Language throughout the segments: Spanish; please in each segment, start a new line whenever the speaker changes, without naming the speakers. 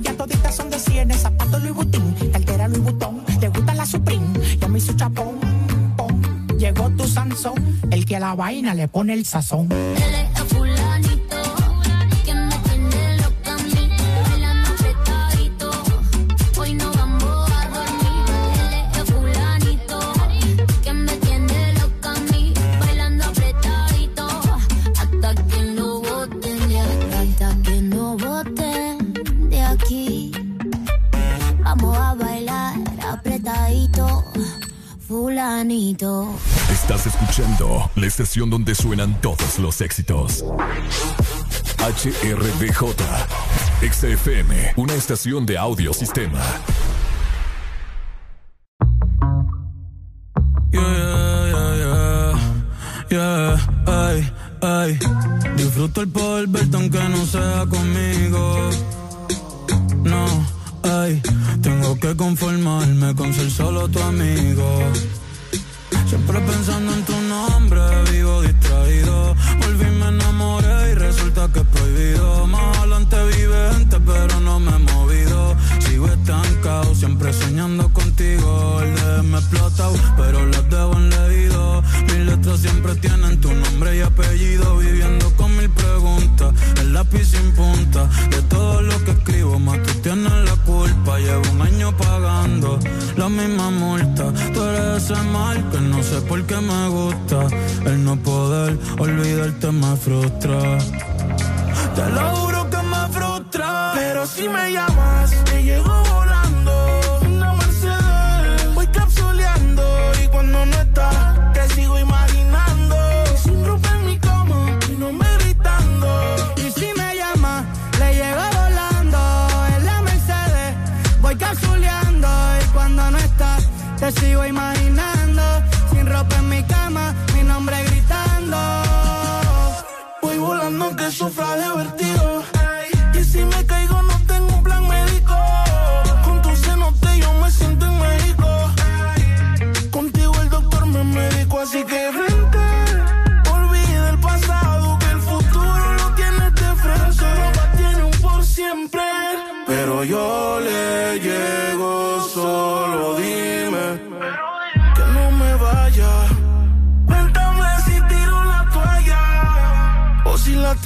Ya toditas son de cienes, zapatos Louis Vuitton, cartera Louis Vuitton, te gusta la Supreme, ya me hizo chapón, pom. Llegó tu Sansón, el que a la vaina le pone el sazón.
Estás escuchando la estación donde suenan todos los éxitos. HRBJ, XFM, una estación de audio sistema.
Yeah, yeah, yeah, ay, ay. Disfruto el poder verte aunque no sea conmigo. No, ay. Tengo que conformarme con ser solo tu amigo. Siempre pensando en tu nombre, vivo distraído. Volví, me enamoré y resulta que es prohibido. Más adelante vive gente, pero no me he movido. Sigo estancado, siempre soñando contigo. El de me explota, pero las debo en leído. Mis letras siempre tienen tu nombre y apellido. Viviendo con mil preguntas, el lápiz sin punta. De todo lo que escribo, más tú tienes la culpa. Llevo un año pagando la misma multa. Tú eres ese mal que no sé por qué me gusta. El no poder olvidarte me frustra. Te lo juro me.
Pero si me llamas, te llego volando. Una Mercedes, voy capsuleando. Y cuando no estás, te sigo imaginando. Sin ropa en mi cama, mi nombre gritando.
Y si me llama, le llego volando. En la Mercedes, voy capsuleando. Y cuando no estás, te sigo imaginando. Sin ropa en mi cama, mi nombre gritando.
Voy volando que sufra de vertigo.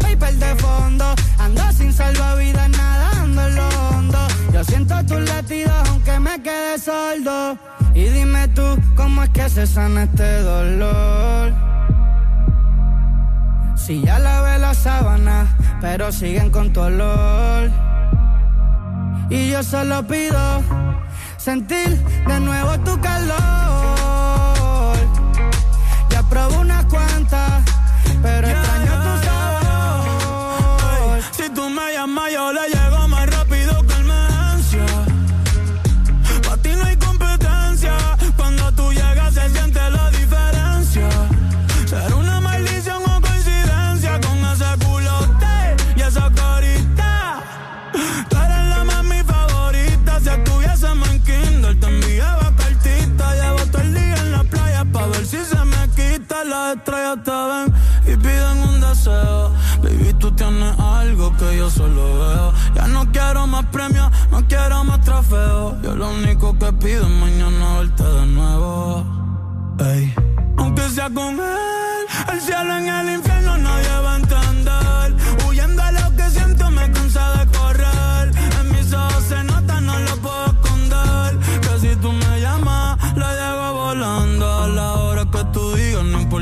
Wallpaper de fondo, ando sin salvavidas nadando en lo hondo. Yo siento tus latidos aunque me quede sordo. Y dime tú, ¿cómo es que se sana este dolor? Si ya lavé la sábana, pero siguen con tu olor. Y yo solo pido sentir de nuevo tu calor. Ya probé unas cuantas, pero
llamas, yo le llego más rápido que emergencia. Pa' ti no hay competencia. Cuando tú llegas, se siente la diferencia. Será una maldición o coincidencia con ese culote y esa carita. Tú eres la mami favorita. Si estuviésemos en Kindle, te enviaba cartita. Llevo todo el día en la playa pa' ver si se me quita. Las estrellas te ven yo solo veo. Ya no quiero más premios, no quiero más trofeos. Yo lo único que pido es mañana verte de nuevo. Ey. Aunque sea con él, el cielo en el infierno nadie va a entender. Huyendo a lo que siento me cansa de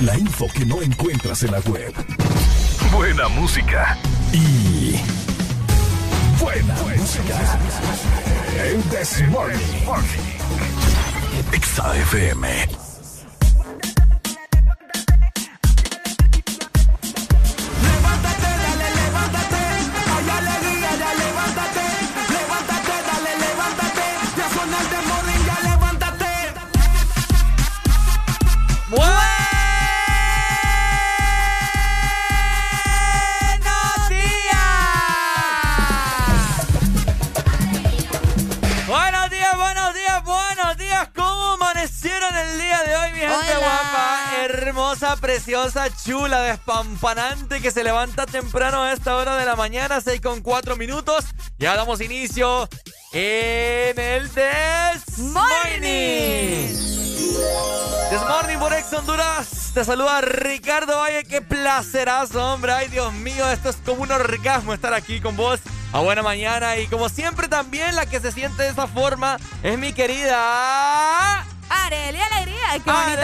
La info que no encuentras en la web. Buena música. Y. Buena, música. El This Morning. XAFM.
Preciosa, chula, despampanante que se levanta temprano a esta hora de la mañana, 6 con 4 minutos. Ya damos inicio en el This Morning. This Morning por Ex Honduras. Te saluda Ricardo Valle. Qué placerazo, hombre. Ay, Dios mío, esto es como un orgasmo estar aquí con vos a buena mañana. Y como siempre, también la que se siente de esa forma es mi querida.
Arelia Alegría. Qué bonito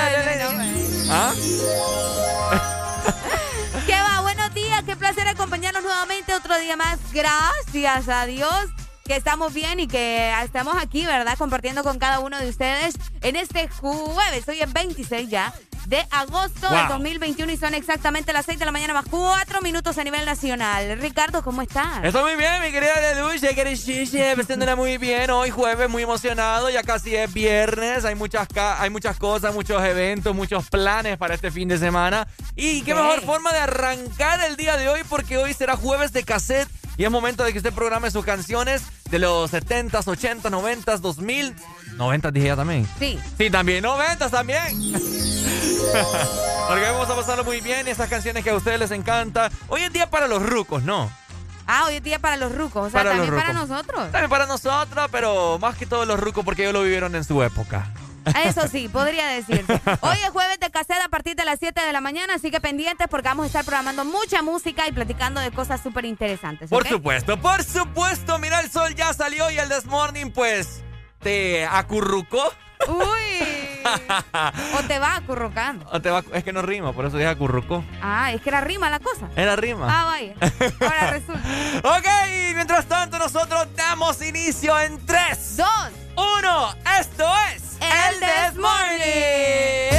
¿Ah? ¿Qué va? Buenos días. Qué placer acompañarnos nuevamente otro día más. Gracias a Dios que estamos bien y que estamos aquí, ¿verdad? Compartiendo con cada uno de ustedes en este jueves. Hoy es 26 ya de agosto del 2021 y son exactamente las 6 de la mañana más 4 minutos a nivel nacional. Ricardo, ¿cómo estás?
Estoy muy bien, mi querida Leduche, que vestiéndola muy bien. Hoy jueves, muy emocionado, ya casi es viernes, hay muchas, hay muchas cosas, muchos eventos, muchos planes para este fin de semana. Y qué mejor forma de arrancar el día de hoy porque hoy será jueves de cassette y es momento de que usted programe sus canciones de los 70s, 80s, 90s, 2000. 90 dije ya también.
Sí.
Sí, también. 90 también. Porque vamos a pasarlo muy bien. Esas canciones que a ustedes les encanta. Hoy es día para los rucos, ¿no?
Ah, hoy es día para los rucos. O sea, también para nosotros.
También para nosotros, pero más que todos los rucos porque ellos lo vivieron en su época.
Eso sí, podría decirse. Hoy es jueves de cassette a partir de las 7 de la mañana, así que pendientes porque vamos a estar programando mucha música y platicando de cosas súper interesantes.
Por supuesto, por supuesto. Mira, el sol ya salió y el This Morning, pues, te acurrucó.
Uy. o te va acurrucando.
O te va, es que no rima, por eso dije acurrucó.
Ah, es que era rima la cosa.
Era rima.
Ah, vaya. Ahora resulta.
ok, mientras tanto nosotros damos inicio en 3,
2,
1. Esto es
El This Morning.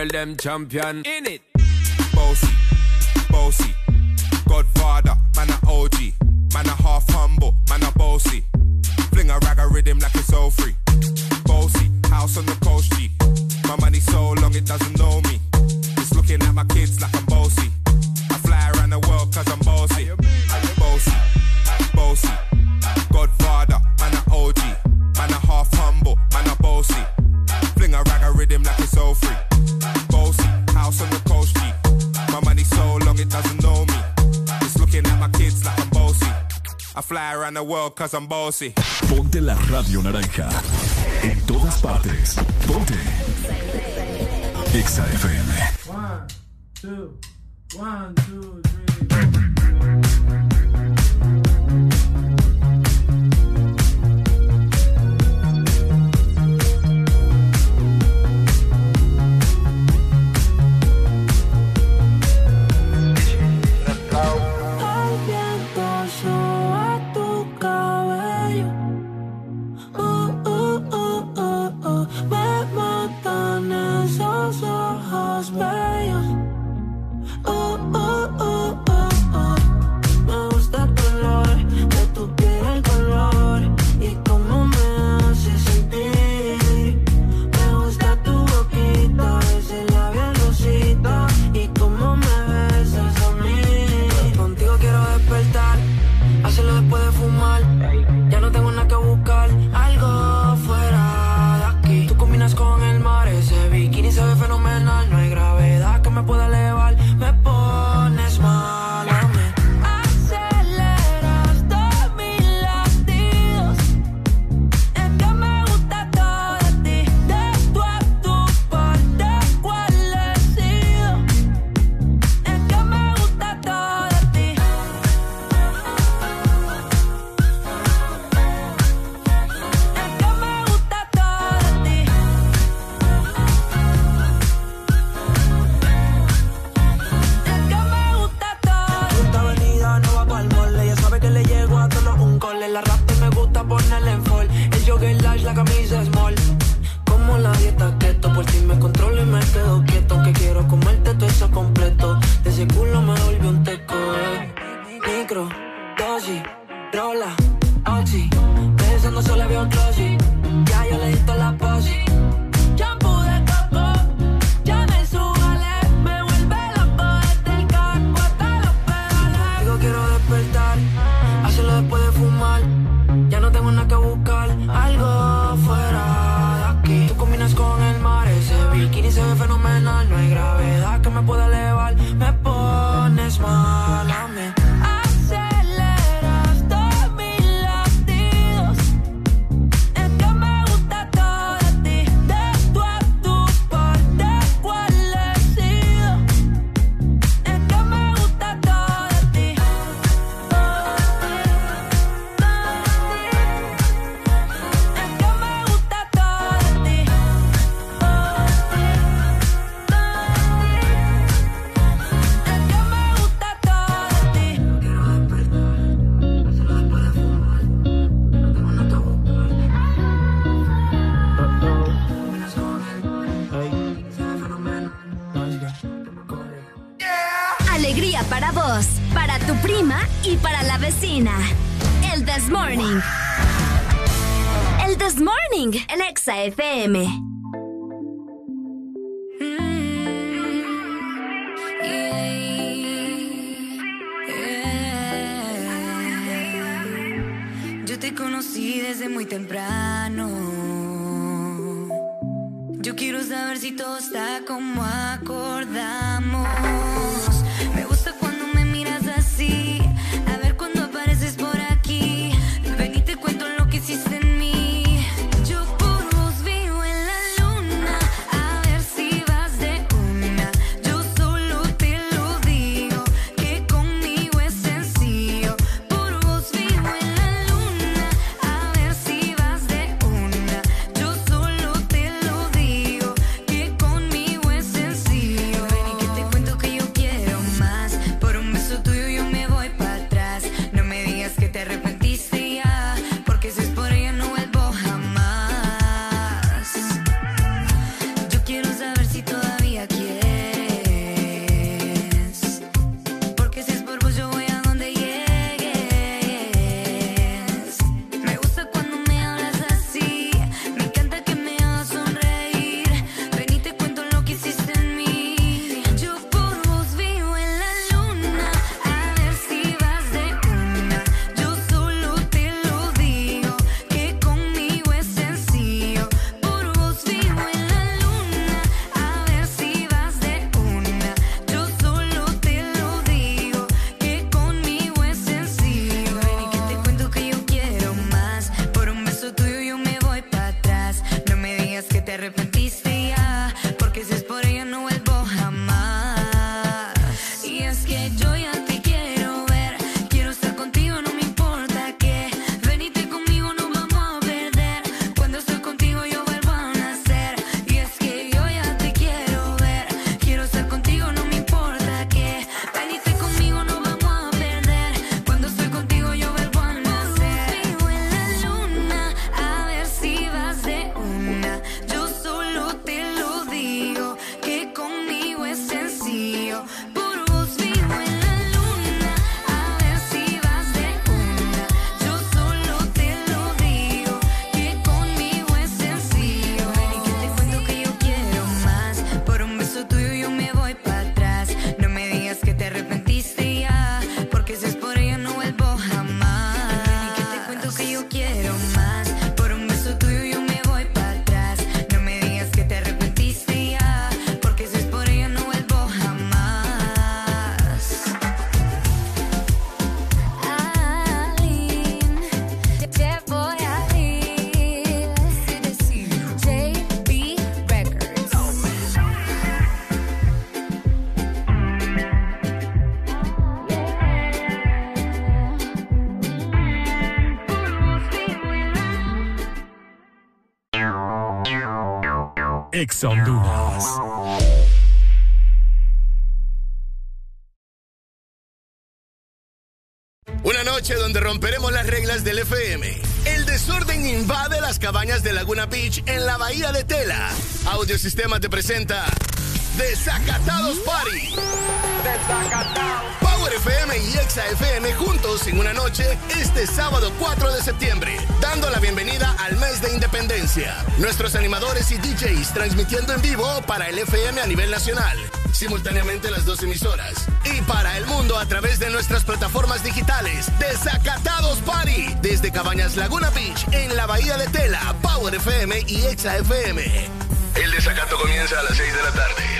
girl, them champion in it.
cause
Ponte la radio naranja. En todas partes. Ponte. Exa FM.
Ex Honduras.
Una noche donde romperemos las reglas del FM. El desorden invade las cabañas de Laguna Beach en la bahía de Tela. Audiosistema te presenta Desacatados Party. FM y Exa FM juntos en una noche este sábado 4 de septiembre, dando la bienvenida al mes de independencia. Nuestros animadores y DJs transmitiendo en vivo para el FM a nivel nacional, simultáneamente las dos emisoras, y para el mundo a través de nuestras plataformas digitales. Desacatados Party, desde Cabañas Laguna Beach, en la Bahía de Tela, Power FM y Exa FM. El desacato comienza a las 6 de la tarde.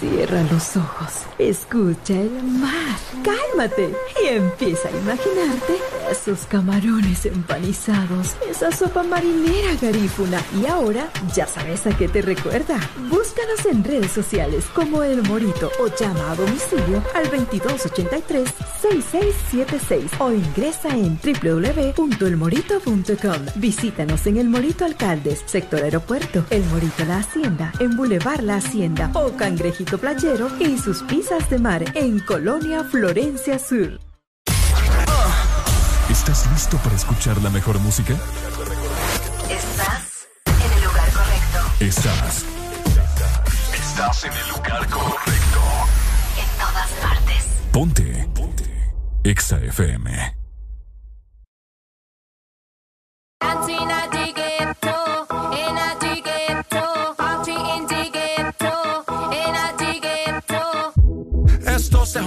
Cierra los ojos, escucha el mar, cálmate y empieza a imaginarte esos camarones empanizados, esa sopa marinera garífuna. Y ahora ya sabes a qué te recuerda. Búscanos en redes sociales como El Morito o llama a domicilio al 2283-6676 o ingresa en www.elmorito.com. Visítanos en El Morito Alcaldes, sector aeropuerto, El Morito La Hacienda, en Boulevard La Hacienda o Cangrejito Playero y sus pizzas de mar en Colonia Florencia Sur.
¿Estás listo para escuchar la mejor música?
Estás en el lugar correcto.
Estás. Estás en el lugar correcto.
En todas partes.
Ponte. Ponte. Exa FM.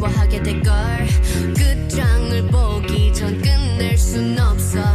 미워하게 될걸. 끝장을 보기 전 끝낼 순 없어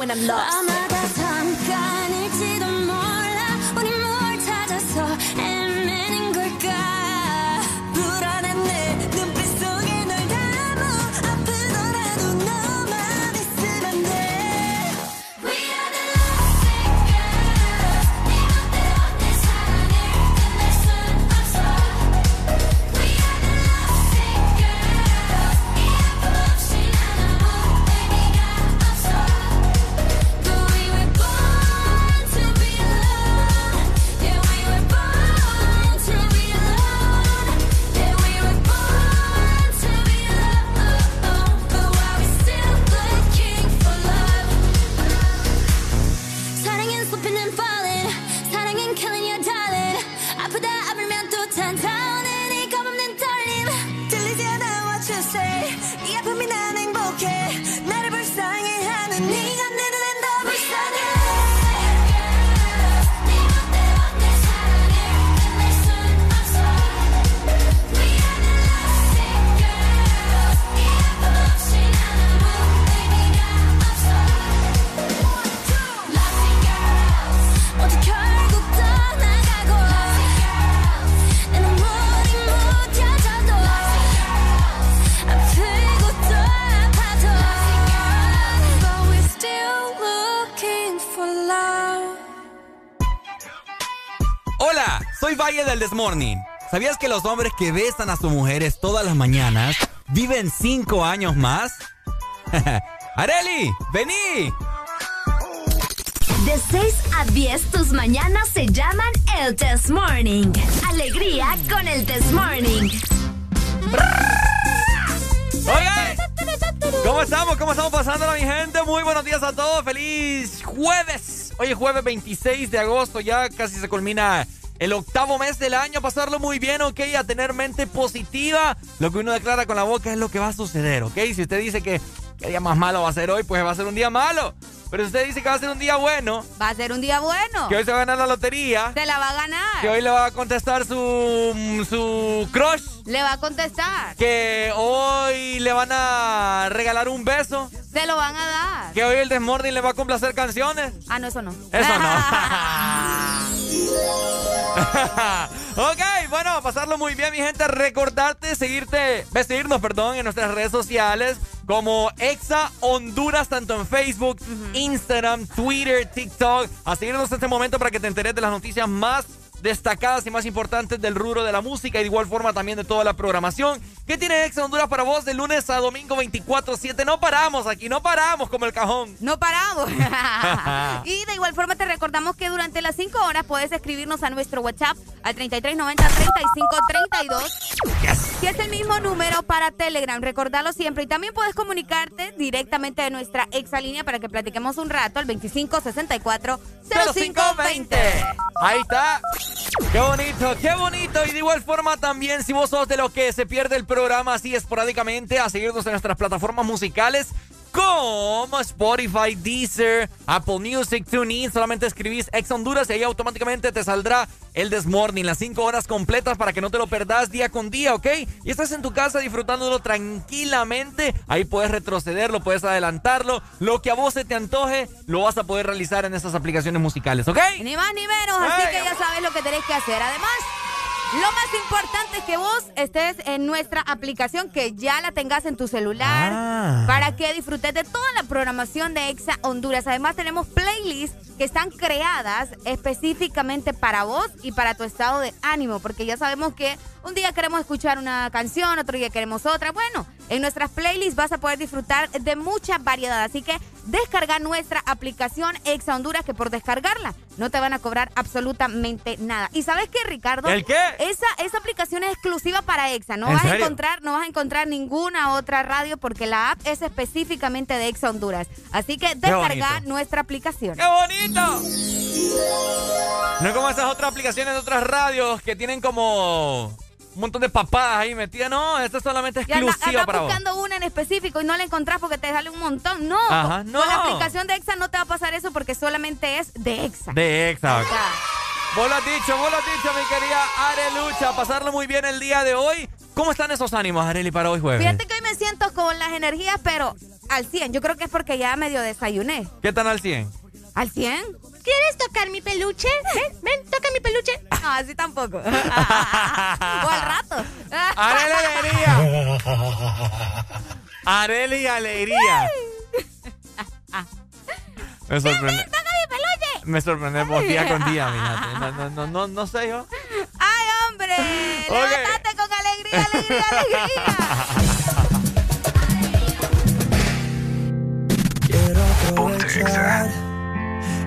when I'm lost.
Del Desmorning. ¿Sabías que los hombres que besan a sus mujeres todas las mañanas viven cinco años más? ¡Areli! ¡Vení!
De 6 a 10, tus mañanas se llaman el Test Morning. Alegría con el Test Morning.
Oye, ¿cómo estamos? ¿Cómo estamos pasando mi gente? Muy buenos días a todos. Feliz jueves. Hoy es jueves 26 de agosto. Ya casi se culmina el octavo mes del año. Pasarlo muy bien, ¿ok? A tener mente positiva. Lo que uno declara con la boca es lo que va a suceder, ¿ok? Si usted dice que qué día más malo va a ser hoy, pues va a ser un día malo. Pero si usted dice que va a ser un día bueno,
Va a ser un día bueno.
que hoy se va a ganar la lotería,
Se la va a ganar.
que hoy le va a contestar su, su crush,
Le va a contestar.
que hoy le van a regalar un beso,
Se lo van a dar.
que hoy el Desmorning le va a complacer canciones.
Ah, no, eso no.
Eso no. ok, bueno, pasarlo muy bien, mi gente. Recordarte, seguirte, seguirnos, perdón, en nuestras redes sociales como Exa Honduras, tanto en Facebook, Instagram, Twitter, TikTok. A seguirnos en este momento para que te enteres de las noticias más destacadas y más importantes del rubro de la música y de igual forma también de toda la programación que tiene Exa Honduras para vos de lunes a domingo 24-7. No paramos aquí, no paramos como el cajón.
No paramos. y de igual forma te recordamos que durante las 5 horas puedes escribirnos a nuestro WhatsApp al 3390-3532. Que es el mismo número para Telegram. Recordarlo siempre. Y también puedes comunicarte directamente de nuestra exalínea para que platiquemos un rato al 2564-0520.
Ahí está. Qué bonito, qué bonito. Y de igual forma también, si vos sos de los que se pierde el programa así esporádicamente, a seguirnos en nuestras plataformas musicales como Spotify, Deezer, Apple Music, TuneIn. Solamente escribís Ex Honduras y ahí automáticamente te saldrá el Desmorning, las 5 horas completas para que no te lo perdás día con día, ¿ok? Y estás en tu casa disfrutándolo tranquilamente. Ahí puedes retrocederlo, puedes adelantarlo. Lo que a vos se te antoje, lo vas a poder realizar en estas aplicaciones musicales, ¿ok?
Ni más ni menos, así
Ay,
que ya sabes lo que tenés que hacer. Además, lo más importante es que vos estés en nuestra aplicación, que ya la tengas en tu celular,
Ah.
para que disfrutes de toda la programación de Exa Honduras. Además, tenemos playlists que están creadas específicamente para vos y para tu estado de ánimo, porque ya sabemos que un día queremos escuchar una canción, otro día queremos otra. Bueno, en nuestras playlists vas a poder disfrutar de mucha variedad, así que descarga nuestra aplicación Exa Honduras, que por descargarla no te van a cobrar absolutamente nada. ¿Y sabes qué, Ricardo?
¿El qué?
Esa, esa aplicación es exclusiva para Exa. No
¿En
vas a encontrar, no vas a encontrar ninguna otra radio porque la app es específicamente de Exa Honduras. Así que descarga nuestra aplicación.
¡Qué bonito! No como esas otras aplicaciones de otras radios que tienen como un montón de papadas ahí metidas. No, esta es solamente
anda,
exclusiva para vos.
buscando una en específico y no la encontrás porque te sale un montón. No,
Ajá, no.
con la aplicación de Exa no te va a pasar eso porque solamente es de Exa.
De Exa.
Está.
Vos lo has dicho, vos lo has dicho, mi querida Arelucha. Pasarlo muy bien el día de hoy ¿Cómo están esos ánimos, Areli, para hoy jueves?
Fíjate que hoy me siento con las energías, pero al 100. Yo creo que es porque ya medio desayuné.
¿Qué tan al 100?
¿Al 100? ¿Quieres tocar mi peluche? Ven, ven, toca mi peluche. No, así tampoco. o al rato.
Areli Alegría. Areli Alegría. Me sorprende.
toca mi peluche!
Me sorprendemos día con día, fíjate. No, no, no, no, no sé yo.
¡Ay, hombre! ¡Levántate con alegría, alegría, alegría!
Quiero aprovechar,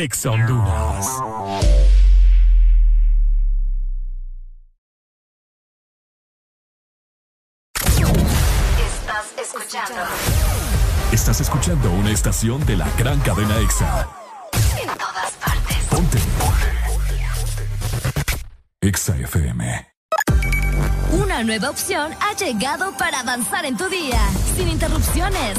Ex Honduras.
Estás escuchando
Estás escuchando una estación de la gran cadena EXA.
en todas partes.
Ponte. EXA FM.
Una nueva opción ha llegado para avanzar en tu día, sin interrupciones.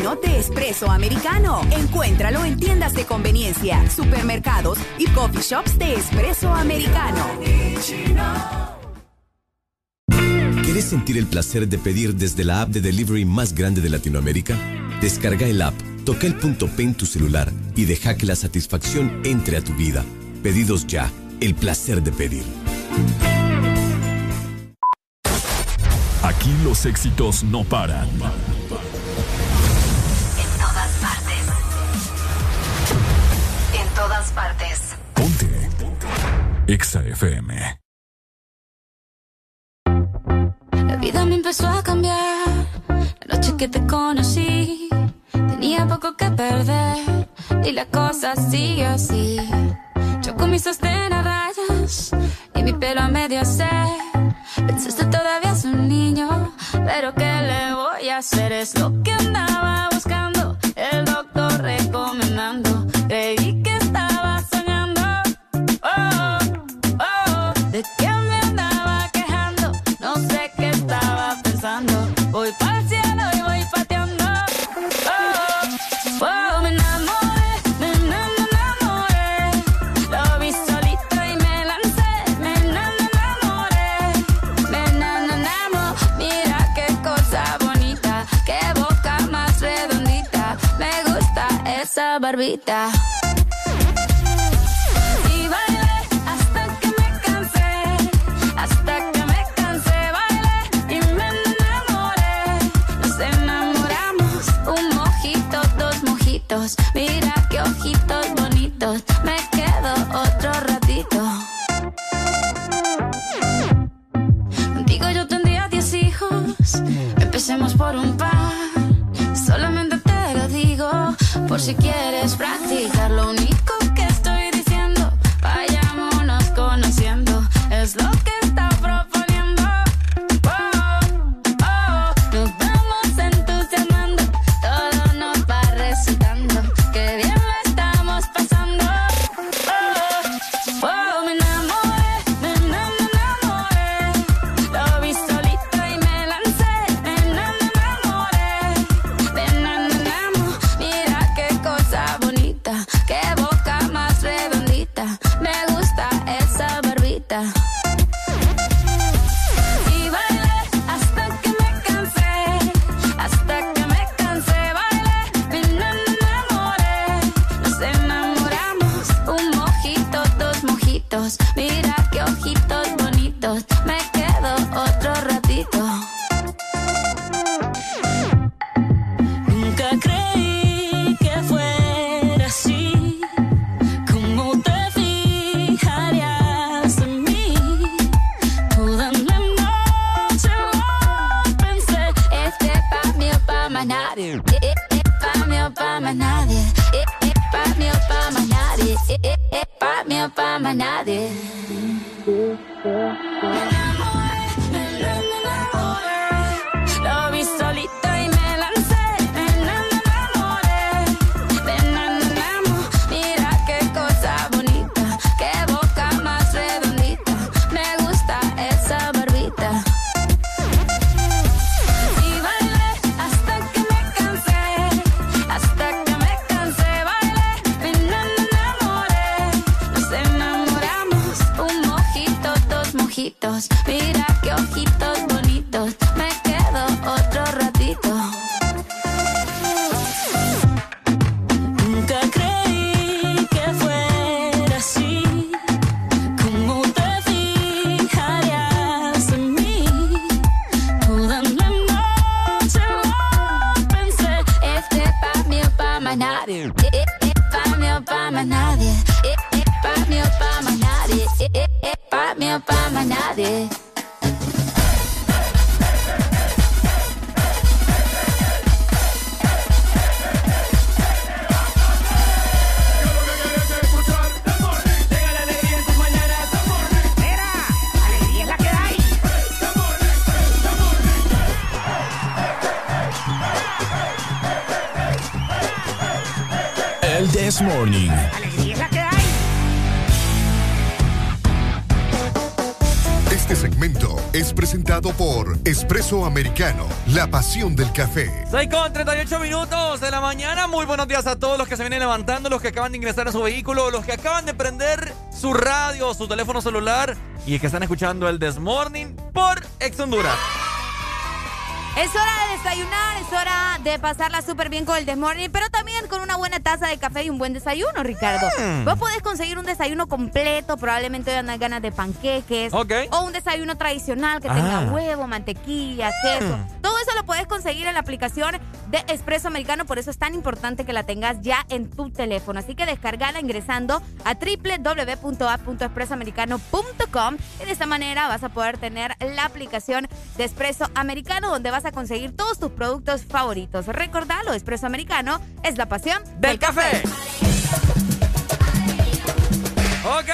De
espresso americano. Encuéntralo en tiendas de conveniencia, supermercados y coffee shops de espresso americano.
¿Quieres sentir el placer de pedir desde la app de delivery más grande de Latinoamérica? Descarga el app, toca el punto P en tu celular y deja que la satisfacción entre a tu vida. Pedidos ya, el placer de pedir.
Aquí los éxitos no paran.
Todas partes.
Exa FM.
La vida me empezó a cambiar. La noche que te conocí, tenía poco que perder. Y la cosa sigue así. Yo con mi sostén a rayas y mi pelo a medio hacer. Pensaste todavía es un niño, pero ¿qué le voy a hacer? Es lo que andaba buscando. El doctor recomendando. Voy para el cielo y voy pateando. Oh, oh, me enamoré, me enam- me enamoré. Lo vi solito y me lancé. Me enam- me enamoré, me me enamo. Mira qué cosa bonita, qué boca más redondita. Me gusta esa barbita. Mira qué ojitos bonitos, me quedo otro ratito. Contigo yo tendría diez hijos, empecemos por un par. Solamente te lo digo, por si quieres practicar.
Levantando, los que acaban de ingresar a su vehículo, los que acaban de prender su radio, su teléfono celular y que están escuchando el This Morning por Ex Honduras.
Es hora de desayunar, es hora de pasarla súper bien con el desmorning, pero también con una buena taza de café y un buen desayuno, Ricardo.
Mm.
Vos podés conseguir un desayuno completo, probablemente hoy andas ganas de panqueques.
Ok.
O un desayuno tradicional que tenga
Ah.
huevo, mantequilla, queso.
Mm.
Todo eso lo puedes conseguir en la aplicación de Espresso Americano, por eso es tan importante que la tengas ya en tu teléfono. Así que descargala ingresando a www.app.expresoamericano.com y de esta manera vas a poder tener la aplicación de Espresso Americano donde vas a conseguir todos tus productos favoritos. Recordalo, Espresso Americano es la pasión
del café. Ok,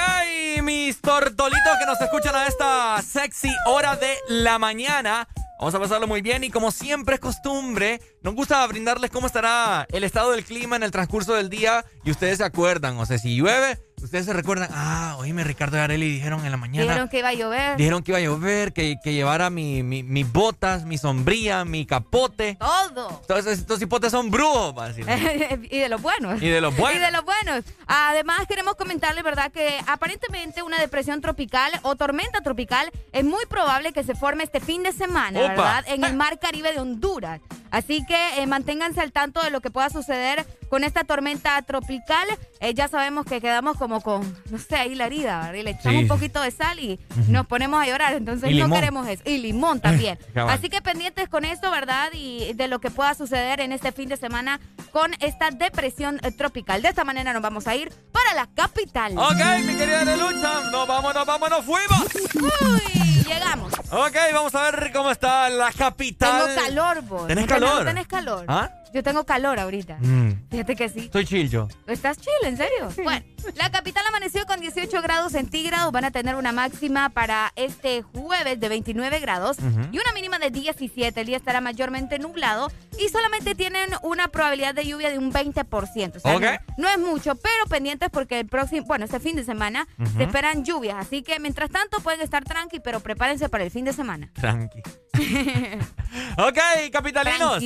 mis tortolitos que nos escuchan a esta sexy hora de la mañana. Vamos a pasarlo muy bien y como siempre es costumbre, nos gusta brindarles cómo estará el estado del clima en el transcurso del día y ustedes se acuerdan, o sea, si llueve, ustedes se recuerdan, ah, oíme, Ricardo y Areli dijeron en la mañana.
Dijeron que iba a llover.
Dijeron que iba a llover, que, que llevara mi, mi- mis botas, mi sombría, mi capote.
Todo.
Entonces, estos hipotes son brujos, para
y de los buenos.
Y de los buenos.
Y de los buenos. Además, queremos comentarles, ¿verdad?, que aparentemente una depresión tropical o tormenta tropical es muy probable que se forme este fin de semana,
Opa.
¿verdad?, en el mar Caribe de Honduras. Así que eh, manténganse al tanto de lo que pueda suceder con esta tormenta tropical. Eh, ya sabemos que quedamos como con, no sé, ahí la herida, ¿verdad? Y le echamos
Sí.
un poquito de sal y nos ponemos a llorar. Entonces no queremos eso. Y limón también. Así que pendientes con esto, ¿verdad? Y de lo que pueda suceder en este fin de semana con esta depresión eh, tropical. De esta manera nos vamos a ir para la capital.
Ok, mi querida Lucha, nos vamos, nos vamos, nos fuimos.
Uy, llegamos.
Ok, vamos a ver cómo está la capital.
Tengo calor, vos.
¿Tenés
¿No tenés-
calor?
¿No tenés calor?
¿Ah?
Yo tengo calor ahorita.
Mm,
Fíjate que sí.
estoy chill yo.
¿Estás chill, en serio? Bueno, la capital amaneció con 18 grados centígrados. Van a tener una máxima para este jueves de 29 grados y una mínima de 17. El día estará mayormente nublado y solamente tienen una probabilidad de lluvia de un 20%. O sea,
Ok.
no, no es mucho, pero pendientes porque el próximo, bueno, este fin de semana se esperan lluvias. Así que mientras tanto pueden estar tranqui, pero prepárense para el fin de semana.
Tranqui. ok, capitalinos.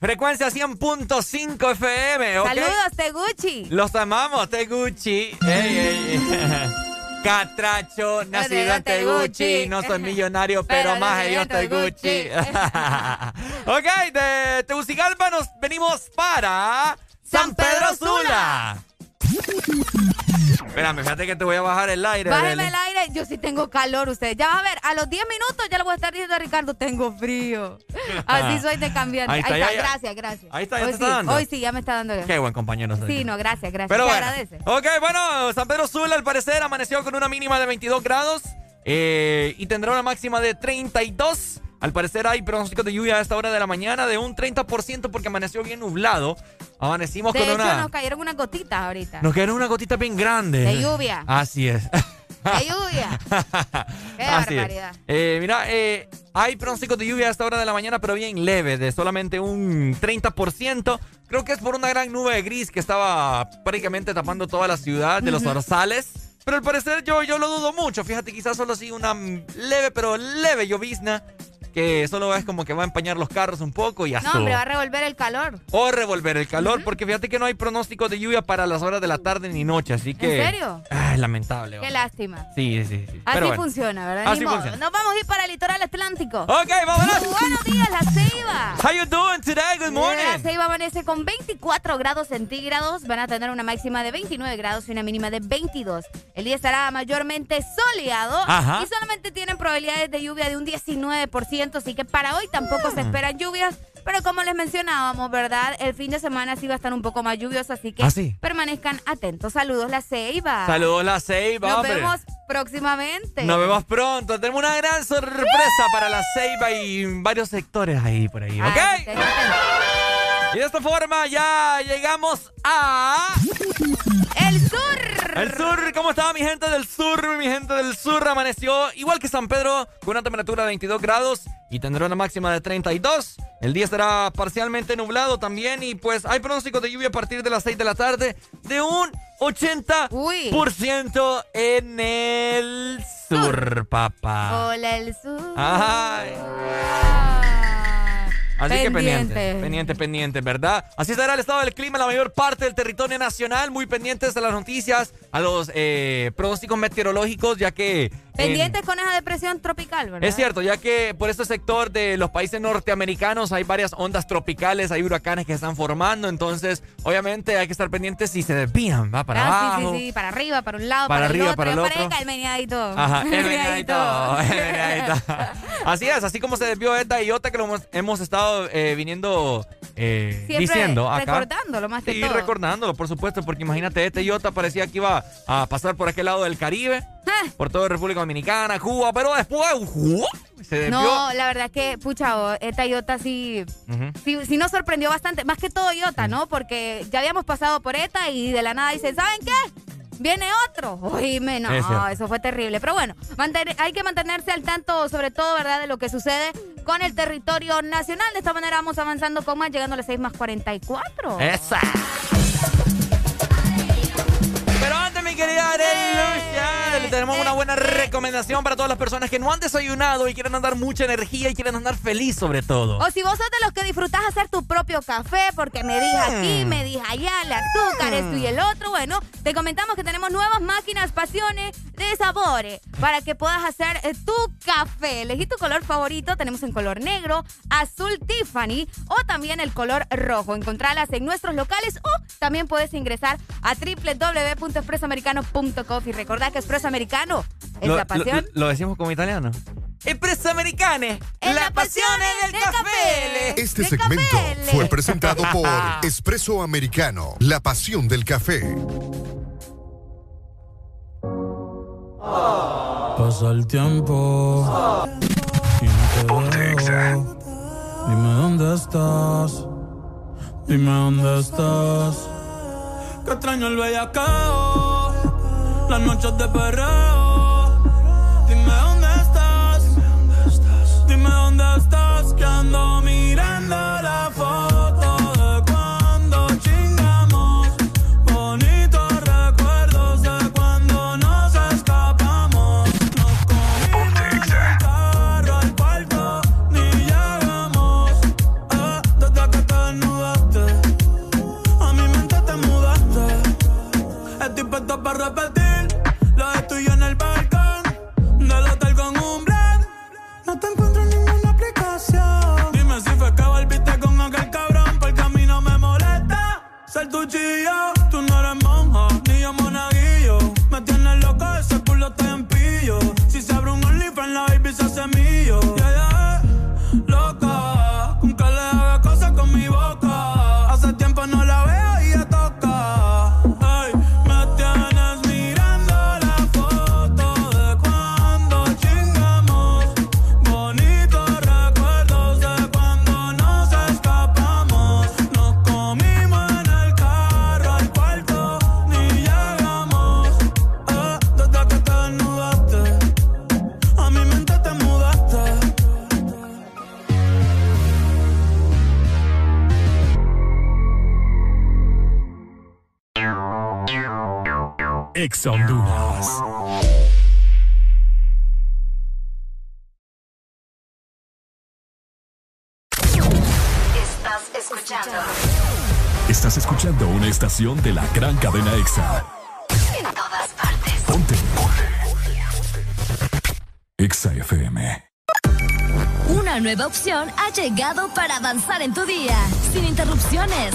Frecuencia 100.5 FM, ok.
Saludos, Teguchi.
Los amamos, Teguchi. Ey, ey. Catracho, nacido en Teguchi. No soy millonario, pero,
Pero
más yo Teguchi. ok, de Tegucigalpa nos venimos para San Pedro Sula. Espérame, fíjate que te voy a bajar el aire.
Bájeme el aire, yo sí tengo calor, ustedes. Ya vas a ver, a los 10 minutos ya le voy a estar diciendo a Ricardo, tengo frío. Así soy de cambiante.
Ahí
Ahí
está, ya,
gracias, gracias.
Ahí está, ya
hoy
te
sí,
está dando.
Hoy sí, ya me está dando.
Qué buen compañero. soy.
Sí, no, gracias, gracias.
Pero bueno.
agradece.
Ok, bueno, San Pedro Sula al parecer amaneció con una mínima de 22 grados eh, y tendrá una máxima de 32. Al parecer hay pronósticos de lluvia a esta hora de la mañana de un 30% porque amaneció bien nublado. Amanecimos
De
con
hecho,
una...
nos cayeron unas gotitas ahorita.
Nos quedaron una gotita bien grande.
De lluvia.
Así es.
¡Qué lluvia! ¡Qué
Así
barbaridad!
Eh, mira, eh, hay pronósticos de lluvia a esta hora de la mañana, pero bien leve, de solamente un 30%. Creo que es por una gran nube de gris que estaba prácticamente tapando toda la ciudad de los orzales. Pero al parecer yo, yo lo dudo mucho. Fíjate, quizás solo así una leve, pero leve llovizna que solo es como que va a empañar los carros un poco y ya
No, hombre, va a revolver el calor.
O revolver el calor, porque fíjate que no hay pronóstico de lluvia para las horas de la tarde ni noche, así que...
¿En serio?
Es lamentable.
Qué lástima.
Sí, sí, sí.
Así
bueno.
funciona, ¿verdad?
Así funciona.
Nos vamos a ir para el litoral atlántico.
Ok, vámonos.
Buenos días, La Ceiba.
How you doing today? Good morning.
La Ceiba amanece con 24 grados centígrados. Van a tener una máxima de 29 grados y una mínima de 22. El día estará mayormente soleado
Ajá.
y solamente tienen probabilidades de lluvia de un 19%. Así que para hoy tampoco se esperan lluvias. Pero como les mencionábamos, ¿verdad? El fin de semana sí va a estar un poco más lluvioso, así que
¿Ah, sí?
permanezcan atentos. Saludos, la Ceiba.
Saludos, la Ceiba,
Nos
hombre.
vemos próximamente.
Nos vemos pronto. Tenemos una gran sorpresa para la Ceiba y varios sectores ahí por ahí, ¿ok?
Ah.
Y de esta forma ya llegamos a...
El sur.
El sur, ¿cómo está mi gente del sur? Mi gente del sur amaneció igual que San Pedro con una temperatura de 22 grados y tendrá una máxima de 32. El día estará parcialmente nublado también y pues hay pronóstico de lluvia a partir de las 6 de la tarde de un 80% en el sur, papá.
Hola, el sur.
Ay. Así que pendiente, pendiente, pendiente, ¿verdad? Así estará el estado del clima en la mayor parte del territorio nacional. Muy pendientes a las noticias, a los eh, pronósticos meteorológicos, ya que... en-
Pendientes con esa depresión tropical, ¿verdad?
es cierto, ya que por este sector de los países norteamericanos hay varias ondas tropicales, hay huracanes que están formando, entonces obviamente hay que estar pendientes si se desvían, va para
Ah,
abajo.
sí, sí, sí, para arriba, para un lado,
Para
para,
arriba,
el otro.
para el otro.
el meneadito.
Ajá, el
El
meneadito, el meneadito. Así es, así como se desvió esta idiota que lo hemos, hemos estado eh, viniendo eh, diciendo acá.
recordándolo más que
Sí,
todo.
recordándolo, por supuesto, porque imagínate, este idiota parecía que iba a pasar por aquel lado del Caribe,
Ah.
por toda República Dominicana, Cuba, pero después ¡ua! se desvió.
No, la verdad que, pucha, esta Iota sí, sí, sí nos sorprendió bastante. Más que todo Iota, ¿no? Porque ya habíamos pasado por esta y de la nada dicen, ¿saben qué? Viene otro. Oíme, no,
Es
eso fue terrible. Pero bueno, hay que mantenerse al tanto, sobre todo, ¿verdad?, de lo que sucede con el territorio nacional. De esta manera vamos avanzando con más, llegando a las 6 más 44.
Esa. Pero antes, mi querida Arelucia, tenemos una buena recomendación para todas las personas que no han desayunado y quieren andar mucha energía y quieren andar feliz sobre todo.
O si vos sos de los que disfrutás hacer tu propio café, porque me dije aquí,
Mm.
me dije allá, el azúcar, esto y el otro, bueno, te comentamos que tenemos nuevas máquinas pasiones de sabores para que puedas hacer eh, tu café. Elegí tu color favorito, tenemos en color negro, azul Tiffany o también el color rojo. Encontralas en nuestros locales o también puedes ingresar a www.expresoamericano.com y recordá que Expreso Americano es
Lo-
la pasión.
Lo, lo decimos como italiano. Espresso americane, la pasión del café.
Este segmento fue presentado por Espresso Americano, la pasión del café.
Pasa el tiempo y no te veo. Dime dónde estás. Dime dónde estás. Que extraño el bellacao. Las noches de perreo. Dime dónde estás. Dime dónde estás. Que ando
Ex Honduras.
Estás escuchando
Estás escuchando una estación de la gran cadena EXA.
en todas partes.
Ponte. Ponte. EXA FM.
Una nueva opción ha llegado para avanzar en tu día, sin interrupciones.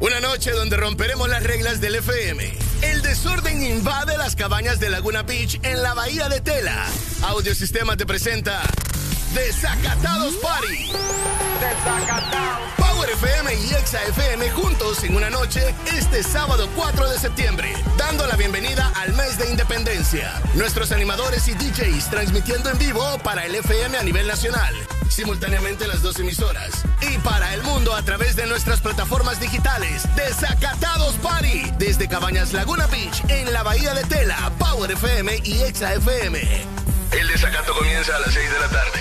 Una noche donde romperemos las reglas del FM. El desorden invade las cabañas de Laguna Beach en la bahía de Tela. Audiosistema te presenta Desacatados Party. Desacatados. Power FM y Exa FM juntos en una noche este sábado 4 de septiembre, dando la bienvenida al mes de independencia. Nuestros animadores y DJs transmitiendo en vivo para el FM a nivel nacional, simultáneamente las dos emisoras, y para el mundo a través de nuestras plataformas digitales. Desacatados Party, desde Cabañas Laguna Beach en la Bahía de Tela, Power FM y Exa FM. El desacato comienza a las 6 de la tarde.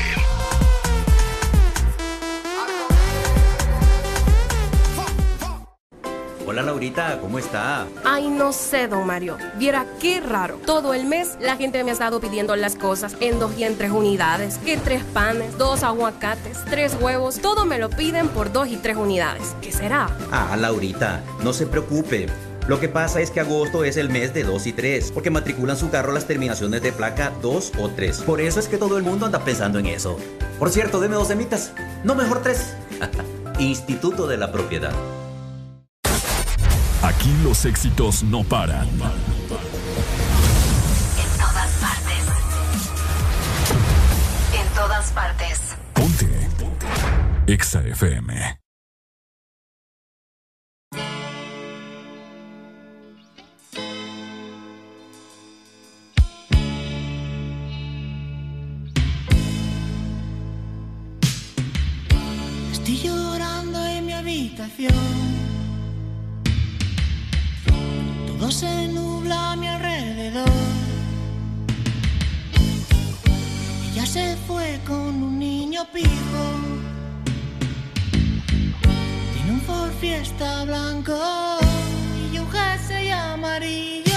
Hola Laurita, ¿cómo está?
Ay, no sé, don Mario. Viera qué raro. Todo el mes la gente me ha estado pidiendo las cosas en dos y en tres unidades. Que tres panes, dos aguacates, tres huevos. Todo me lo piden por dos y tres unidades. ¿Qué será?
Ah, Laurita, no se preocupe. Lo que pasa es que agosto es el mes de 2 y 3, porque matriculan su carro las terminaciones de placa 2 o 3. Por eso es que todo el mundo anda pensando en eso. Por cierto, deme dos semitas. No, mejor tres. Instituto de la Propiedad.
Aquí los éxitos no paran.
En todas partes. En todas partes.
Ponte. Exa FM.
Estoy llorando en mi habitación. Todo se nubla a mi alrededor. Ella se fue con un niño pijo. Tiene un Ford Fiesta blanco y un jersey amarillo.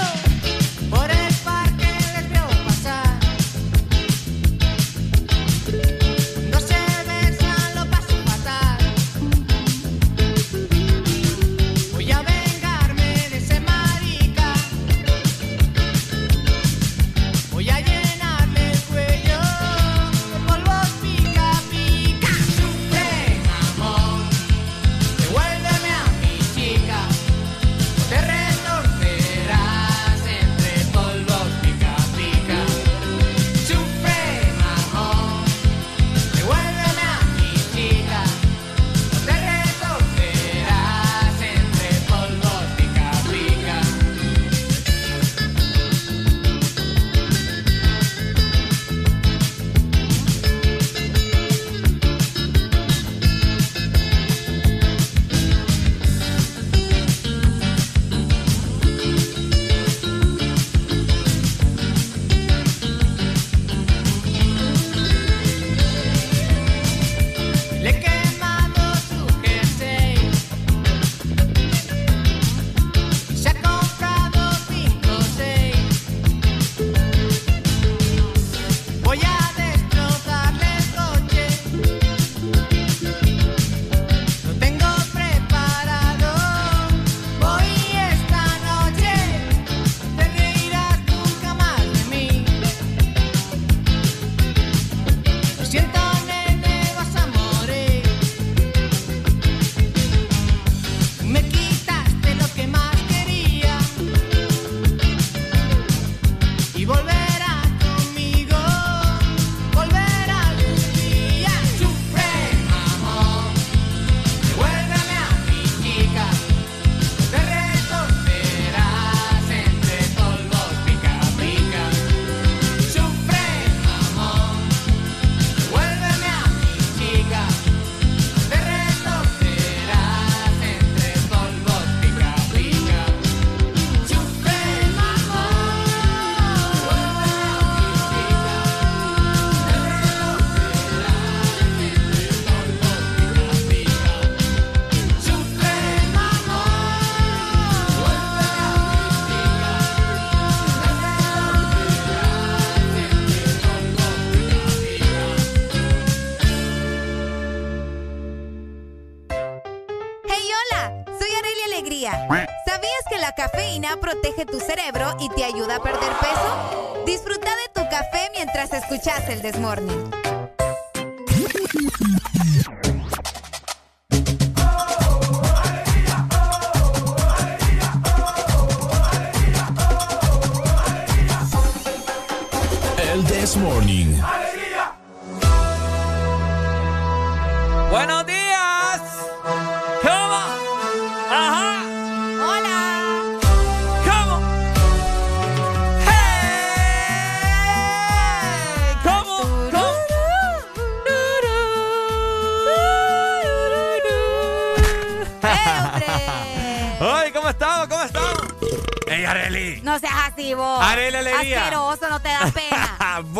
Ayuda a perder peso? Disfruta de tu café mientras escuchas el Desmorning.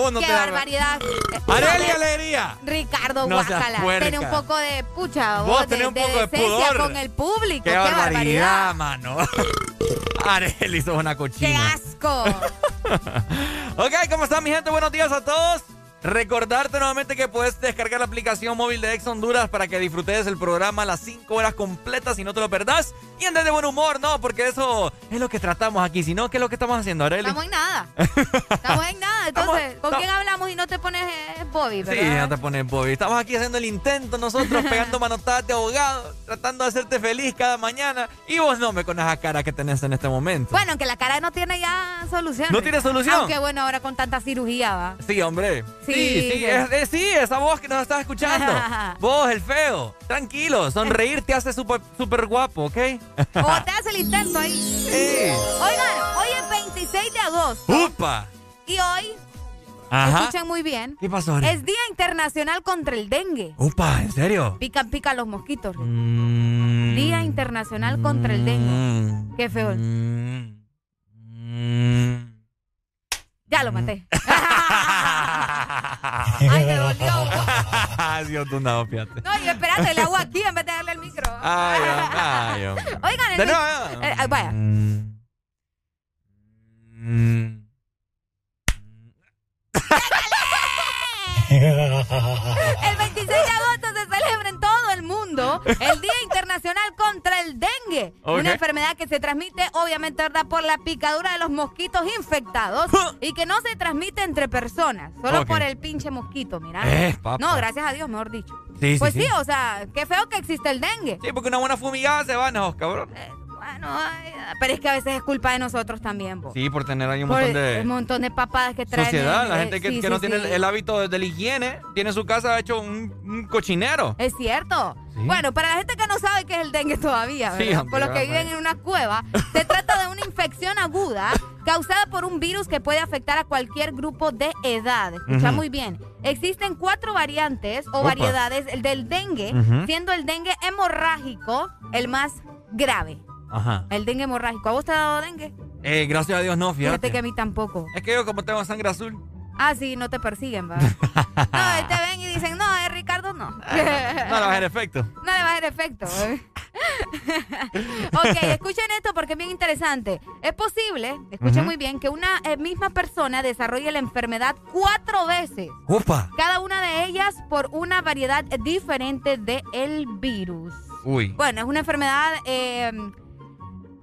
Vos no Qué
te da-
barbaridad.
¡Areli Alegría!
Ricardo,
No puerca.
Tiene un poco de pucha,
Vos
vos,
tenés
de,
un poco de pudor.
con el público.
¡Qué, barbaridad, mano! Areli, sos una
¡Qué
cochina.
asco!
Ok, ¿cómo están mi gente? Buenos días a todos. Recordarte nuevamente que puedes descargar la aplicación móvil de Ex Honduras para que disfrutes el programa las 5 horas completas y no te lo perdás. Y andes de buen humor, ¿no? Porque eso es lo que tratamos aquí. Si no, ¿qué es lo que estamos haciendo, Areli?
Estamos en nada. Estamos en nada. Entonces, ¿con quién hablamos y no te pones eh, Bobby,
Sí,
verdad?
no te pones Bobby. Estamos aquí haciendo el intento nosotros, pegando manotadas de abogado, tratando de hacerte feliz cada mañana. Y vos no me con esa cara que tenés en este momento.
Bueno, aunque la cara no tiene ya solución.
¿No tiene solución?
Aunque bueno, ahora con tanta cirugía va.
Sí, hombre.
Sí,
Sí, sí,
sí.
es- es- sí, esa voz que nos estás escuchando. vos, el feo. Tranquilo, sonreír te hace súper súper guapo, ¿ok?
O te hace el intento ahí. Oigan, hoy es 26 de agosto.
¡Upa!
Y hoy,
Ajá.
escuchen muy bien,
¿Qué pasó, Ari?
es Día Internacional contra el Dengue.
¡Upa! ¿En serio?
Pican, pican los mosquitos.
Mm.
Día Internacional contra el Dengue. Qué feo. Ya lo maté. Ay, me dolió.
Dios, tú no, fíjate.
No, y espérate, le hago aquí en vez de darle el micro.
Ay, ay, hombre.
Oigan, el
De nuevo,
eh, vaya.
Mm.
El 26 de agosto el Día Internacional contra el Dengue. Una enfermedad que se transmite, obviamente, ¿verdad? por la picadura de los mosquitos infectados y que no se transmite entre personas, solo por el pinche mosquito, mira.
Eh,
no, gracias a Dios, mejor dicho.
Sí,
pues sí,
sí.
o sea, qué feo que existe el dengue.
Sí, porque una buena fumigada se van, ¿no, cabrón?
Bueno, ay, pero es que a veces es culpa de nosotros también.
Sí, por tener ahí un
Por
montón
el
de
montón de papadas que traen.
sociedad.
eh,
La gente que,
sí,
que
sí,
no tiene el, el hábito de la higiene tiene su casa hecho un, un cochinero.
Es cierto. Bueno, para la gente que no sabe qué es el dengue todavía, por los que viven en una cueva, se trata de una infección aguda causada por un virus que puede afectar a cualquier grupo de edad. Escucha muy bien. Existen cuatro variantes o
Opa.
variedades del dengue, siendo el dengue hemorrágico el más grave.
Ajá.
El dengue hemorrágico. ¿A vos te ha dado dengue?
Eh, gracias a Dios no,
Fíjate
fíjate.
que a mí tampoco.
Es que yo como tengo sangre azul.
Ah, sí, no te persiguen, va. no, te ven y dicen, no, eh, Ricardo, no.
No le va a hacer efecto.
No le va a hacer efecto. ok, escuchen esto porque es bien interesante. Es posible, escuchen muy bien, que una eh, misma persona desarrolle la enfermedad cuatro veces.
¡Upa!
Cada una de ellas por una variedad diferente del virus.
Uy.
Bueno, es una enfermedad eh,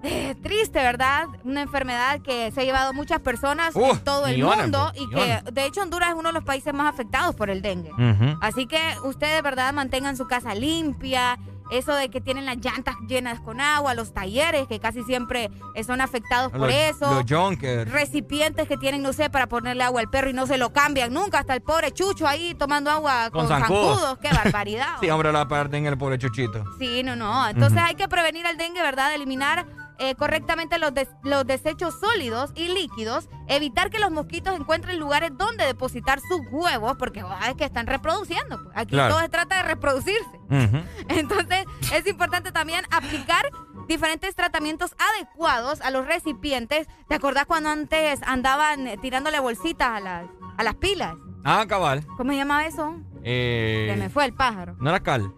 eh, triste, ¿verdad? Una enfermedad que se ha llevado muchas personas
Uh,
en todo el
millones,
mundo
pues,
y
millones.
que de hecho Honduras es uno de los países más afectados por el dengue. Así que ustedes, de verdad, mantengan su casa limpia. Eso de que tienen las llantas llenas con agua, los talleres que casi siempre son afectados por eso.
Los junkers.
Recipientes que tienen, no sé, para ponerle agua al perro y no se lo cambian nunca. Hasta el pobre chucho ahí tomando agua con,
Con zancudos.
zancudos. Qué barbaridad.
Sí, hombre, la parte en el pobre chuchito.
Sí, no, no. Entonces hay que prevenir el dengue, ¿verdad? Eliminar eh, correctamente los, des- los desechos sólidos y líquidos, evitar que los mosquitos encuentren lugares donde depositar sus huevos, porque oh, es que están reproduciendo. pues. Aquí
Claro.
todo se trata de reproducirse. Entonces es importante también aplicar diferentes tratamientos adecuados a los recipientes. ¿Te acordás cuando antes andaban eh, tirándole bolsitas a las, a las pilas?
Ah, cabal.
¿Cómo se llamaba eso?
Eh,
Se me fue el pájaro.
¿No era cal?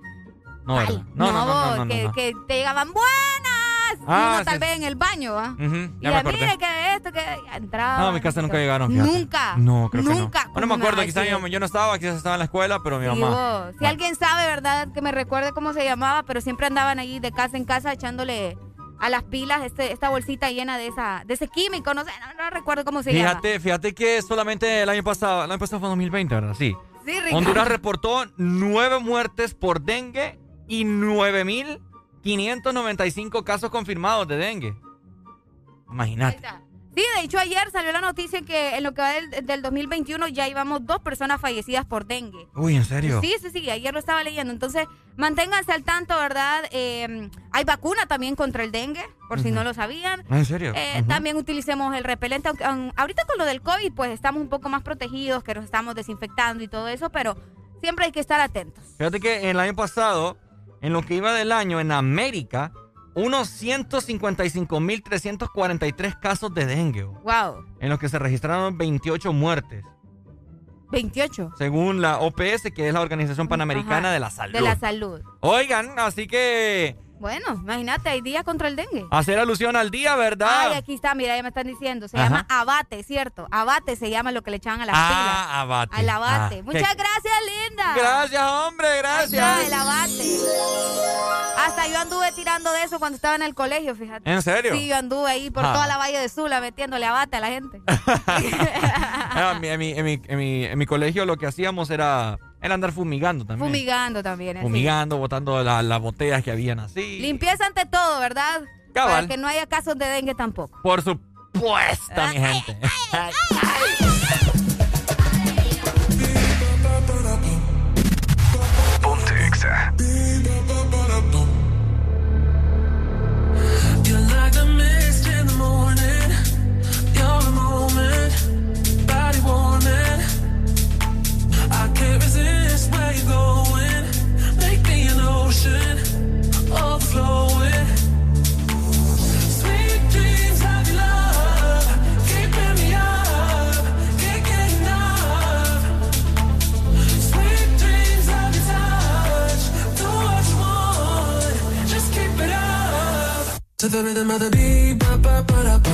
No, ¿verdad?
No,
no, no,
que,
no.
que te llegaban buenas.
Ah,
uno tal
sí.
vez en el baño.
Ujú,
Y
ya me
mire que esto, que entraba.
No, a mi casa nunca llegaron. fíjate.
Nunca.
No, creo
Nunca.
que no. No me acuerdo, quizás yo, yo no estaba, quizás estaba en la escuela, pero mi mamá.
vos. Si alguien sabe, ¿verdad? Que me recuerde cómo se llamaba, pero siempre andaban ahí de casa en casa echándole a las pilas este, esta bolsita llena de esa de ese químico, no sé, no, no recuerdo cómo se
Fíjate,
llama.
fíjate que solamente el año pasado, el año pasado fue 2020, ¿verdad? Sí.
Sí, Ricardo.
Honduras reportó nueve muertes por dengue y 9.595 casos confirmados de dengue. Imagínate.
Sí, de hecho ayer salió la noticia que en lo que va del, del 2021 ya íbamos dos personas fallecidas por dengue.
Uy, ¿en serio?
Sí, sí, sí, ayer lo estaba leyendo. Entonces, manténganse al tanto, ¿verdad? Eh, hay vacuna también contra el dengue, por si no lo sabían.
Ah, ¿En serio?
Eh. También utilicemos el repelente. aunque- aun- ahorita con lo del COVID, pues estamos un poco más protegidos, que nos estamos desinfectando y todo eso, pero siempre hay que estar atentos.
Fíjate que el año pasado, en lo que iba del año, en América, unos 155.343 casos de dengue.
Wow,
En los que se registraron 28 muertes.
28.
Según la OPS, que es la Organización Panamericana
Ajá,
de la Salud.
De la salud.
Oigan, así que
Bueno, imagínate, hay día contra el dengue.
hacer alusión al día, ¿verdad?
Ay, aquí está, mira, ya me están diciendo. Se
Ajá.
llama abate, ¿cierto? Abate se llama lo que le echaban a las
ah,
pilas.
abate.
Al abate.
Ah,
Muchas
qué-
gracias, linda.
Gracias, hombre, gracias.
está, el abate. Hasta yo anduve tirando de eso cuando estaba en el colegio, fíjate.
¿En serio?
Sí, yo anduve ahí por
Ah.
toda la Valle de Sula metiéndole abate a la gente.
En, mi, en, mi, en mi- en mi colegio lo que hacíamos era, era andar fumigando también.
Fumigando también. así.
Fumigando, botando la- las botellas que habían así.
Limpieza ante todo, ¿verdad?
Cabal.
Para que no haya casos de dengue tampoco.
Por supuesto, mi gente.
Exa.
You're like To the rhythm of the beat, ba ba ba da ba,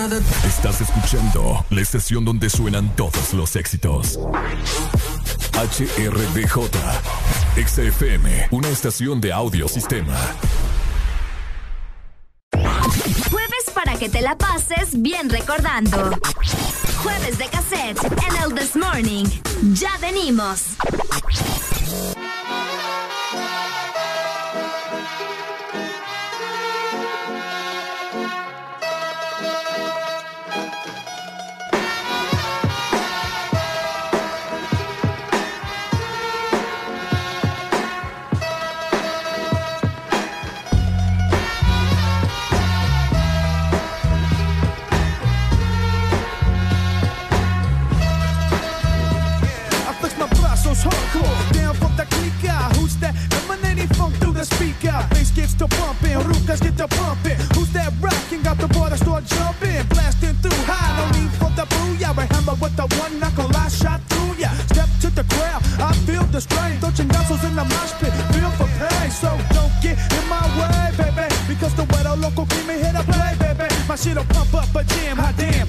Estás escuchando la estación donde suenan todos los éxitos. HRDJ. XFM, una estación de audio sistema.
Jueves para que te la pases bien recordando. Jueves de cassette en el This Morning. Ya venimos.
To pumping, rucas get to pumping. Who's that rocking? Got the water start jumping, blasting through high. No need for the booyah, we hammer with the one knuckle I shot through ya. Step to the crowd. I feel the strain. Throw chingazos in the mosh pit, feel for pain. So don't get in my way, baby. Because the weather local keep me here to play, baby. My shit'll pump up a jam, hot damn.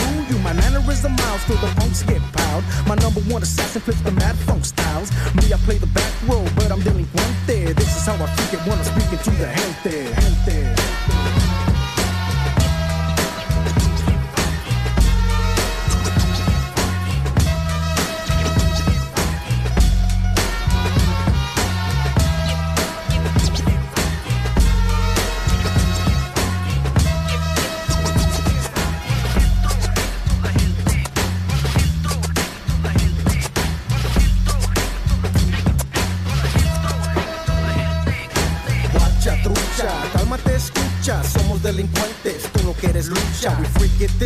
you. My mannerism miles till the punks get piled. My number one assassin flips the mad funk styles. Me, I play the back row, but I'm delinquente. This is how I freak it when I'm speaking to the gente. gente.
Guacha,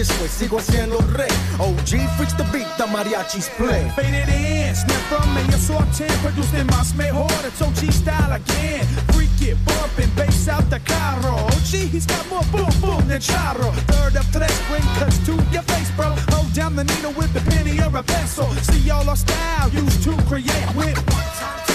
this way, sigo siendo rey. OG freaks the beat, the mariachis play.
Faded in, snap from ellos sorten, producen más mejor, it's OG style again. Freak it, bumping, bass out the carro. OG, he's got more boom boom than charro. Third of tres, bring cuts to your face, bro. Hold down the needle with the penny or a pencil. See all our style used to create with one time.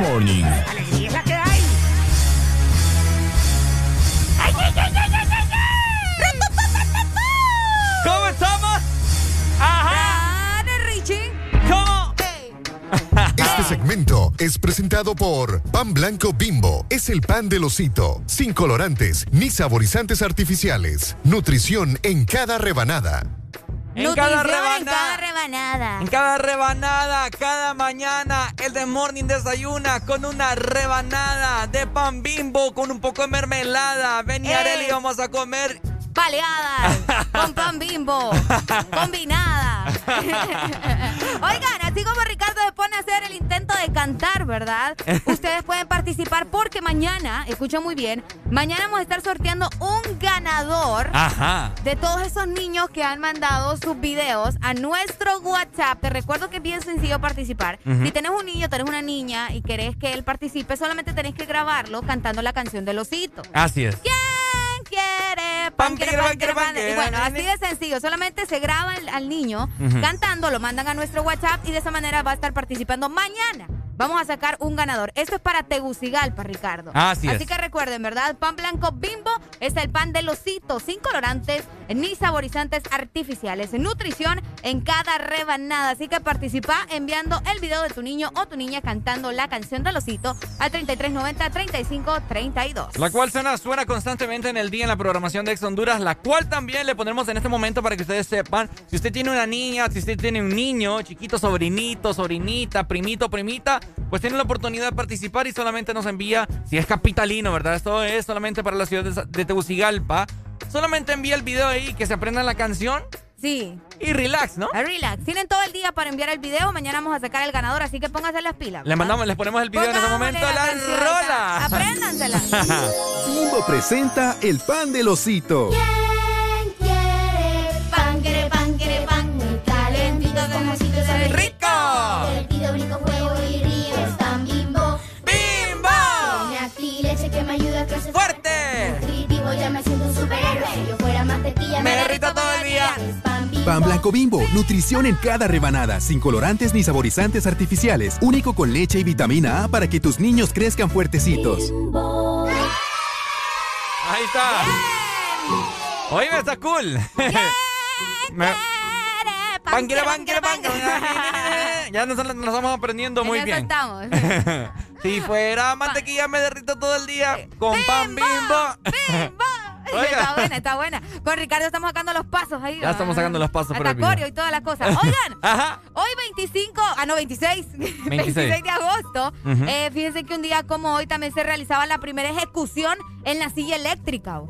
Morning.
Alegría es la que hay. ¡Ay, ay, ay, ay, ay, ay, ay!
¿Cómo estamos? Ajá.
Dale, Richie.
¿Cómo?
Este segmento es presentado por Pan Blanco Bimbo. Es el pan del osito, sin colorantes ni saborizantes artificiales. Nutrición en cada rebanada.
En cada
en
rebanada.
cada rebanada.
En cada rebanada, cada mañana, el de Morning desayuna con una rebanada de pan bimbo con un poco de mermelada. Ven y
Eh.
Areli, vamos a comer.
Baleadas con pan bimbo, combinada. Oigan, así como Ricardo se pone a hacer el intento de cantar, ¿verdad? Ustedes pueden participar porque mañana, escuchen muy bien, mañana vamos a estar sorteando un ganador
Ajá.
de todos esos niños que han mandado sus videos a nuestro WhatsApp. Te recuerdo que es bien sencillo participar. Si tenés un niño, tenés una niña y querés que él participe, solamente tenés que grabarlo cantando la canción del osito.
Así es.
¿Quién quiere pan, quiere pan, quiere pan? Y bueno, así de sencillo. Solamente se graba al, al niño cantando, lo mandan a nuestro WhatsApp y de esa manera va a estar participando mañana. Vamos a sacar un ganador. Esto es para Tegucigalpa, Ricardo.
Así es.
que recuerden, ¿verdad? Pan blanco bimbo es el pan del osito, sin colorantes ni saborizantes artificiales. Nutrición en cada rebanada. Así que participa enviando el video de tu niño o tu niña cantando la canción del osito al 3390-3532.
La cual suena, suena constantemente en el día en la programación de Ex Honduras, la cual también le pondremos en este momento para que ustedes sepan, si usted tiene una niña, si usted tiene un niño, chiquito, sobrinito, sobrinita, primito, primita, pues tiene la oportunidad de participar y solamente nos envía, si es capitalino, ¿verdad? Esto es solamente para la ciudad de, Tegucigalpa. Solamente envía el video ahí, que se aprendan la canción.
Sí.
Y relax, ¿no?
A Relax. Tienen todo el día para enviar el video. Mañana vamos a sacar el ganador, así que pónganse las pilas.
Le mandamos, les ponemos el video en ese
Pongámosle
momento a la
canción,
rola.
Apréndansela.
Bimbo presenta el pan del osito.
¿Quién pan bimbo.
Bimbo,
nutrición en cada rebanada, sin colorantes ni saborizantes artificiales, único con leche y vitamina A para que tus niños crezcan fuertecitos.
Ahí está. Oye, está cool. Me- pan. Ya nos, nos estamos aprendiendo muy bien.
estamos.
si fuera mantequilla me derrito todo el día con pan bimbo. Oiga.
Está buena, está buena. Con Ricardo estamos sacando los pasos ahí.
Ya estamos sacando los pasos video.
coreo y todas las cosas. Oigan,
Ajá.
hoy 25, ah no, 26, 26, de agosto, eh, fíjense que un día como hoy también se realizaba la primera ejecución en la silla eléctrica.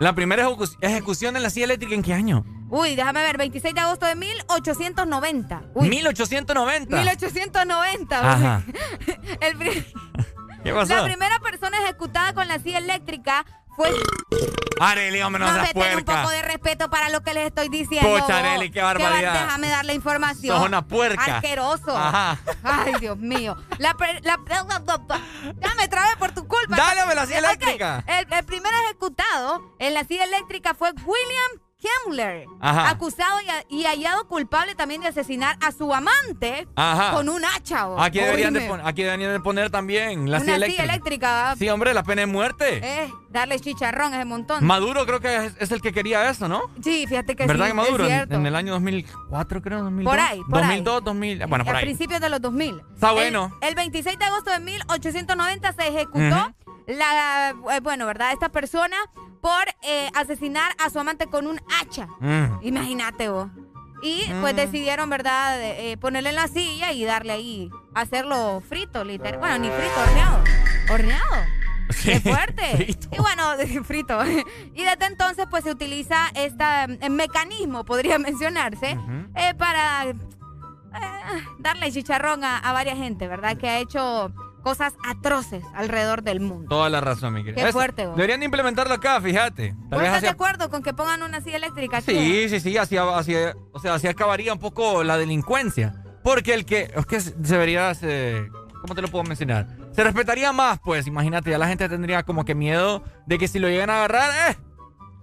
La primera ejecu- ejecución en la silla eléctrica, ¿en qué año?
Uy, déjame ver, 26 de agosto de 1890. Uy,
1890.
1890.
Ajá.
El
¿Qué pasó?
La primera persona ejecutada con la silla eléctrica fue...
Areli, hombre, no
No,
seas
ten un
puerca.
poco de respeto para lo que les estoy diciendo.
Pocha,
vos.
Arely, qué barbaridad.
Déjame dar la información.
Sos una puerca.
Asqueroso.
Ajá.
Ay, Dios mío. La, la, ya me trabé por tu culpa.
Dale, la silla eléctrica.
El, el primer ejecutado en la silla eléctrica fue William Kemmler,
Ajá.
acusado y, hallado culpable también de asesinar a su amante
Ajá.
con un hacha. vos.
Aquí deberían, de aquí deberían de poner también la
Una
silla
silla
eléctrica. Sí, hombre, la pena de muerte.
Eh, darle chicharrón a ese montón.
Maduro creo que es, es el que quería eso, ¿no?
Sí, fíjate que
¿Verdad
sí,
que Maduro?
es
En, el año 2004, creo, 2002.
Por ahí, por ahí.
2002, 2000, bueno, por
a
ahí.
principios de los 2000.
Está
El-
bueno.
El, 26 de agosto de 1890 se ejecutó. La, eh, bueno, ¿verdad? Esta persona por eh, asesinar a su amante con un hacha.
Mm.
Imagínate vos. Y pues
Mm.
decidieron, ¿verdad? eh, ponerle en la silla y darle ahí, hacerlo frito, literal. Bueno, ni frito, horneado. Horneado. ¡Qué fuerte! Y bueno, frito. Y desde entonces, pues se utiliza este mecanismo, podría mencionarse, eh, para darle chicharrón a, a varias gente, ¿verdad? Que ha hecho cosas atroces alrededor del mundo.
Toda la razón, mi querida.
Qué
Eso,
fuerte, vos.
Deberían de implementarlo acá, fíjate.
¿Vos estás de acuerdo con que pongan una silla eléctrica aquí?
Sí, sí, sí, así, así, o sea, así acabaría un poco la delincuencia. Porque el que, es que se debería, se- ¿cómo te lo puedo mencionar? Se respetaría más, pues, imagínate, ya la gente tendría como que miedo de que si lo llegan a agarrar, eh,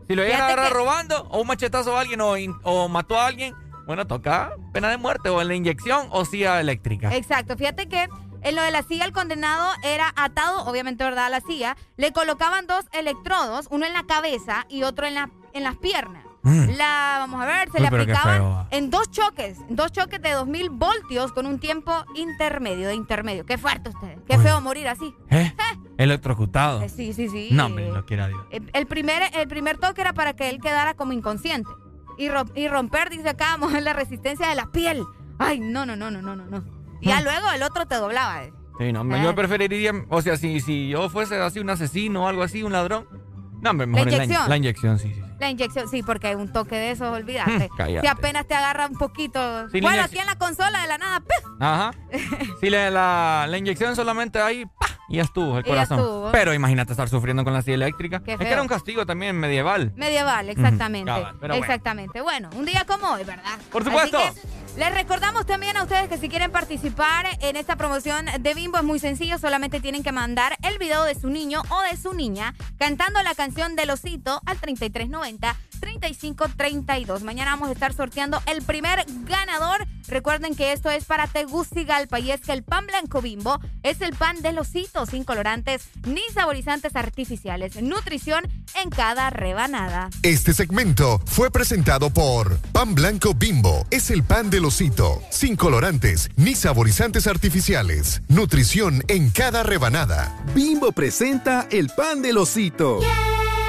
si lo llegan a agarrar
que-
robando, o un machetazo a alguien, o, in- o mató a alguien, bueno, toca pena de muerte, o en la inyección, o silla eléctrica.
Exacto, fíjate que En lo de la silla, el condenado era atado, obviamente, ¿verdad? A la silla. Le colocaban dos electrodos, uno en la cabeza y otro en, la, en las piernas.
Mm.
La, vamos a ver, se
Uy,
le aplicaban
feo.
en dos choques, dos choques de 2000 voltios con un tiempo intermedio, de intermedio. Qué fuerte ustedes, qué feo morir así.
¿Eh? Electrocutado.
Eh, sí, sí, sí.
No, hombre, no quiera Dios.
El el primer, el primer toque era para que él quedara como inconsciente. Y romper, dice acá, mover la resistencia de la piel. Ay, no, no, no, no, no, no, no. Y ya luego el otro te doblaba.
Sí, no, yo preferiría, o sea, si, si yo fuese así un asesino o algo así, un ladrón. No, hombre, mejor en
inyección.
la inyección, sí, sí.
La inyección, sí, porque un toque de esos, olvídate. si apenas te agarra un poquito.
La
bueno, aquí en la consola de la nada.
Ajá. Sí, la, la, la inyección solamente ahí, ¡pa! y ya estuvo el
Y
corazón.
estuvo.
Pero imagínate estar sufriendo con la silla eléctrica. Es que era un castigo también medieval.
Medieval, exactamente.
Cabal, bueno.
exactamente. Bueno. un día como hoy, ¿verdad?
Por supuesto.
Les recordamos también a ustedes que si quieren participar en esta promoción de Bimbo es muy sencillo, solamente tienen que mandar el video de su niño o de su niña cantando la canción del osito al 3390 3532. Mañana vamos a estar sorteando el primer ganador. Recuerden que esto es para Tegucigalpa y es que el pan blanco bimbo es el pan del osito sin colorantes ni saborizantes artificiales. Nutrición en cada rebanada.
Este segmento fue presentado por Pan Blanco Bimbo. Es el pan del osito, sin colorantes ni saborizantes artificiales. Nutrición en cada rebanada.
Bimbo presenta el pan del osito.
quiere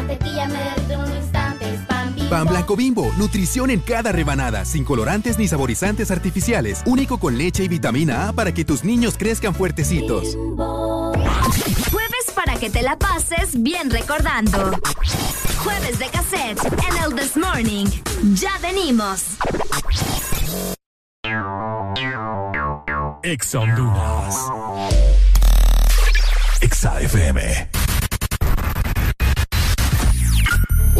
mantequilla, me derrito en un instante. Es pan bimbo.
Pan blanco bimbo, nutrición en cada rebanada, sin colorantes ni saborizantes artificiales, único con leche y vitamina A para que tus niños crezcan fuertecitos.
Jueves para que te la pases bien recordando. Jueves de cassette en el This Morning. Ya venimos.
Exa Honduras. Exa FM.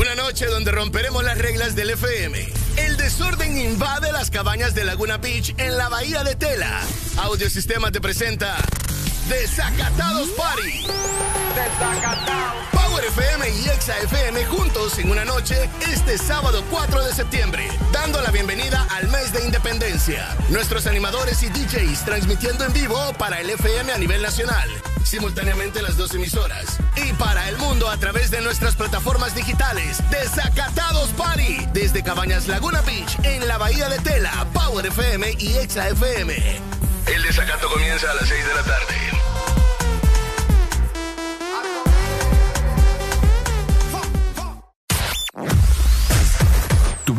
Una noche donde romperemos las reglas del FM. El desorden invade las cabañas de Laguna Beach en la bahía de Tela. Audiosistema te presenta Desacatados Party. FM y Exa FM juntos en una noche este sábado 4 de septiembre, dando la bienvenida al mes de independencia. Nuestros animadores y DJs transmitiendo en vivo para el FM a nivel nacional, simultáneamente las dos emisoras. Y para el mundo a través de nuestras plataformas digitales. Desacatados Party, desde Cabañas Laguna Beach, en la Bahía de Tela, Power FM y Exa FM. El desacato comienza a las 6 de la tarde.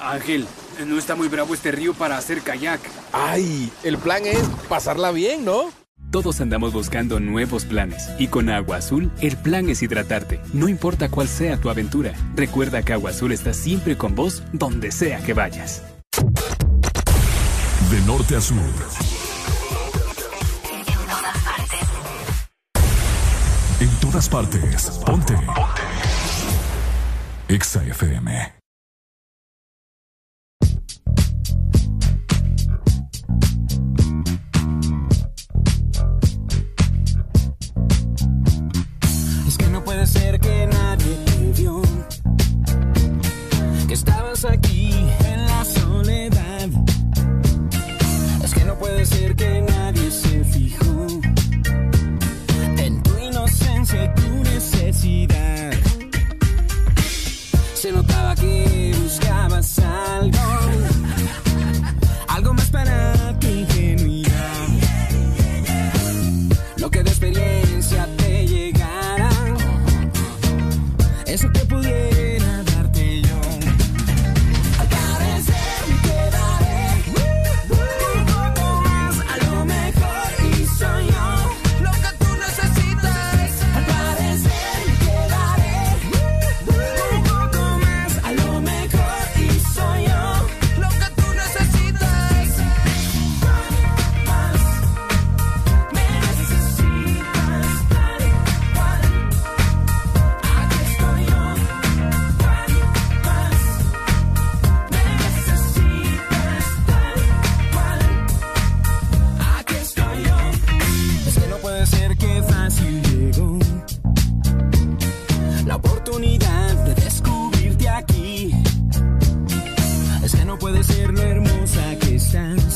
Ángel, no está muy bravo este río para hacer kayak.
¡Ay! El plan es pasarla bien, ¿no?
Todos andamos buscando nuevos planes y con Agua Azul el plan es hidratarte. No importa cuál sea tu aventura, recuerda que Agua Azul está siempre con vos donde sea que vayas.
De norte a sur. En todas partes. Ponte. Ponte. Exa FM.
estabas aquí en la soledad. Es que no puede ser que nadie se fijó en tu inocencia y tu necesidad. Se notaba que
buscabas algo, algo más para
chance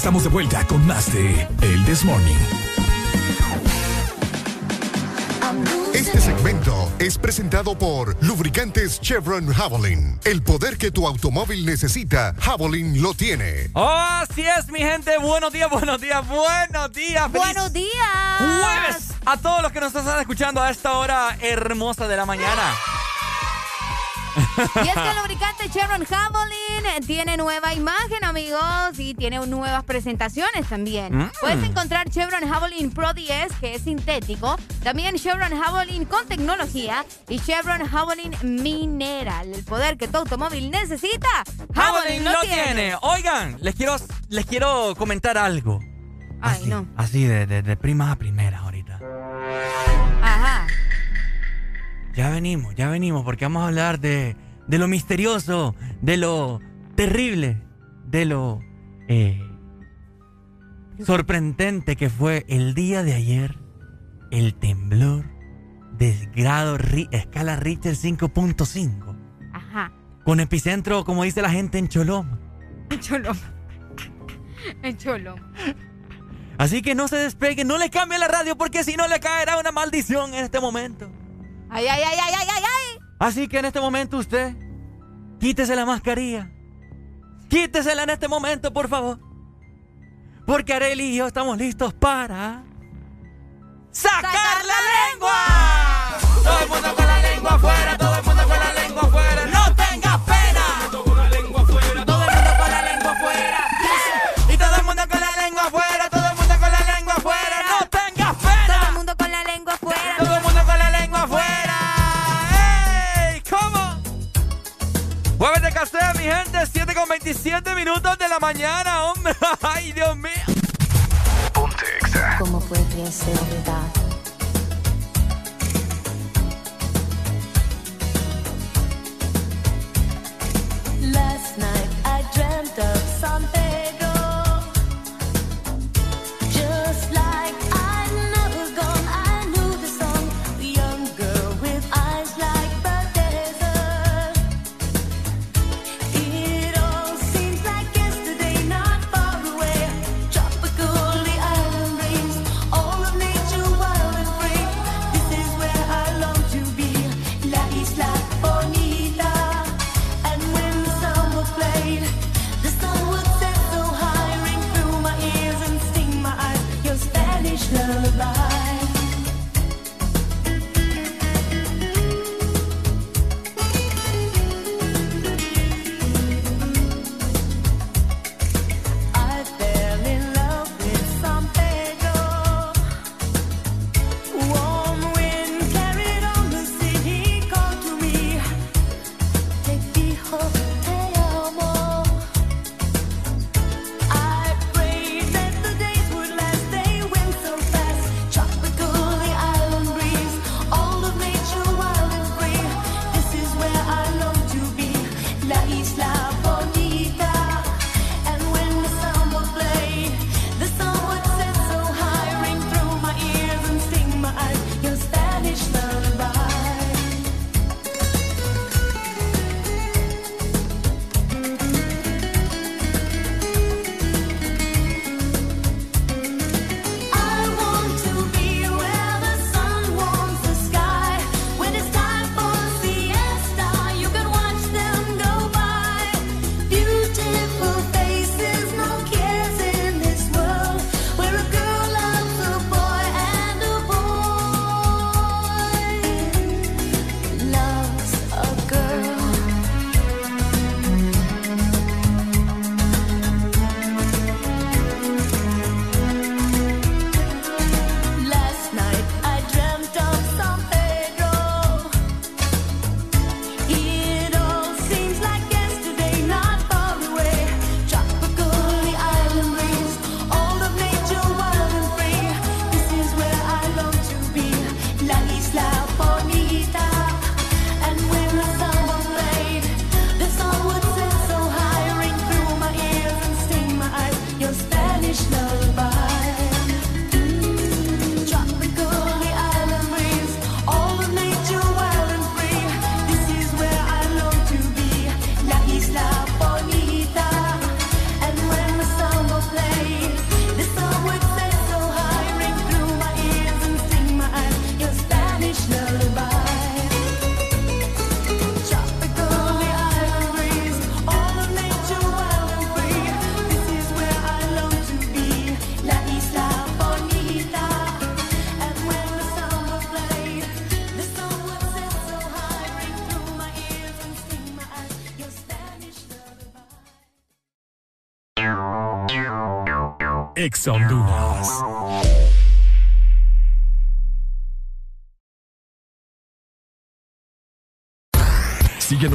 estamos de vuelta con más de El This Morning.
Este segmento es presentado por Lubricantes Chevron Javelin. El poder que tu automóvil necesita, Javelin lo tiene.
Oh, así es, mi gente. Buenos días, buenos días, buenos días. Feliz
Buenos días.
Jueves a todos los que nos están escuchando a esta hora hermosa de la mañana.
Y es que Chevron Javelin tiene nueva imagen, amigos, y tiene nuevas presentaciones también.
Mm.
Puedes encontrar Chevron Javelin Pro 10, que es sintético, también Chevron Javelin con tecnología y Chevron Javelin Mineral. El poder que tu automóvil necesita,
Javelin lo tiene. Oigan, les quiero, les quiero comentar algo.
Ay, no.
Así de, de, de primas a primeras ahorita.
Ajá.
Ya venimos, ya venimos, porque vamos a hablar de, de lo misterioso, de lo terrible, de lo eh, sorprendente que fue el día de ayer, el temblor de grado escala Richter 5.5,
Ajá.
con epicentro, como dice la gente, en Choloma.
En Choloma. En Choloma.
Así que no se despegue, no le cambie la radio, porque si no le caerá una maldición en este momento.
Ay, ay, ay, ay, ay, ay, ay.
Así que en este momento usted, quítese la mascarilla. Quítesela en este momento, por favor. Porque Areli y yo estamos listos para... ¡Sacar, la lengua! Todo el mundo con la lengua afuera, con 27 minutos de la mañana, hombre. ¡Ay, Dios mío!
¿Cómo puede ser verdad?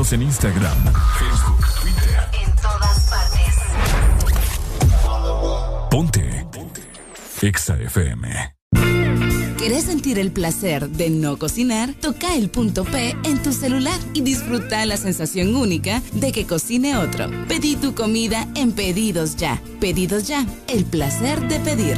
Síguenos en Instagram, Facebook, Twitter.
En todas partes.
Ponte. Ponte. Exa FM.
¿Querés sentir el placer de no cocinar? Toca el punto P en tu celular y disfruta la sensación única de que cocine otro. Pedí tu comida en Pedidos Ya. Pedidos Ya, el placer de pedir.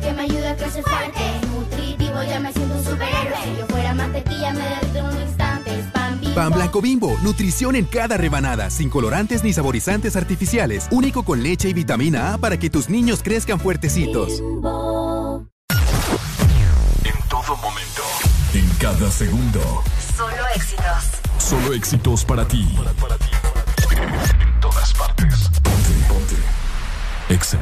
que me ayuda a crecer fuerte. Es nutritivo, ya me siento un superhéroe. Si yo fuera mantequilla, me derrito en un instante. Es pan bimbo.
Pan blanco bimbo, nutrición en cada rebanada, sin colorantes ni saborizantes artificiales, único con leche y vitamina A para que tus niños crezcan fuertecitos.
En todo momento. En cada segundo.
Solo éxitos.
Solo éxitos para ti. En todas partes. Ponte, ponte. Exa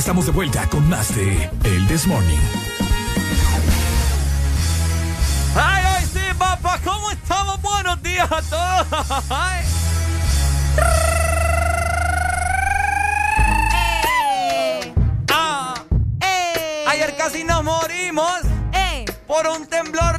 estamos de vuelta con más de El This Morning.
¡Ay, ay, sí, papá! ¿Cómo estamos? Buenos días a todos. Ay. Ah. Ayer casi nos morimos por un temblorcito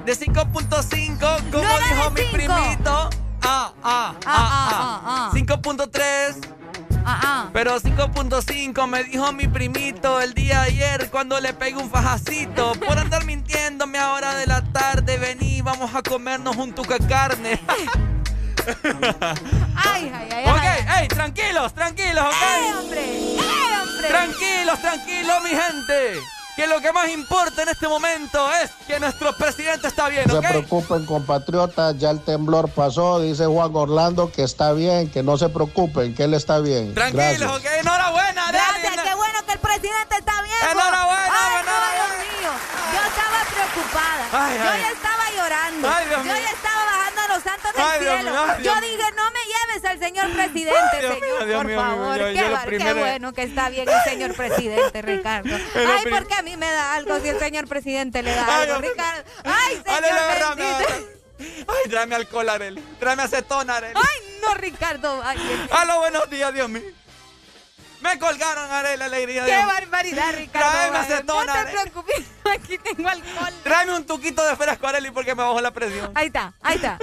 5?
De 5.5, como
No
dijo mi
cinco.
primito. Ah, ah, ah, ah. 5.3.
Ah,
Pero 5.5 me dijo mi primito el día de ayer cuando le pegué un fajacito. Por andar mintiéndome a hora de la tarde, vení, vamos a comernos un tuca carne.
Ay, ay, ay.
ok, hey, tranquilos, tranquilos, ok.
¡Eh, hombre! ¡Eh, hombre!
Tranquilos, tranquilos, mi gente. Que lo que más importa en este momento es que nuestro presidente está bien,
No se preocupen, compatriotas, ya el temblor pasó, dice Juan Orlando que está bien, que no se preocupen, que él está bien.
Tranquilos, ok. Enhorabuena.
Gracias, qué bueno que el presidente está bien.
Enhorabuena,
Ay,
enhorabuena.
no, Dios mío. Yo estaba preocupada.
Ay,
yo ya estaba llorando.
Ay, Dios
yo ya estaba bajando a los santos del
Ay, Dios
cielo.
mío, ay,
yo dije, señor presidente,
Ay, Dios
señor,
mío, Dios
por
mío,
favor.
yo-
qué,
yo
bar- qué bueno que está bien el señor presidente, Ricardo. Ay, porque a mí me da algo si el señor presidente le da
Ay,
algo,
mío.
Ricardo. Ay, señor
agárrame. Ay, tráeme alcohol, Arely. Tráeme acetón, Arely.
Ay, no, Ricardo. Ay,
Aló, buenos días, Dios mío. Me colgaron, Arely, alegría.
Qué
Dios mío.
barbaridad, Ricardo.
Tráeme
Ay,
acetón,
No te preocupes, aquí tengo alcohol.
Tráeme un tuquito de fresco, Arely, porque me bajó la presión.
Ahí está, ahí está.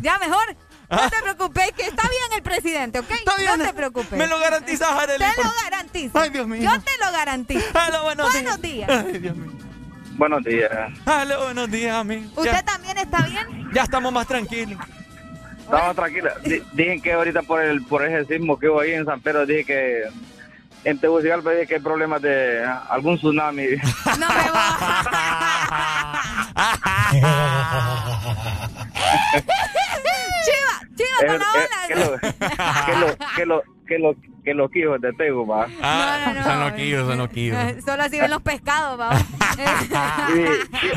Ya mejor. No te preocupes, que está bien el presidente, ¿ok?
Está bien.
No te preocupes.
Me lo garantizas, Arely.
Te
por-
lo garantizo.
Ay, Dios mío.
Yo te lo garantizo.
Aló, buenos,
Buenos días.
Ay, Dios mío.
Buenos días.
Aló, buenos días, amigo.
¿Usted
Ya,
también está bien?
ya estamos más tranquilos.
Estamos tranquilos. Di- Dije que ahorita por el por ese sismo que hubo ahí en San Pedro, dije que en Tegucigalpa dije que hay problemas de algún tsunami.
No me Chiva,
Es-
con la ola.
que lo que lo que lo que lo que los hijos de Tegu, va.
Ah,
No, no, no.
Son loquillos, son loquillos.
Eh, Solo así ven los pescados, vamos.
Sí, sí.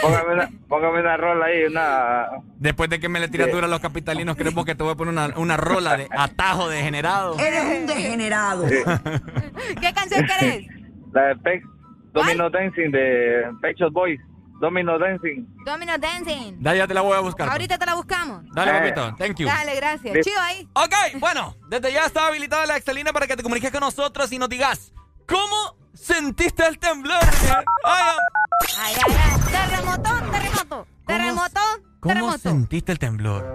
Póngame una, póngame una rola ahí, una
Después de que me le tiras dura a los capitalinos, creemos que te voy a poner una, una rola de atajo degenerado.
Eres un degenerado.
Sí.
¿Qué canción querés?
la de Pex Domino Dancing de Pet Shop Boys. Domino Dancing.
Domino Dancing.
Dale, ya te la voy a buscar. pues.
Ahorita te la buscamos.
Dale,
Eh.
papito. Thank you.
Dale, gracias. Chivo ahí.
Ok, bueno, desde ya está habilitada la Excelina para que te comuniques con nosotros y nos digas cómo sentiste el temblor. Ay,
Ay, ay, ay. Terremoto, terremoto.
¿Cómo
terremoto.
sentiste el temblor?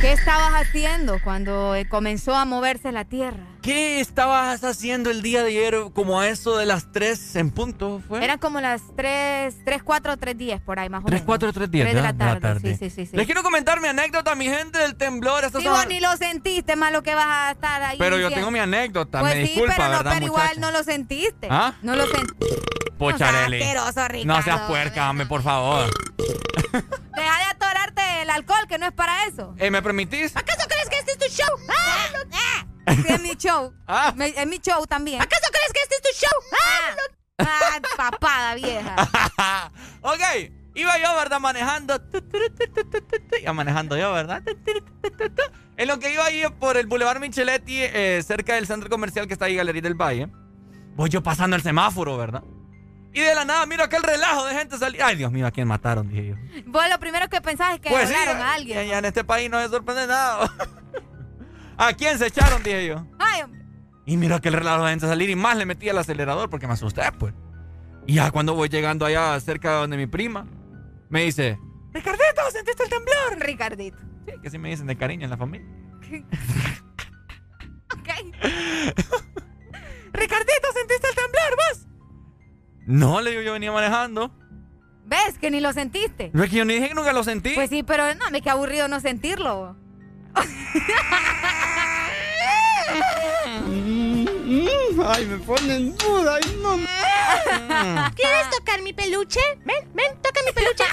¿Qué estabas haciendo cuando eh, comenzó a moverse la tierra?
¿Qué estabas haciendo el día de ayer como a eso de las 3 en punto? ¿Fue?
Eran como las 3, 3, 4, 3, 10 por ahí más o
3,
menos.
4, 3, 10
3 de la tarde. Sí, sí, sí. sí.
Les quiero comentar mi anécdota, mi gente, del temblor. Estos
Sí,
son-
vos ni lo sentiste, más lo que vas a estar ahí.
Pero yo tengo mi anécdota,
Pues
me
sí,
disculpa,
pero, no,
¿verdad,
pero
muchacha?
igual no lo sentiste.
¿Ah?
No lo sentiste.
Pocharelli.
No seas asqueroso, Ricardo.
No seas puerca, hombre, por favor.
Deja de atorarte el alcohol, que no es para eso.
Eh, ¿Me permitís?
¿Acaso crees que este es tu show? ¡Ah! lo- Sí, es mi show.
Ah.
Me- es mi show también. ¿Acaso crees que este es tu show? ¡Ah! lo- ah papada vieja.
ok, iba yo, ¿verdad? Manejando. Iba manejando yo, ¿verdad? En lo que iba ahí por el Boulevard Micheletti, eh, cerca del centro comercial que está ahí, Galería del Valle. Voy yo pasando el semáforo, ¿verdad? Y de la nada, miro aquel relajo de gente salir. Ay, Dios mío, ¿a quién mataron? Dije yo.
Vos lo primero que pensás es que
Pues sí,
violaron a
ya,
alguien.
ya en este país no me sorprende nada. ¿A quién se echaron? Dije yo.
Ay, hombre.
Y miro aquel relajo de gente salir y más le metí al acelerador porque me asusté, pues. Y ya cuando voy llegando allá cerca de donde mi prima, me dice, Ricardito, ¿sentiste el temblor?
Ricardito.
Sí, que sí me dicen de cariño en la familia.
ok.
Ricardito, ¿sentiste el temblor vos? No, le digo, yo venía manejando.
¿Ves que ni lo sentiste?
No es que yo ni dije que nunca lo sentí.
Pues sí, pero no, me qué aburrido no sentirlo.
Ay, me ponen duda. Ay, no.
¿Quieres tocar mi peluche? Ven, ven, toca mi peluche.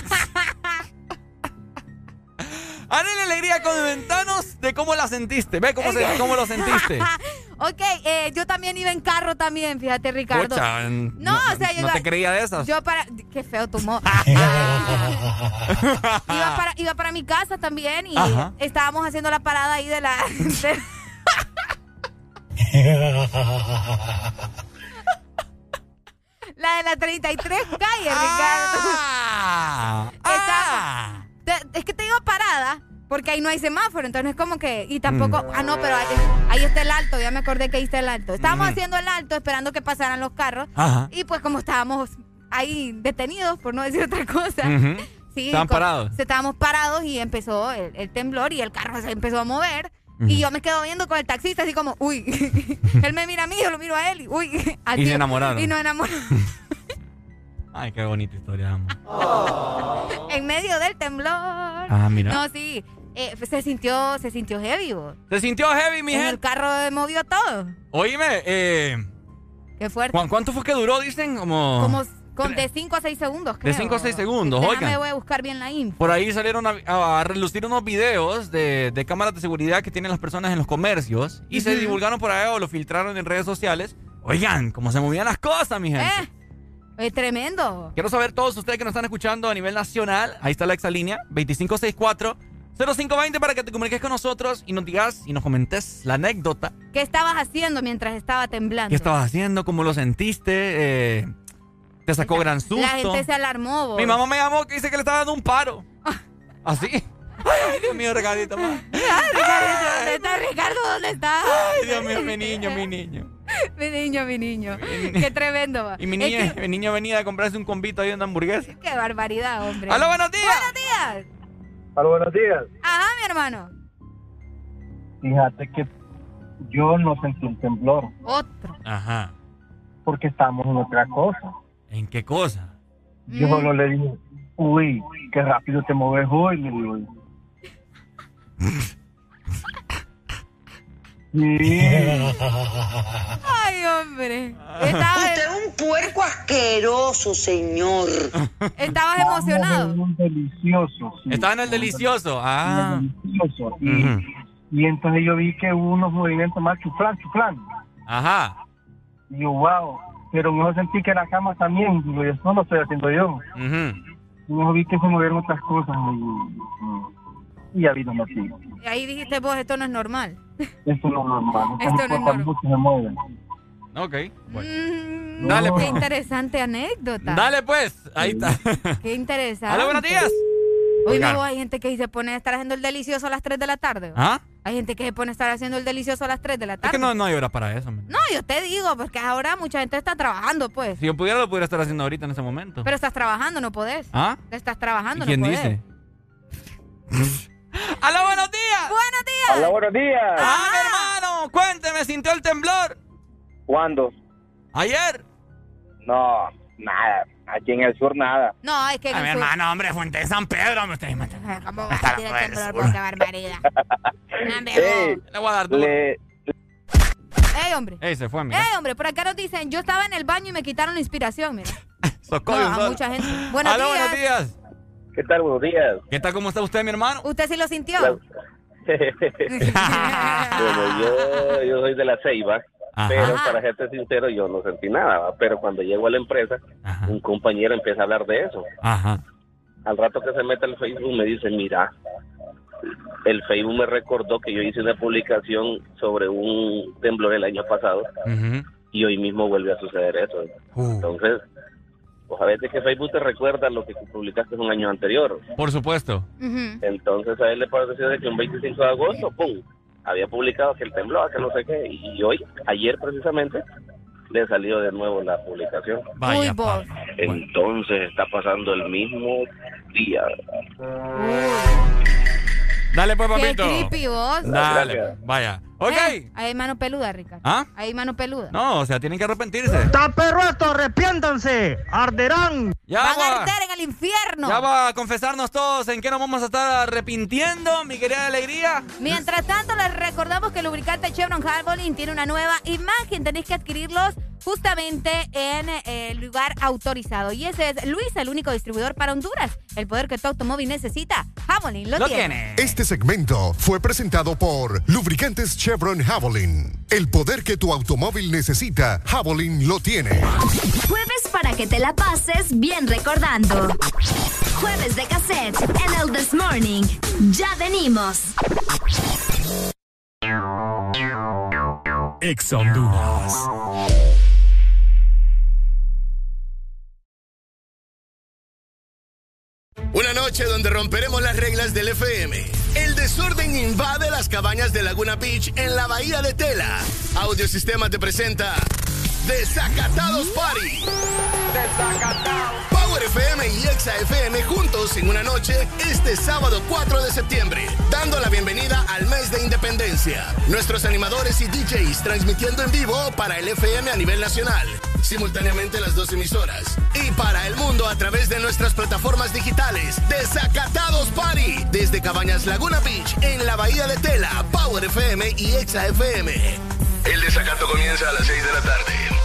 La alegría, comentanos de cómo la sentiste. Ve cómo, se- cómo lo sentiste.
Ok, eh, yo también iba en carro también, fíjate, Ricardo.
Pucha,
no, o sea, yo
no
iba-
te creía de esas.
Yo para... Qué feo tu mo- iba, para, iba para mi casa también y
Ajá.
estábamos haciendo la parada ahí de la... de- la de la 33 calle, Ricardo.
Ah.
Estaba- te- es que te digo parada porque ahí no hay semáforo, entonces es como que... Y tampoco...
Mm.
Ah, no, pero ahí, ahí está el alto, ya me acordé que ahí está el alto. Estábamos
Mm.
haciendo el alto esperando que pasaran los carros
Ajá.
y pues como estábamos ahí detenidos, por no decir otra cosa.
Ujú.
Sí,
Estaban
con-
parados.
estábamos parados y empezó el, el temblor y el carro se empezó a mover. Y yo me quedo viendo con el taxista así como, uy, él me mira a mí, yo lo miro a él, y uy. así-
Y se enamoraron.
Y nos enamoramos.
Ay, qué bonita historia, amo.
en medio del temblor.
Ah, mira.
No, sí, eh, se sintió, se sintió heavy, vos.
Se sintió heavy, mi
En
gente.
el carro movió todo.
Oíme, eh,
Qué fuerte.
¿cu- ¿cuánto fue que duró, dicen? Como...
Como con de 5 a 6 segundos, creo.
De 5 a 6 segundos,
Déjame,
oigan.
voy a buscar bien la info.
Por ahí salieron a, a relucir unos videos de, de cámaras de seguridad que tienen las personas en los comercios y se divulgaron por ahí o lo filtraron en redes sociales. Oigan, cómo se movían las cosas, mi gente.
Eh, es tremendo.
Quiero saber todos ustedes que nos están escuchando a nivel nacional. Ahí está la exalínea, 2564-0520 para que te comuniques con nosotros y nos digas y nos comentes la anécdota.
¿Qué estabas haciendo mientras estaba temblando?
¿Qué estabas haciendo? ¿Cómo lo sentiste? Eh, ¿Te sacó gran susto?
La gente se alarmó, vos.
Mi mamá me llamó que dice que le estaba dando un paro. ¿Así? Ay, Dios mío,
Ricardo, ¿dónde está Ricardo? ¿Dónde está?
Ay, Dios mío, mi niño, mi niño.
Mi niño, mi niño. Qué tremendo, va.
Y mi
Es
niño,
que-
mi niño venía a comprarse un convito ahí una hamburguesa.
Qué barbaridad, hombre.
¡Aló, buenos días!
¡Buenos días!
Hola, buenos días.
Ajá, mi hermano.
Fíjate que yo no sentí un temblor
Otro.
Ajá.
porque estamos en otra cosa.
¿En qué cosa?
Yo solo le dije, uy, qué rápido te mueves hoy, le digo. Sí.
Ay, hombre. Estaba,
Usted es un puerco asqueroso, señor.
estabas emocionado.
Un delicioso. sí.
Estaba en el delicioso. Ah.
Delicioso. Y,
Ujú.
y entonces yo vi que hubo unos movimientos más chuflán, chuflán.
Ajá.
Y yo, wow. Pero mejor sentí que la cama también. Digo, eso no lo estoy haciendo yo.
Ujú.
Y mejor vi que se movieron otras cosas. Y, y ya vino así.
Y ahí dijiste vos, esto no es normal.
Esto no es normal.
Esto no es normal.
mucho se mueven.
Ok. Bueno.
Mm,
Dale,
Qué
pues.
interesante anécdota.
Dale, pues. Ahí está.
Qué interesante.
¡Aló, buenos días!
Hoy no hay gente que se pone a estar haciendo el delicioso a las 3 de la tarde.
¿Ah?
Hay gente que se pone a estar haciendo el delicioso a las 3 de la
Es
tarde.
que no, no hay hora para eso. man.
No, yo te digo, porque ahora mucha gente está trabajando, pues.
Si yo pudiera, lo pudiera estar haciendo ahorita en ese momento.
Pero estás trabajando, no podés.
¿Ah?
Estás trabajando,
¿Y quién
no podés.
dice? ¡Aló, buenos días!
¡Buenos días!
Hola, buenos días.
¡Ah, mi hermano! Cuénteme, ¿sintió el temblor?
¿Cuándo?
¿Ayer?
No, nada. Aquí en el sur nada.
No, es que... en
A mi
el sur-
hermano, hombre, Fuente de San Pedro. Me estoy matando.
¿Cómo vas a tirar temblor, vos? ¡Qué barbaridad! No, hombre,
Ey.
Le voy a dar
le,
¡Ey, hombre!
Ey, se fue, mira.
¡Ey, hombre! Por acá nos dicen, yo estaba en el baño y me quitaron la inspiración, mira.
Socorro,
No, mucha gente. Buenos
Aló,
días.
buenos días.
¿Qué tal? Buenos días.
¿Qué tal? ¿Cómo está usted, mi hermano?
¿Usted sí lo sintió?
bueno, yo, yo soy de la Ceiba,
Ajá.
pero para serte sincero, yo no sentí nada. ¿va? Pero cuando llego a la empresa,
Ajá.
un compañero empieza a hablar de eso.
Ajá.
Al rato que se mete al Facebook me dice, mira, el Facebook me recordó que yo hice una publicación sobre un temblor el año pasado y hoy mismo vuelve a suceder eso.
Uh,
Entonces, pues a veces que Facebook te recuerda lo que publicaste un año anterior.
por supuesto.
Entonces a él le pareció de que un 25 de agosto, ¡pum! Había publicado que él tembló, que no sé qué. Y hoy, ayer precisamente, le salió de nuevo la publicación.
Vaya,
Uy.
Entonces está pasando el mismo día.
Dale, pues,
Qué
papito.
creepy vos.
Dale,
Gracias.
vaya. Ok.
Eh, hay mano peluda, Ricardo.
¿Ah?
Hay mano peluda.
No, o sea, tienen que arrepentirse.
¡Está perro esto! ¡Arrepiéntanse! ¡Arderán!
Ya
Van a arder en el infierno.
ya va a confesarnos todos en qué nos vamos a estar arrepintiendo, mi querida alegría.
Mientras tanto, les recordamos que el lubricante Chevron Harbling tiene una nueva imagen. Tenéis que adquirirlos justamente en el lugar autorizado. Y ese es Luis, el único distribuidor para Honduras. El poder que tu automóvil necesita Javelin lo,
Lo
tiene.
tiene.
Este segmento fue presentado por Lubricantes Chevron Javelin. El poder que tu automóvil necesita, Javelin lo tiene.
Jueves para que te la pases bien recordando. Jueves de cassette en el This Morning. Ya venimos.
Ex Honduras.
Una noche donde romperemos las reglas del FM. El desorden invade las cabañas de Laguna Beach en la bahía de Tela. Audiosistema te presenta Desacatados Party. Power FM y Exa FM juntos en una noche este sábado 4 de septiembre, dando la bienvenida al mes de independencia. Nuestros animadores y DJs transmitiendo en vivo para el FM a nivel nacional, simultáneamente las dos emisoras. Y para el mundo a través de nuestras plataformas digitales. Desacatados Party, desde Cabañas Laguna Beach, en la Bahía de Tela, Power FM y Exa FM. El desacato comienza a las 6 de la tarde.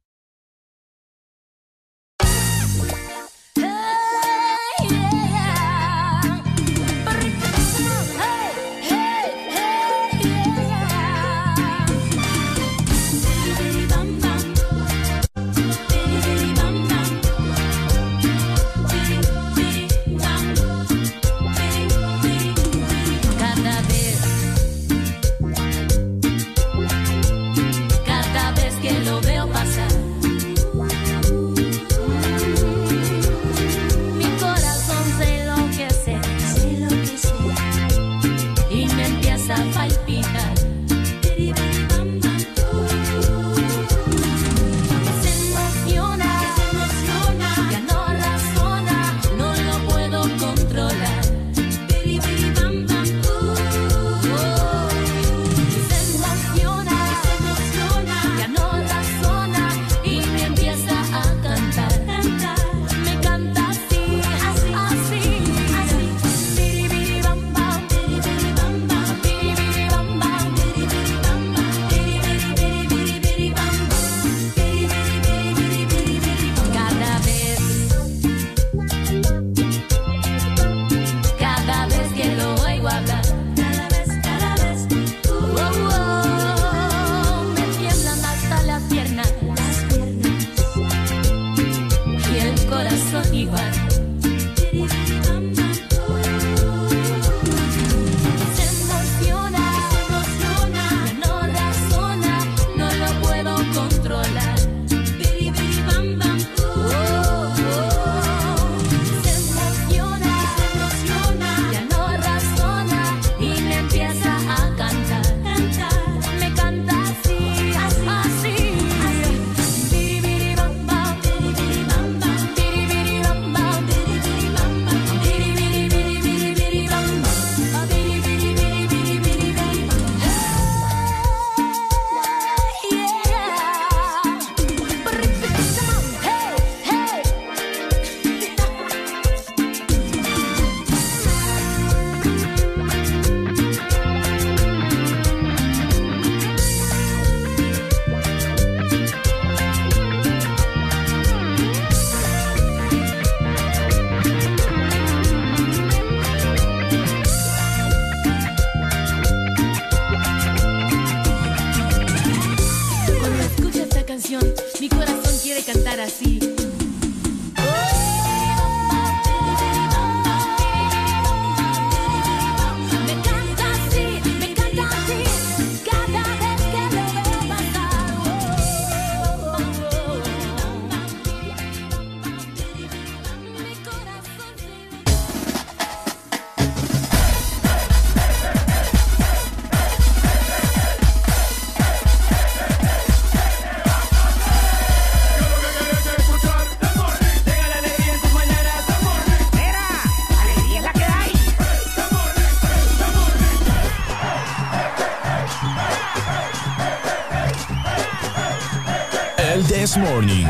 Morning.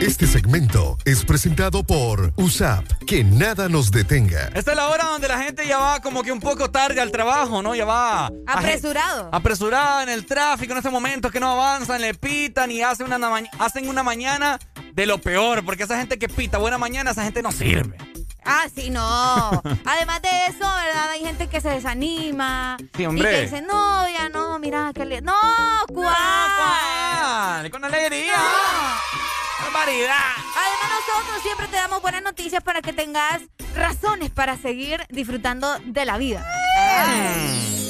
Este segmento es presentado por USAP. Que nada nos detenga.
Esta es la hora donde la gente ya va como que un poco tarde al trabajo, ¿no? Ya va...
Apresurado.
Apresurada en el tráfico en este momento que no avanzan, le pitan y hacen una, ma- hacen una mañana de lo peor, porque esa gente que pita buena mañana, esa gente no sirve.
Ah, sí, no. Además de eso, ¿verdad? Hay gente que se desanima.
Sí, hombre.
Y que dice, no, ya no, mira, que le... No, ¿cuál?
¡Con alegría! ¡Barbaridad!
Además, nosotros siempre te damos buenas noticias para que tengas razones para seguir disfrutando de la vida.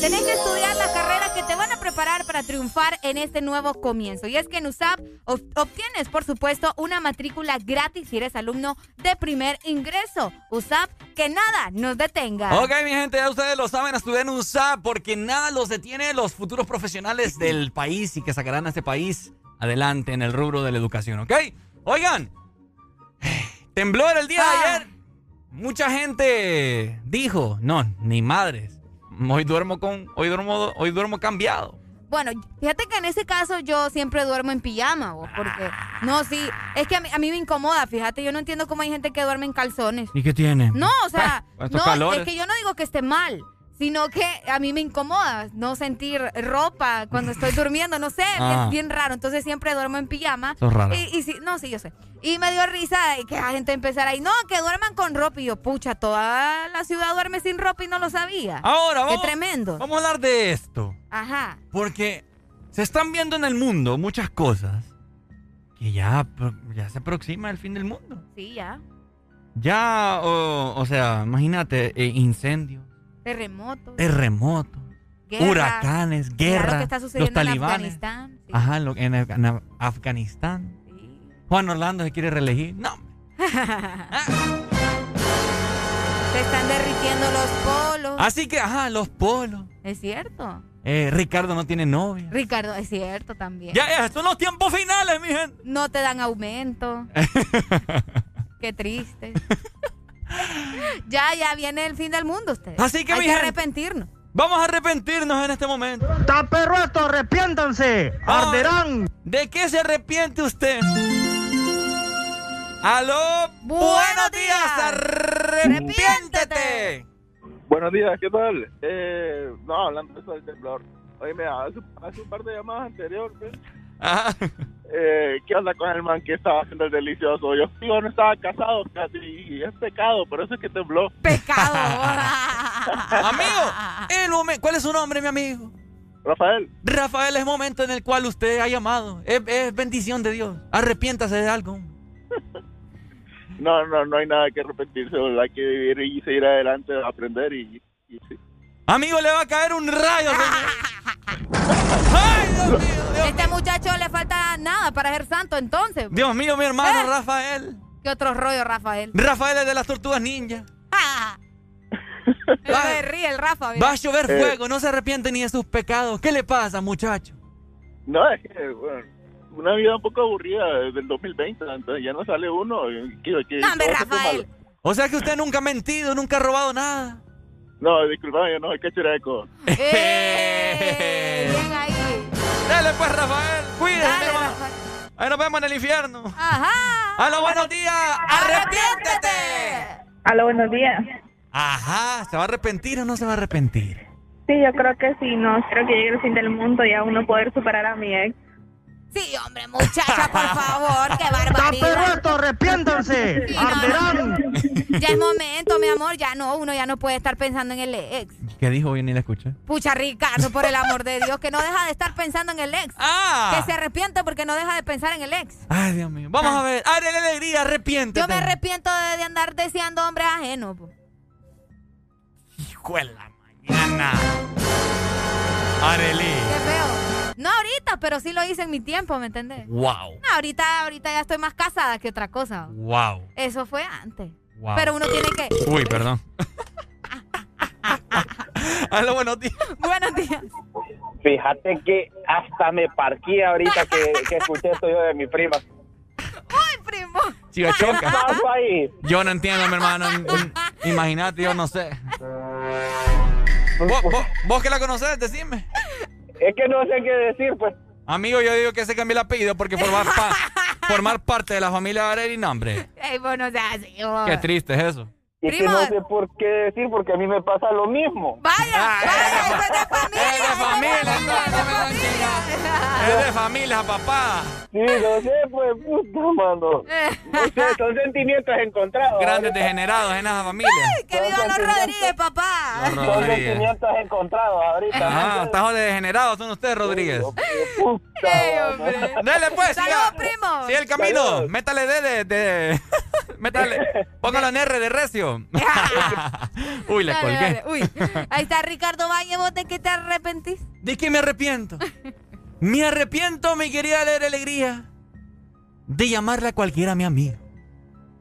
Tenés que estudiar las carreras que te van a preparar para triunfar en este nuevo comienzo. Y es que en USAP ob- obtienes, por supuesto, una matrícula gratis si eres alumno de primer ingreso. USAP, que nada nos detenga.
Ok, mi gente, ya ustedes lo saben, estudiar en USAP porque nada los detiene los futuros profesionales del país y que sacarán a este país adelante en el rubro de la educación, ¿ok? Oigan, tembló el día de ayer. Mucha gente dijo, no, ni madres. Hoy duermo con, hoy duermo, hoy duermo cambiado.
Bueno, fíjate que en ese caso yo siempre duermo en pijama, vos, porque... No, sí, es que a mí, a mí me incomoda, fíjate, yo no entiendo cómo hay gente que duerme en calzones.
¿Y qué tiene?
No, o sea, no,
calores.
es que yo no digo que esté mal, sino que a mí me incomoda no sentir ropa cuando estoy durmiendo, no sé,
Ah.
bien, bien raro. Entonces siempre duermo en pijama.
Sos rara.
Y, y sí, no, sí, yo sé. Y me dio risa que la gente empezara ahí, no, que duerman con ropa. Y yo, pucha, toda la ciudad duerme sin ropa y no lo sabía.
Ahora, vamos,
Qué tremendo.
vamos a hablar de esto.
Ajá.
Porque se están viendo en el mundo muchas cosas que ya, ya se aproxima el fin del mundo.
Sí, ya.
Ya, o, o sea, imagínate, eh, incendios,
Terremotos.
terremotos,
Guerra.
huracanes,
Mira
guerra,
lo que está
los
sucediendo en
talibanes.
Afganistán. sí.
Ajá, lo- en, Af- en Af- Afganistán. Juan Orlando se quiere reelegir. No,
Se están derritiendo los polos.
Así que, ajá, los polos.
Es cierto.
Eh, Ricardo no tiene novia.
Ricardo, es cierto también.
Ya, ya, son los tiempos finales, mi gente.
No te dan aumento. Qué triste. ya, ya viene el fin del mundo usted.
Así que,
Hay
mi
que
gente,
arrepentirnos.
Vamos a arrepentirnos en este momento.
¡Está perro esto! ¡Arrepiéntanse!
Ah,
¡Arderán!
¿De qué se arrepiente usted? ¡Aló!
¡Buenos
días! ¡Arrepiéntete!
Buenos días, ¿qué tal? Eh, no, hablando de eso del temblor. Oye, mira, hace, hace un par de llamadas anteriores, eh, ¿qué onda con el man que estaba haciendo el delicioso? Yo, yo no estaba casado casi y es pecado, por eso es que tembló.
Pecado.
amigo, el ¿cuál es su nombre, mi amigo?
Rafael.
Rafael es el momento en el cual usted ha llamado. Es, es bendición de Dios. Arrepiéntase de algo.
No, no, no hay nada que arrepentirse, hay que vivir y seguir adelante, aprender y, y sí.
Amigo, le va a caer un rayo,
Este muchacho le falta nada para ser santo entonces.
Dios mío, mi hermano
¿Eh?
Rafael.
¿Qué otro rollo, Rafael?
Rafael es de las tortugas ninja.
Va, se ríe el Rafa. mira.
Va a llover
Eh.
fuego, no se arrepiente ni de sus pecados. ¿Qué le pasa, muchacho?
No, es que, bueno, una vida un poco aburrida desde el 2020, entonces ya no sale uno. que- que-
No, hombre, Rafael.
O sea que usted nunca ha mentido, nunca ha robado nada.
No, disculpame, yo no soy cachureco.
¡Eh! Bien ahí.
Dale pues, Rafael.
Dale,
mi hermano.
Rafael.
Ahí nos vemos en el infierno.
Ajá.
¡Hola, buenos días!
¡Arrepiéntete!
Aló, buenos días.
Ajá, ¿se va a arrepentir o no se va a arrepentir?
Sí, yo creo que sí, no quiero que llegue el fin del mundo y a uno poder superar a mi ex.
Sí, hombre, muchacha, por favor, qué
¡Está perro
barbaridad.
esto! ¡Arrepiéntanse!
Sí, no,
¡Arderán!
Ya es momento, mi amor, ya no, uno ya no puede estar pensando en el ex.
¿Qué dijo? Yo ni la escuché.
Pucha, Ricardo, por el amor de Dios, que no deja de estar pensando en el ex.
Ah.
Que se arrepiente porque no deja de pensar en el ex.
Ay, Dios mío. Vamos a ver. ¡Ay, la alegría! Arrepiéntete.
Yo me arrepiento de, de andar deseando hombres ajenos. po.
Hijo de la mañana. Arely.
Qué feo. No ahorita, pero sí lo hice en mi tiempo, ¿me entendés?
Wow.
No, ahorita, ahorita ya estoy más casada que otra cosa.
Wow.
Eso fue antes.
Wow.
Pero uno tiene que...
Uy, perdón. Hola, buenos días.
Buenos días.
Fíjate que hasta me parqué ahorita que, que escuché esto yo de mi prima.
¡Ay, primo!
Chica choca.
¿Qué pasó ahí?
Yo no entiendo, mi hermano. Imagínate, yo no sé. ¿Vos, vos, vos que la conocés, decime.
Es que no sé qué decir, pues.
Amigo, yo digo que se cambie el apellido porque formar, pa- formar parte de la familia Areli, no, hombre.
Ey, vos no seas así, vos.
Qué triste es eso.
Y que
Primo.
no sé por qué decir, porque a mí me pasa lo mismo.
Vaya, vaya, eso es de familia.
Es de familia, no, no me dan Es de familia, papá.
Sí, no sé, pues, puta, mano. No sé, son sentimientos encontrados.
Grandes degenerados en esa familia.
Que viva los Rodríguez, papá.
Los
Son sentimientos encontrados ahorita.
Ajá, tajos de degenerados son ustedes, Rodríguez.
Ey, hombre.
Dele pues,
Saludos, primo.
siga el camino. Métale de, de, de- Métale, póngalo en R de recio. Uy, le
Dale,
colgué.
dale. Uy, ahí está Ricardo Valle, ¿vos de qué te arrepentís?
¿De qué me arrepiento? Me arrepiento, mi querida Leer Alegría, de llamarla a cualquiera mi amigo.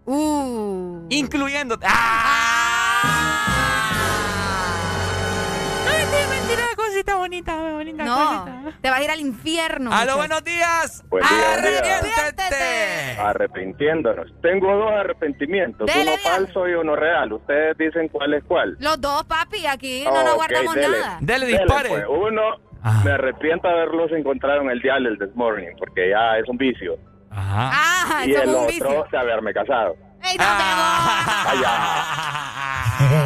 Uh.
Incluyéndote.
Ay, cosita bonita, bonita
No,
te vas a ir al infierno.
¡Aló,
muchacho.
buenos días!
Buen día.
¡Arrepiéntete!
Arrepintiéndonos. Tengo dos arrepentimientos,
Dele,
uno falso y uno real. Ustedes dicen cuál es cuál.
Los dos, papi, aquí no nos guardamos
dele.
nada.
Dele, dispare.
pues. Uno, me arrepiento de haberlos encontrado en el dial el This Morning, porque ya es un vicio.
Ajá.
Ah,
y el otro, de haberme casado.
¡Ey, no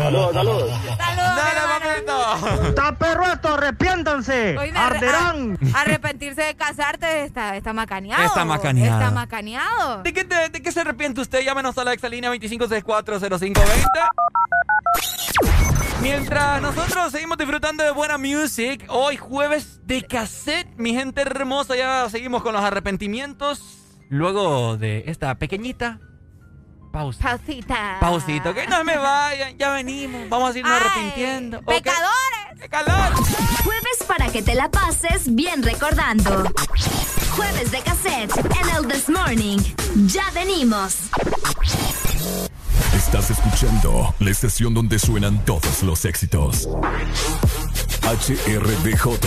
Saludos, saludos.
¡Dale, papito!
¡Está perro esto! ¡Arrepiéntanse! ¡Arderán!
a- arrepentirse de casarte está, está macaneado.
Está macaneado.
Está macaneado.
¿De qué, te- de qué se arrepiente usted? Llámenos a la exalínea 25640520. Mientras nosotros seguimos disfrutando de buena music, hoy jueves de cassette, mi gente hermosa, ya seguimos con los arrepentimientos. Luego de esta pequeñita pausa.
Pausita.
Pausito, que no me vayan, ya venimos, vamos a irnos
Ay,
arrepintiendo.
¡Pecadores!
¡Qué calor!
Jueves para que te la pases bien recordando. Jueves de cassette en el This Morning. Ya venimos.
Estás escuchando la estación donde suenan todos los éxitos. HRDJ,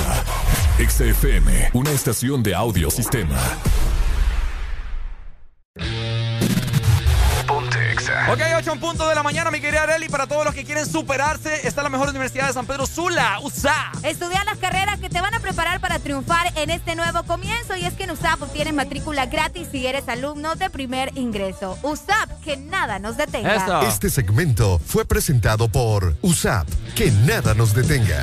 XFM, una estación de audio sistema.
Ok, 8 en punto de la mañana, mi querida Areli. Para todos los que quieren superarse, está la mejor universidad de San Pedro Sula, USA.
Estudiar las carreras que te van a preparar para triunfar en este nuevo comienzo. Y es que en USAP obtienes matrícula gratis si eres alumno de primer ingreso. USAP, que nada nos detenga.
Este segmento fue presentado por USAP. Que nada nos detenga.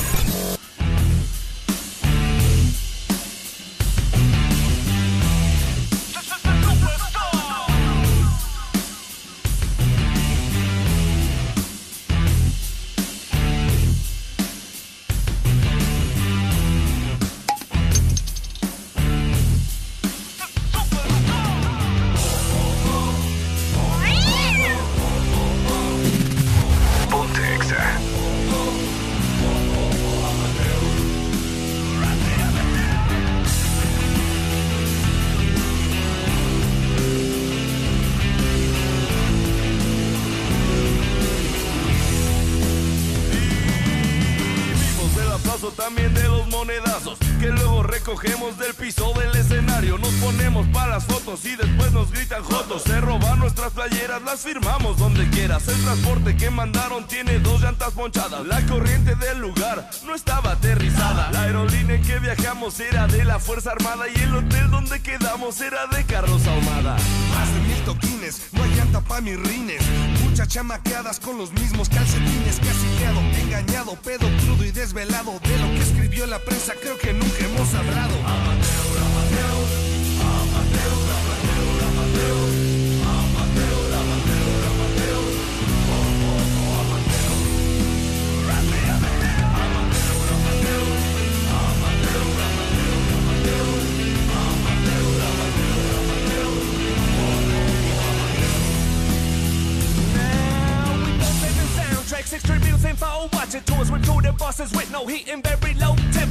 Era de Carlos Ahumada.
Más de mil toquines, no hay llanta pa' mis rines. Muchas chamaqueadas con los mismos calcetines. Casi quedo engañado, pedo crudo y desvelado. De lo que escribió la prensa,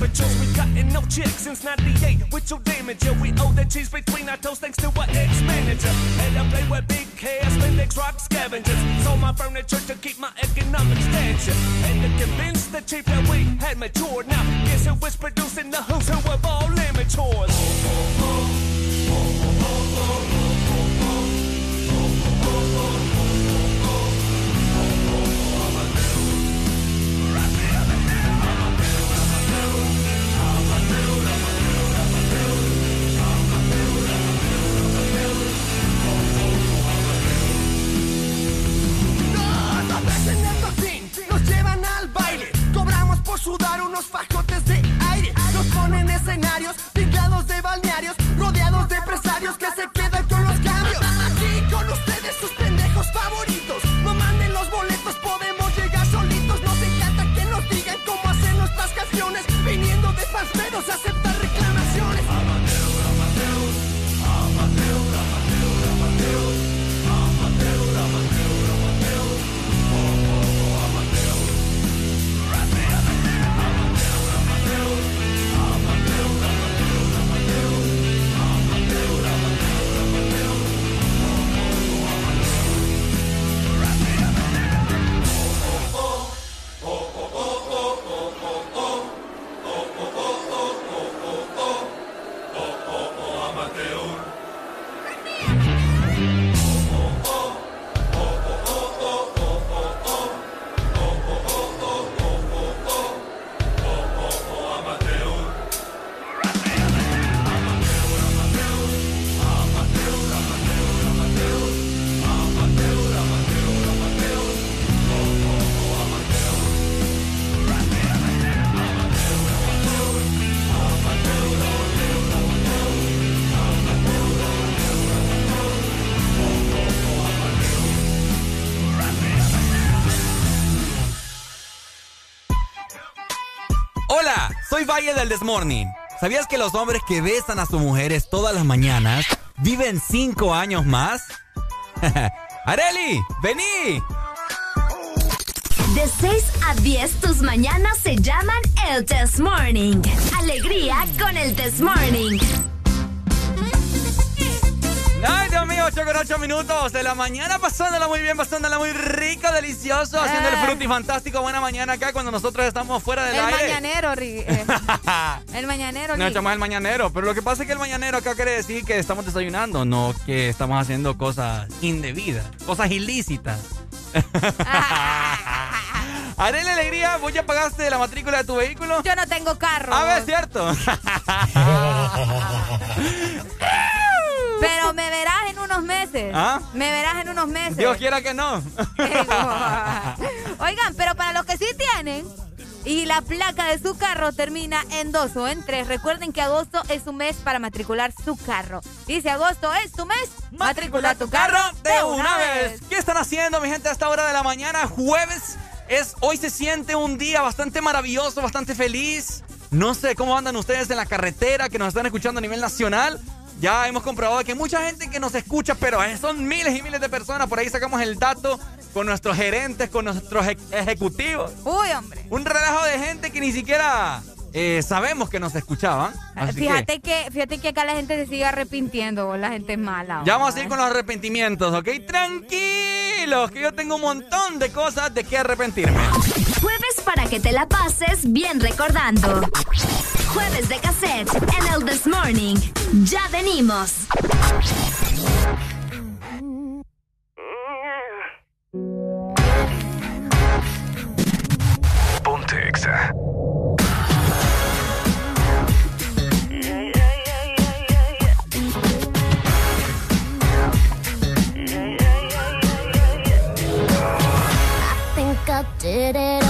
temperatures. We cutting no chicks since 98 with your damage. Yeah, we owe the cheese between our toes thanks to our ex-manager. And I play with big cash, Spandex rock scavengers. Sold my furniture to keep my economic stature. And to convince the chief that we had matured. Now, guess who was producing the who's who
Valle del Desmorning. ¿Sabías que los hombres que besan a sus mujeres todas las mañanas viven cinco años más? ¡Areli! ¡Vení!
De 6 a 10, tus mañanas se llaman el Test Morning. Alegría con el Test Morning.
8 con 8 minutos de la mañana, pasándola muy bien, pasándola muy rico, delicioso, haciendo el
Eh.
fruti fantástico. Buena mañana acá cuando nosotros estamos fuera del
El
aire.
mañanero, eh, El mañanero,
No echamos el mañanero, pero lo que pasa es que el mañanero acá quiere decir que estamos desayunando, no que estamos haciendo cosas indebidas, cosas ilícitas. Haré la alegría, ¿vos ya pagaste la matrícula de tu vehículo?
Yo no tengo carro.
A ver, cierto.
Pero me meses.
¿Ah?
Me verás en unos meses.
Dios quiera que no.
Oigan, pero para los que sí tienen y la placa de su carro termina en dos o en tres, recuerden que agosto es un mes para matricular su carro. Dice agosto es tu mes, matricula tu carro de una vez.
¿Qué están haciendo, mi gente, a esta hora de la mañana? Jueves es, hoy se siente un día bastante maravilloso, bastante feliz. No sé cómo andan ustedes en la carretera, que nos están escuchando a nivel nacional. Ya hemos comprobado que mucha gente que nos escucha, pero son miles y miles de personas. Por ahí sacamos el dato con nuestros gerentes, con nuestros ejecutivos.
Uy, hombre.
Un relajo de gente que ni siquiera eh, sabemos que nos escuchaban.
Fíjate que... fíjate que acá la gente se sigue arrepintiendo, la gente es mala.
Ya vamos a ir con los arrepentimientos, ¿ok? Tranquilos, que yo tengo un montón de cosas de qué arrepentirme.
Jueves para que te la pases bien recordando. Jueves de cassette en el This Morning. Ya venimos.
Ponte Exa.
I think I did it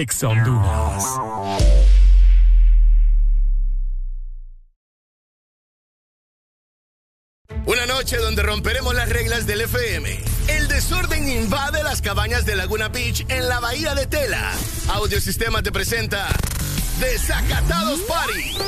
Ex Honduras.
Una noche donde romperemos las reglas del FM. El desorden invade las cabañas de Laguna Beach en la bahía de Tela. Audiosistema te presenta Desacatados Party.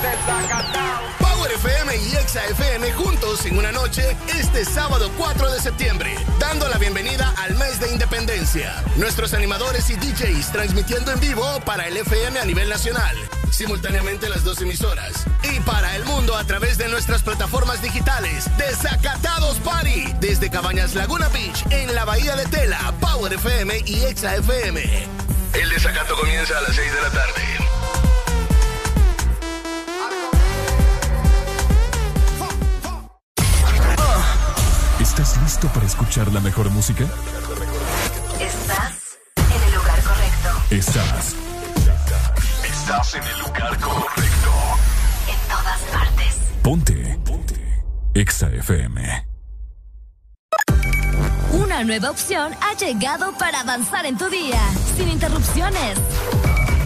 Desacatados. Power FM y Exa FM juntos en una noche este sábado 4 de septiembre, dando la bienvenida al mes de independencia. Nuestros animadores y DJs transmitiendo en vivo para el FM a nivel nacional, simultáneamente las dos emisoras, y para el mundo a través de nuestras plataformas digitales. Desacatados Party, desde Cabañas Laguna Beach, en la Bahía de Tela, Power FM y Exa FM. El desacato comienza a las 6 de la tarde.
¿Estás listo para escuchar la mejor música?
Estás en el lugar correcto.
Estás. Estás en el lugar correcto.
En todas partes.
Ponte. Ponte. Exa FM.
Una nueva opción ha llegado para avanzar en tu día, sin interrupciones.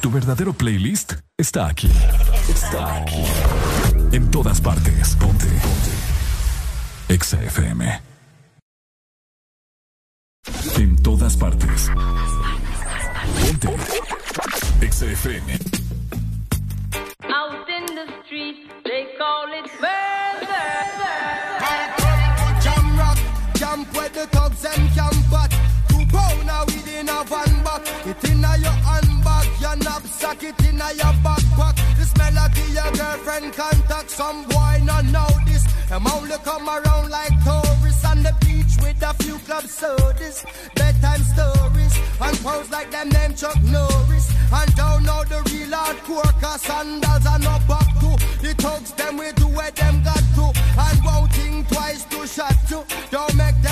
Tu verdadero playlist está aquí. Está aquí. En todas partes. Ponte. Ponte. Exa FM. En todas partes. Ponte. Exa FM.
Out in the street, it
inna your backpack. This melody your girlfriend contact. Some boy not know this. Them only come around like tourists on the beach with a few club sodas, bedtime stories, and pose like them name Chuck Norris. And don't know the real hardcore, cause sandals are not back to. The thugs them we do where them got to. And won't think twice to shot you. Don't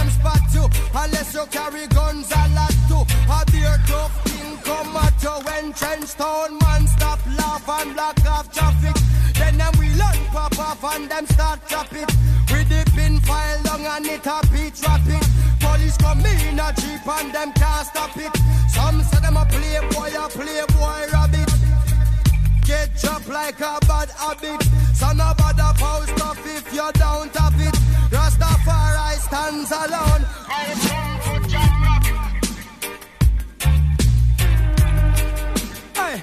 them spot you, unless you carry guns a lot too. A beer tough thing come at you when trench town man stop laugh and block off traffic. Then them we learn pop off and them start chop it. We dip in file long and it a beat rapid. Police come in a jeep and them can't stop it. Some say them a playboy, a playboy rabbit. Get dropped like a bad habit. So no bother post up if you don't have it. Rastafari stands alone. I come to jam rock. Hey.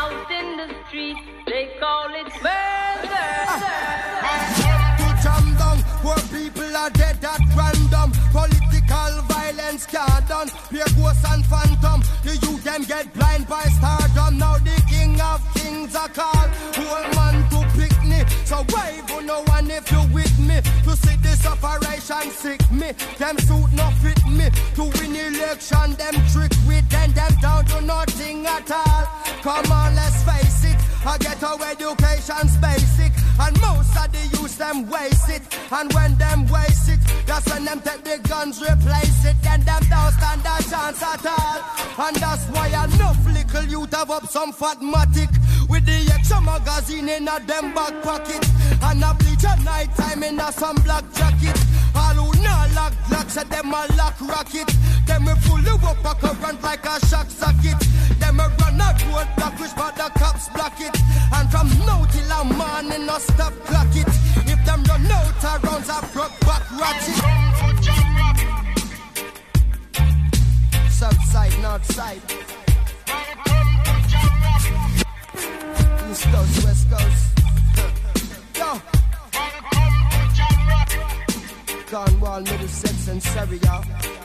Out in the street, they call it murder.
to jam down where people are dead at random. Political violence can't done. Pure ghosts and phantom. The youth them get blind by stardom. Now the king of kings are called. To see this operation sick me. Them suit no fit me. To win election, them trick with them. Them down to nothing at all. Come on, let's face it. I get our education's basic. And most of the them waste it. And when them waste it, that's when them take the guns, replace it. Then them don't stand a chance at all. And that's why enough little youth have up some fatmatic. With the extra magazine in a them back pocket. And a bleach night time in a some black jacket. All who not lock blocks at them a lock rocket. Them we fully up a current like a shock socket. Them a run a road block which but the cops block it. And from now till a morning no stop clock it. If them run out of rounds a broke back ratchet. South side, north side. East coast, west coast. Yo. Cornwall, Middlesex, and Surrey, y'all.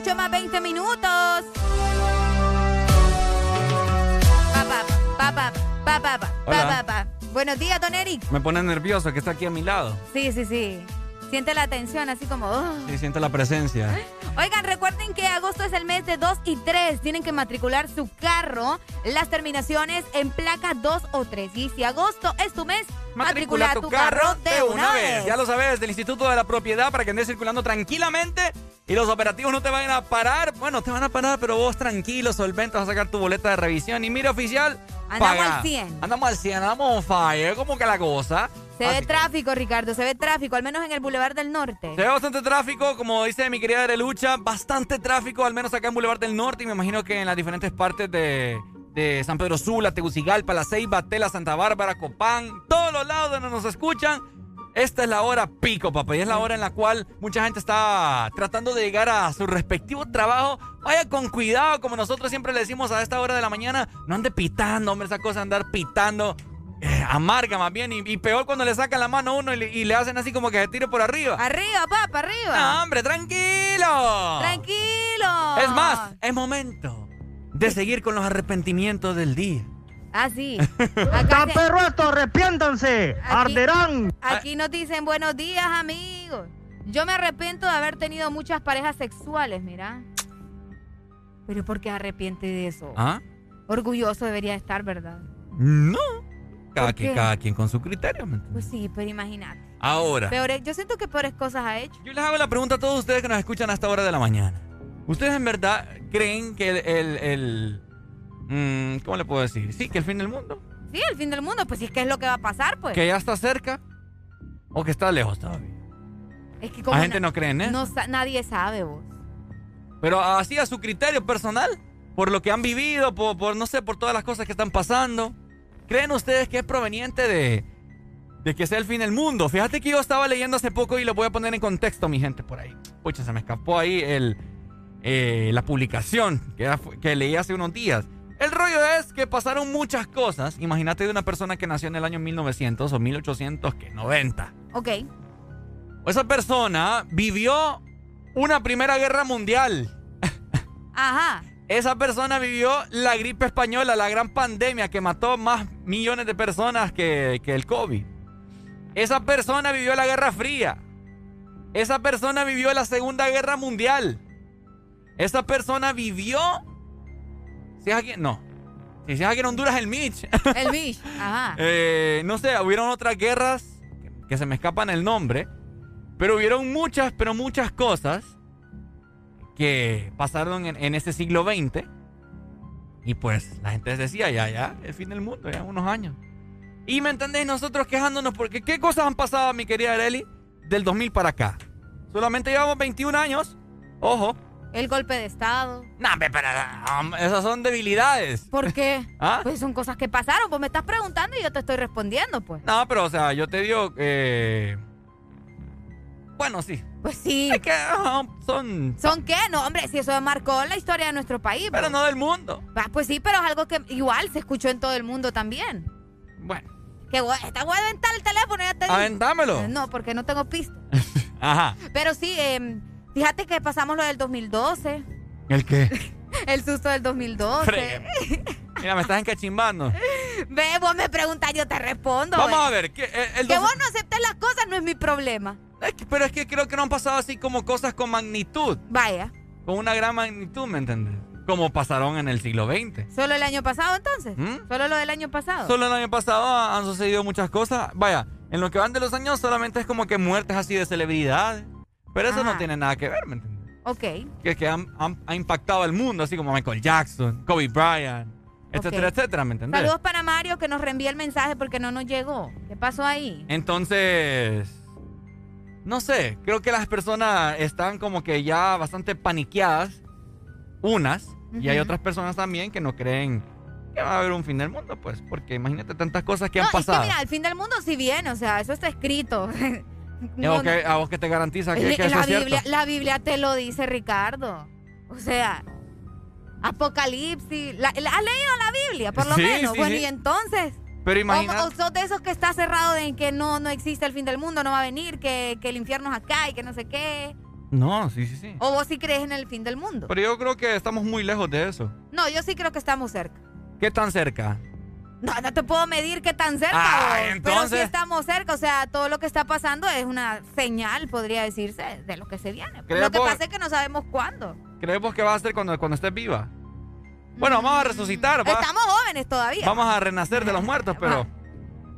8 más 20 minutos. Pa, pa, pa, pa, pa, pa, pa,
Hola.
pa, pa. Buenos días, don Eric.
Me pone nervioso que está aquí a mi lado.
Sí, sí, sí. Siente la tensión así como... oh.
Sí, siento la presencia.
Oigan, recuerden que agosto es el mes de 2 y 3. Tienen que matricular su carro. Las terminaciones en placa 2 o 3. Y si agosto es tu mes, matricula tu carro de una vez.
Ya lo sabes, del Instituto de la Propiedad para que andes circulando tranquilamente y los operativos no te vayan a parar. Bueno, te van a parar, pero vos tranquilo, solvente, vas a sacar tu boleta de revisión. Y mira, oficial,
Andamos
paga.
al 100.
Andamos al 100, andamos on fire. ¿Cómo que la cosa?
Se ve
Así-
tráfico, Ricardo, se ve tráfico, al menos en el Boulevard del Norte.
Se ve bastante tráfico, como dice mi querida Arelucha, bastante tráfico, al menos acá en Boulevard del Norte y me imagino que en las diferentes partes de, de San Pedro Sula, Tegucigalpa, La Ceiba, Tela, Santa Bárbara, Copán, todos los lados donde nos escuchan. Esta es la hora pico, papá, y es la hora en la cual mucha gente está tratando de llegar a su respectivo trabajo. Vaya con cuidado, como nosotros siempre le decimos a esta hora de la mañana, no ande pitando, hombre, esa cosa de andar pitando. Eh, amarga más bien, y, y peor cuando le sacan la mano a uno y le, y le hacen así como que se tire por arriba.
Arriba, papá, arriba.
No, hombre, tranquilo.
Tranquilo.
Es más, es momento de seguir con los arrepentimientos del día.
Ah, sí.
¡Está perro esto! ¡Arrepiéntanse! ¡Arderán!
Aquí nos dicen buenos días, amigos. Yo me arrepiento de haber tenido muchas parejas sexuales, mira. Pero ¿por qué arrepiente de eso?
¿Ah?
Orgulloso debería estar, ¿verdad?
No. Cada
¿Por
quien,
qué?
cada quien con su criterio. ¿me entiendes?
Pues sí, pero imagínate.
Ahora,
Peores- yo siento que peores cosas ha hecho.
yo les hago la pregunta a todos ustedes que nos escuchan a esta hora de la mañana. ¿Ustedes en verdad creen que el... el, el- mm, ¿Cómo le puedo decir? Sí, que el fin del mundo.
Sí, el fin del mundo, pues si es que es lo que va a pasar, pues.
Que ya está cerca o que está lejos todavía.
Es que como
La gente no cree en eso.
no nadie sabe vos.
Pero así a su criterio personal, por lo que han vivido, por, por, no sé, por todas las cosas que están pasando. ¿Creen ustedes que es proveniente de, de que sea el fin del mundo? Fíjate que yo estaba leyendo hace poco y lo voy a poner en contexto, mi gente, por ahí. Pucha, se me escapó ahí el, eh, la publicación que, era- que leí hace unos días. El rollo es que pasaron muchas cosas. Imagínate de una persona que nació en el año 1900 o 1890.
Ok.
Esa persona vivió una primera guerra mundial.
Ajá.
Esa persona vivió la gripe española, la gran pandemia que mató más millones de personas que, que el COVID. Esa persona vivió la Guerra Fría. Esa persona vivió la Segunda Guerra Mundial. Esa persona vivió... Si es aquí... No. Si es aquí en Honduras, el Mitch.
El Mish. Ajá.
Eh, no sé, hubieron otras guerras que se me escapan el nombre, pero hubieron muchas, pero muchas cosas que pasaron en, en ese siglo XX y pues la gente decía, ya, ya, el fin del mundo, ya unos años. Y me entendéis, nosotros quejándonos porque ¿qué cosas han pasado, mi querida Areli, del 2000 para acá? Solamente llevamos 21 años, ojo.
El golpe de Estado.
No, pero esas son debilidades.
¿Por qué?
¿Ah?
Pues son cosas que pasaron. Pues me estás preguntando y yo te estoy respondiendo, pues.
No, pero o sea, yo te digo, eh... bueno, sí.
Pues sí.
Es que son...
¿Son qué? No, hombre, si eso marcó la historia de nuestro país.
Pero
pues.
no del mundo.
Ah, pues sí, pero es algo que igual se escuchó en todo el mundo también.
Bueno.
Que voy- está voy a aventar el teléfono, ya te.
Aventámelo.
No, porque no tengo pista.
Ajá.
Pero sí, eh, fíjate que pasamos lo del 2012.
¿El qué?
El susto del 2012.
Fregue. Mira, me estás encachimbando.
Ve, vos me preguntas, yo te respondo.
Vamos a ver. ¿qué, eh, el
Que
dos-
vos no aceptes las cosas no es mi problema.
Es pero es que creo que no han pasado así como cosas con magnitud.
Vaya.
Con una gran magnitud, ¿me entiendes? Como pasaron en el siglo XX.
¿Solo el año pasado entonces?
¿Mm?
¿Solo lo del año pasado?
Solo el año pasado ha- han sucedido muchas cosas. Vaya, en lo que van de los años solamente es como que muertes así de celebridades. Pero eso no tiene nada que ver, ¿me entiendes?
Ok.
Que, que han, han- ha impactado al mundo, así como Michael Jackson, Kobe Bryant, etcétera, etcétera, ¿me entiendes?
Saludos para Mario que nos reenvía el mensaje porque no nos llegó. ¿Qué pasó ahí?
Entonces, no sé, creo que las personas están como que ya bastante paniqueadas, unas, y hay otras personas también que no creen que va a haber un fin del mundo, pues, porque imagínate tantas cosas que
no,
han
es que
pasado.
mira, el fin del mundo sí viene, o sea, eso está escrito.
¿Y a, vos qué, a vos qué te garantiza que, que eso
la
es cierto?
Biblia, la Biblia te lo dice, Ricardo. O sea, Apocalipsis. la- la- ¿Has leído la Biblia, por lo
Sí,
menos?
sí,
bueno,
sí.
y entonces.
Pero
O,
imagina...
o sos de esos que está cerrado en que no, no existe el fin del mundo, no va a venir, que, que el infierno es acá y que no sé qué.
No, sí, sí, sí.
O vos sí crees en el fin del mundo.
Pero yo creo que estamos muy lejos de eso.
No, yo sí creo que estamos cerca.
¿Qué tan cerca?
No, no te puedo medir qué tan cerca,
Ah,
vos, pero
entonces-
sí estamos cerca. O sea, todo lo que está pasando es una señal, podría decirse, de lo que se viene.
¿Crees
Lo que
vos?
pasa es que no sabemos cuándo.
¿Crees vos que va a ser cuando, cuando estés viva? Bueno, vamos a resucitar, va.
Estamos jóvenes todavía.
Vamos a renacer de los muertos, pero...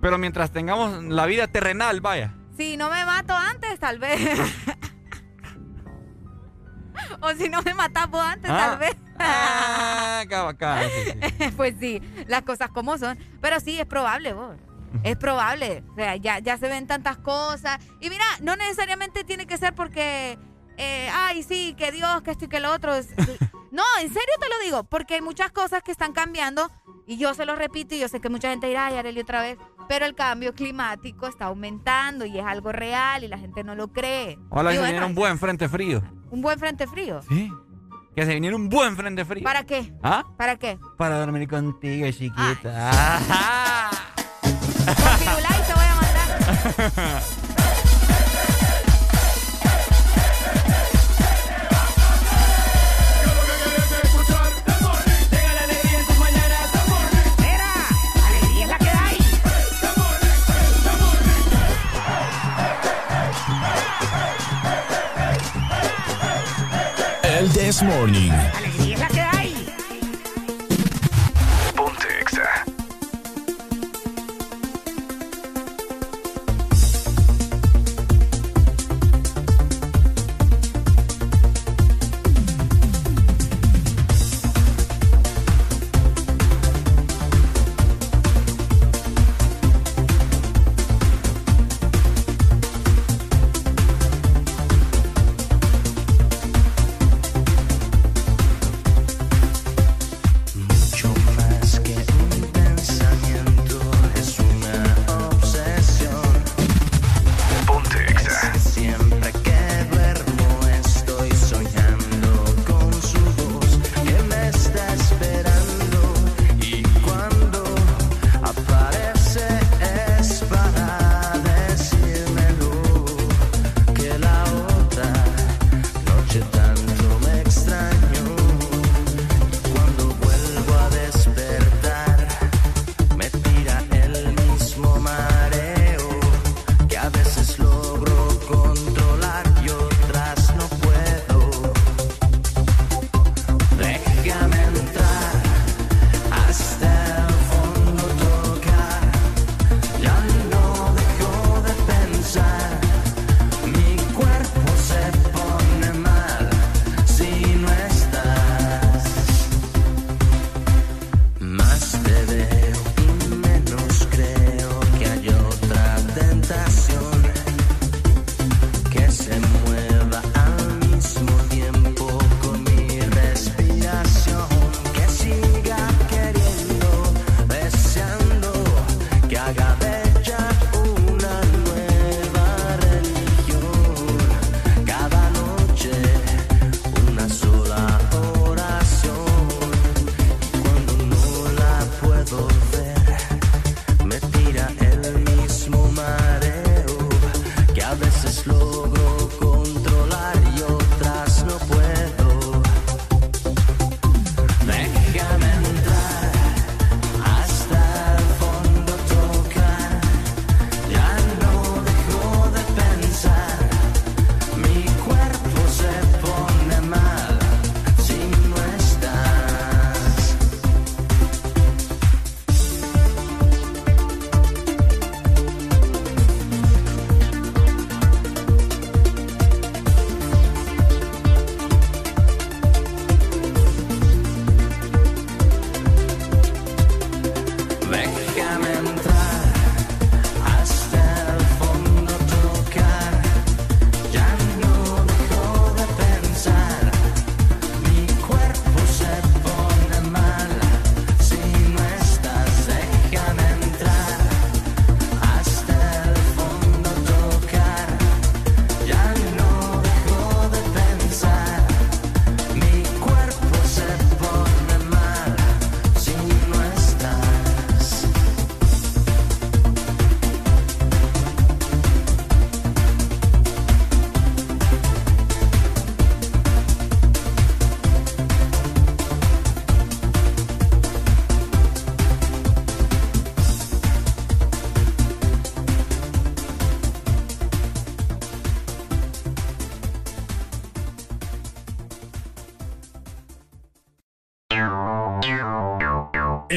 Pero mientras tengamos la vida terrenal, vaya.
Si no me mato antes, tal vez. o si no me matas vos antes,
Ah.
tal vez.
Ah, bacán, sí, sí.
pues sí, las cosas como son. Pero sí, es probable, vos. Es probable. O sea, ya, ya se ven tantas cosas. Y mira, no necesariamente tiene que ser porque, eh, ay, sí, que Dios, que esto y que lo otro. No, en serio te lo digo, porque hay muchas cosas que están cambiando. Y yo se lo repito, y yo sé que mucha gente dirá, ay, Arely, otra vez. Pero el cambio climático está aumentando y es algo real y la gente no lo cree. Y
que se viniera un buen frente frío.
un buen frente frío.
Sí. Que se viniera un buen frente frío.
¿Para qué?
¿Ah?
¿Para qué?
Para dormir contigo, chiquita. Ajá.
Con Firulais te voy a mandar.
This Morning.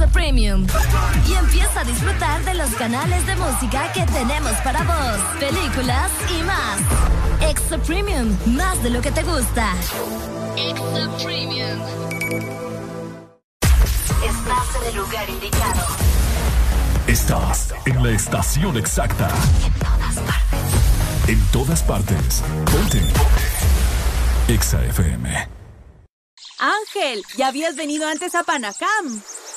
Extra Premium. Y empieza a disfrutar de los canales de música que tenemos para vos, películas y más. Extra Premium, más de lo que te gusta. Extra Premium. Estás en el lugar indicado.
Estás en la estación exacta. En todas partes. Ponte. Exa FM.
Ángel, ¿ya habías venido antes a Panacam?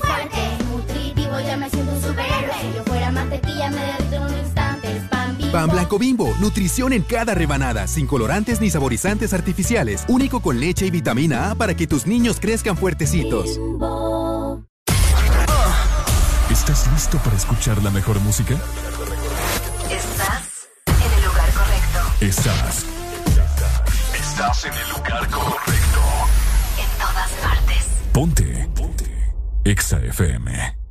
fuerte. Nutritivo, ya me siento un superhéroe. Si yo fuera mantequilla, me derrito en un instante. Es pan bimbo.
Pan blanco bimbo, nutrición en cada rebanada, sin colorantes ni saborizantes artificiales, único con leche y vitamina A para que tus niños crezcan fuertecitos.
¿Estás listo para escuchar la mejor música?
Estás en el lugar correcto.
Estás. Estás en el lugar correcto.
En todas partes.
Ponte. Exa FM.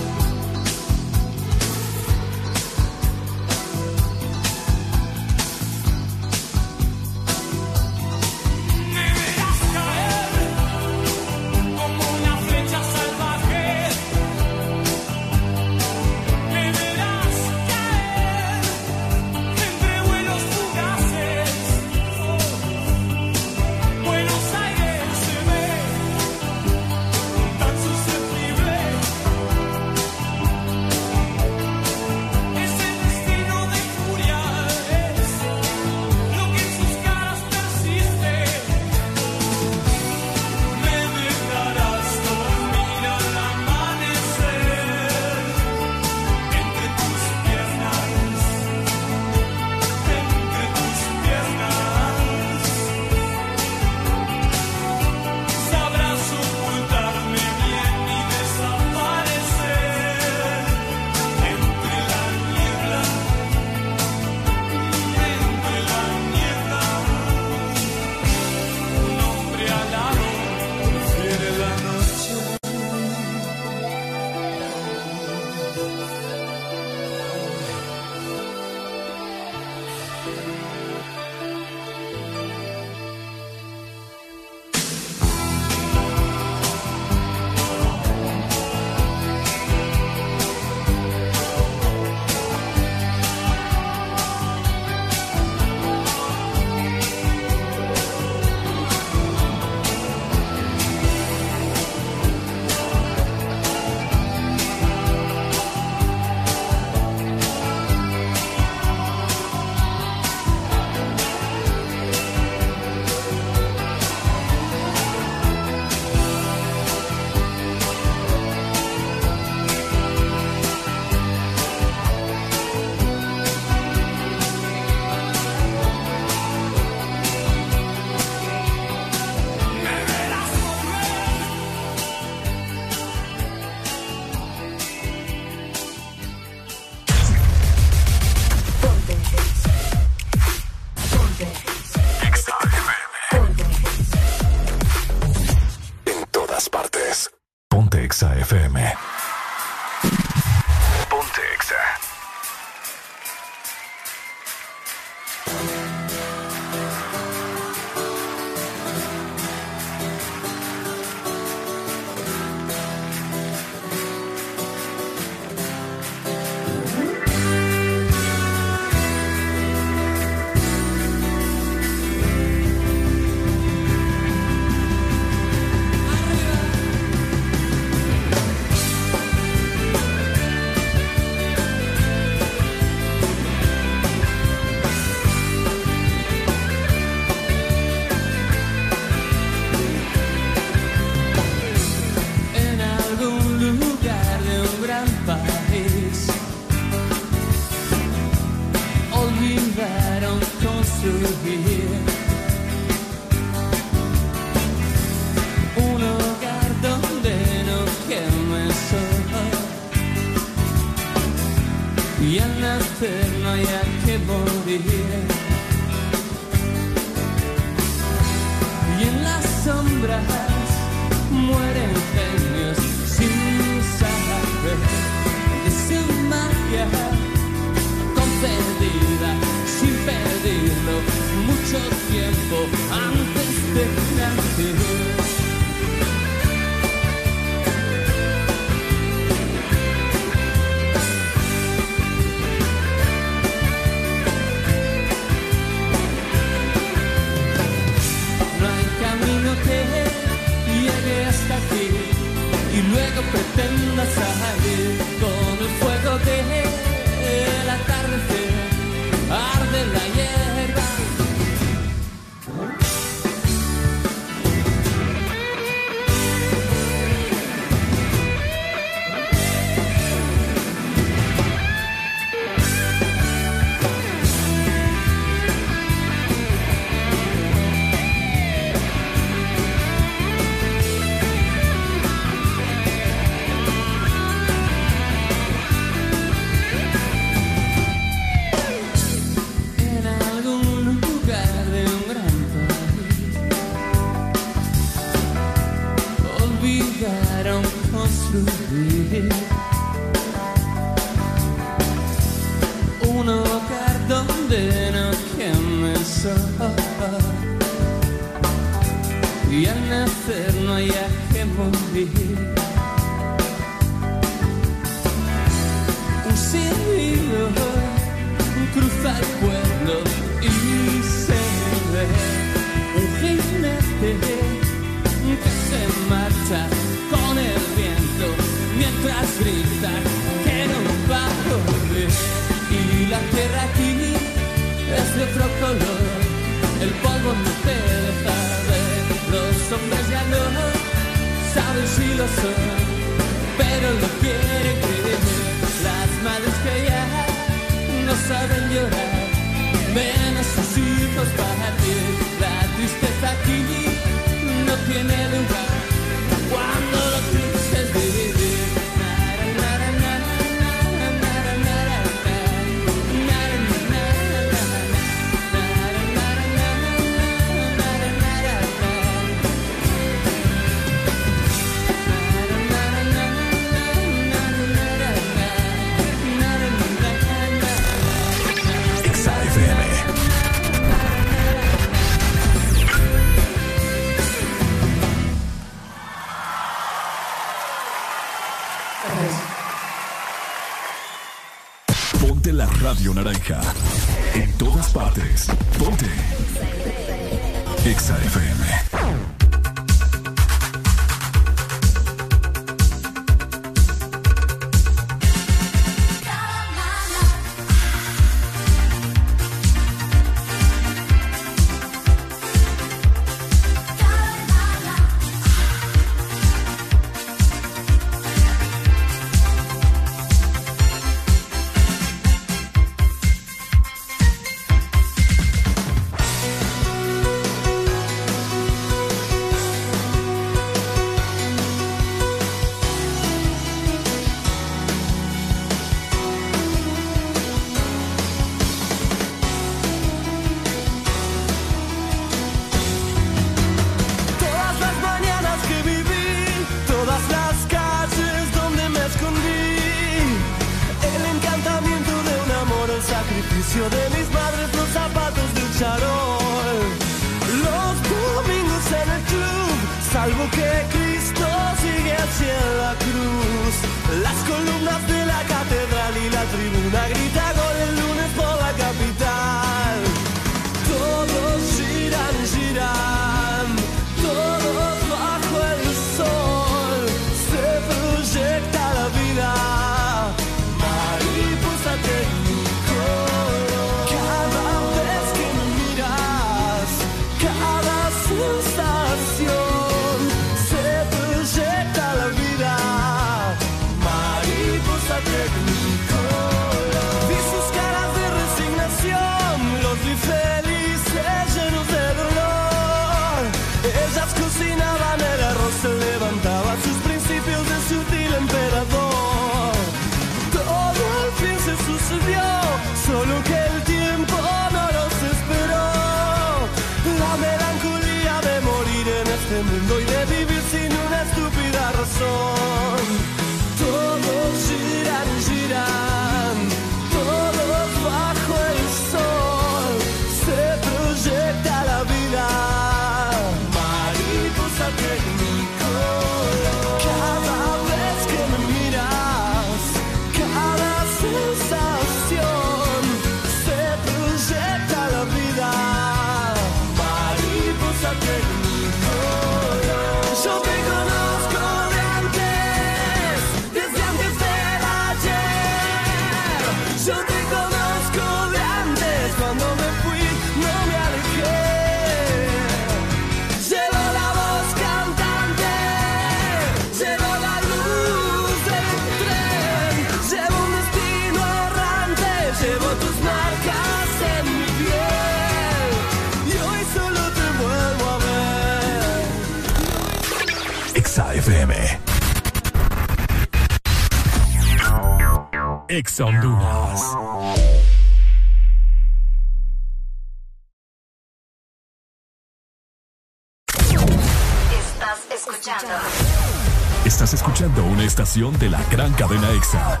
Estación de la gran cadena Exa.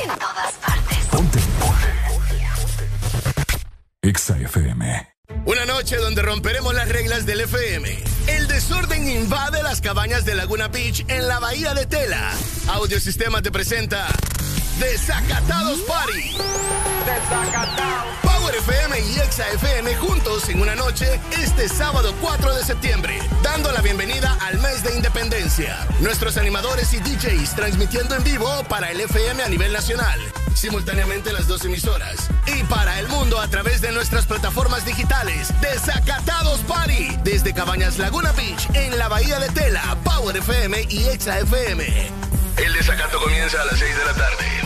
en todas partes.
Ponte. Exa FM.
Una noche donde romperemos las reglas del FM. El desorden invade las cabañas de Laguna Beach en la bahía de Tela. Audiosistema te presenta Desacatados Party. Power FM y Exa FM juntos en una noche este sábado 4 de septiembre, dando la bienvenida al mes de independencia. Nuestros animadores y DJs transmitiendo en vivo para el FM a nivel nacional, simultáneamente las dos emisoras, y para el mundo a través de nuestras plataformas digitales. Desacatados Party desde Cabañas Laguna Beach en la Bahía de Tela, Power FM y Exa FM. El desacato comienza a las 6 de la tarde.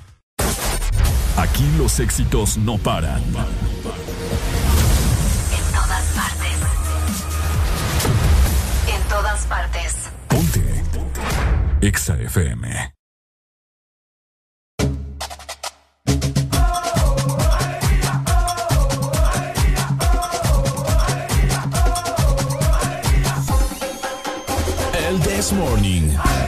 Aquí los éxitos no paran.
En todas partes. En todas partes.
Ponte. Exa FM. El This Morning.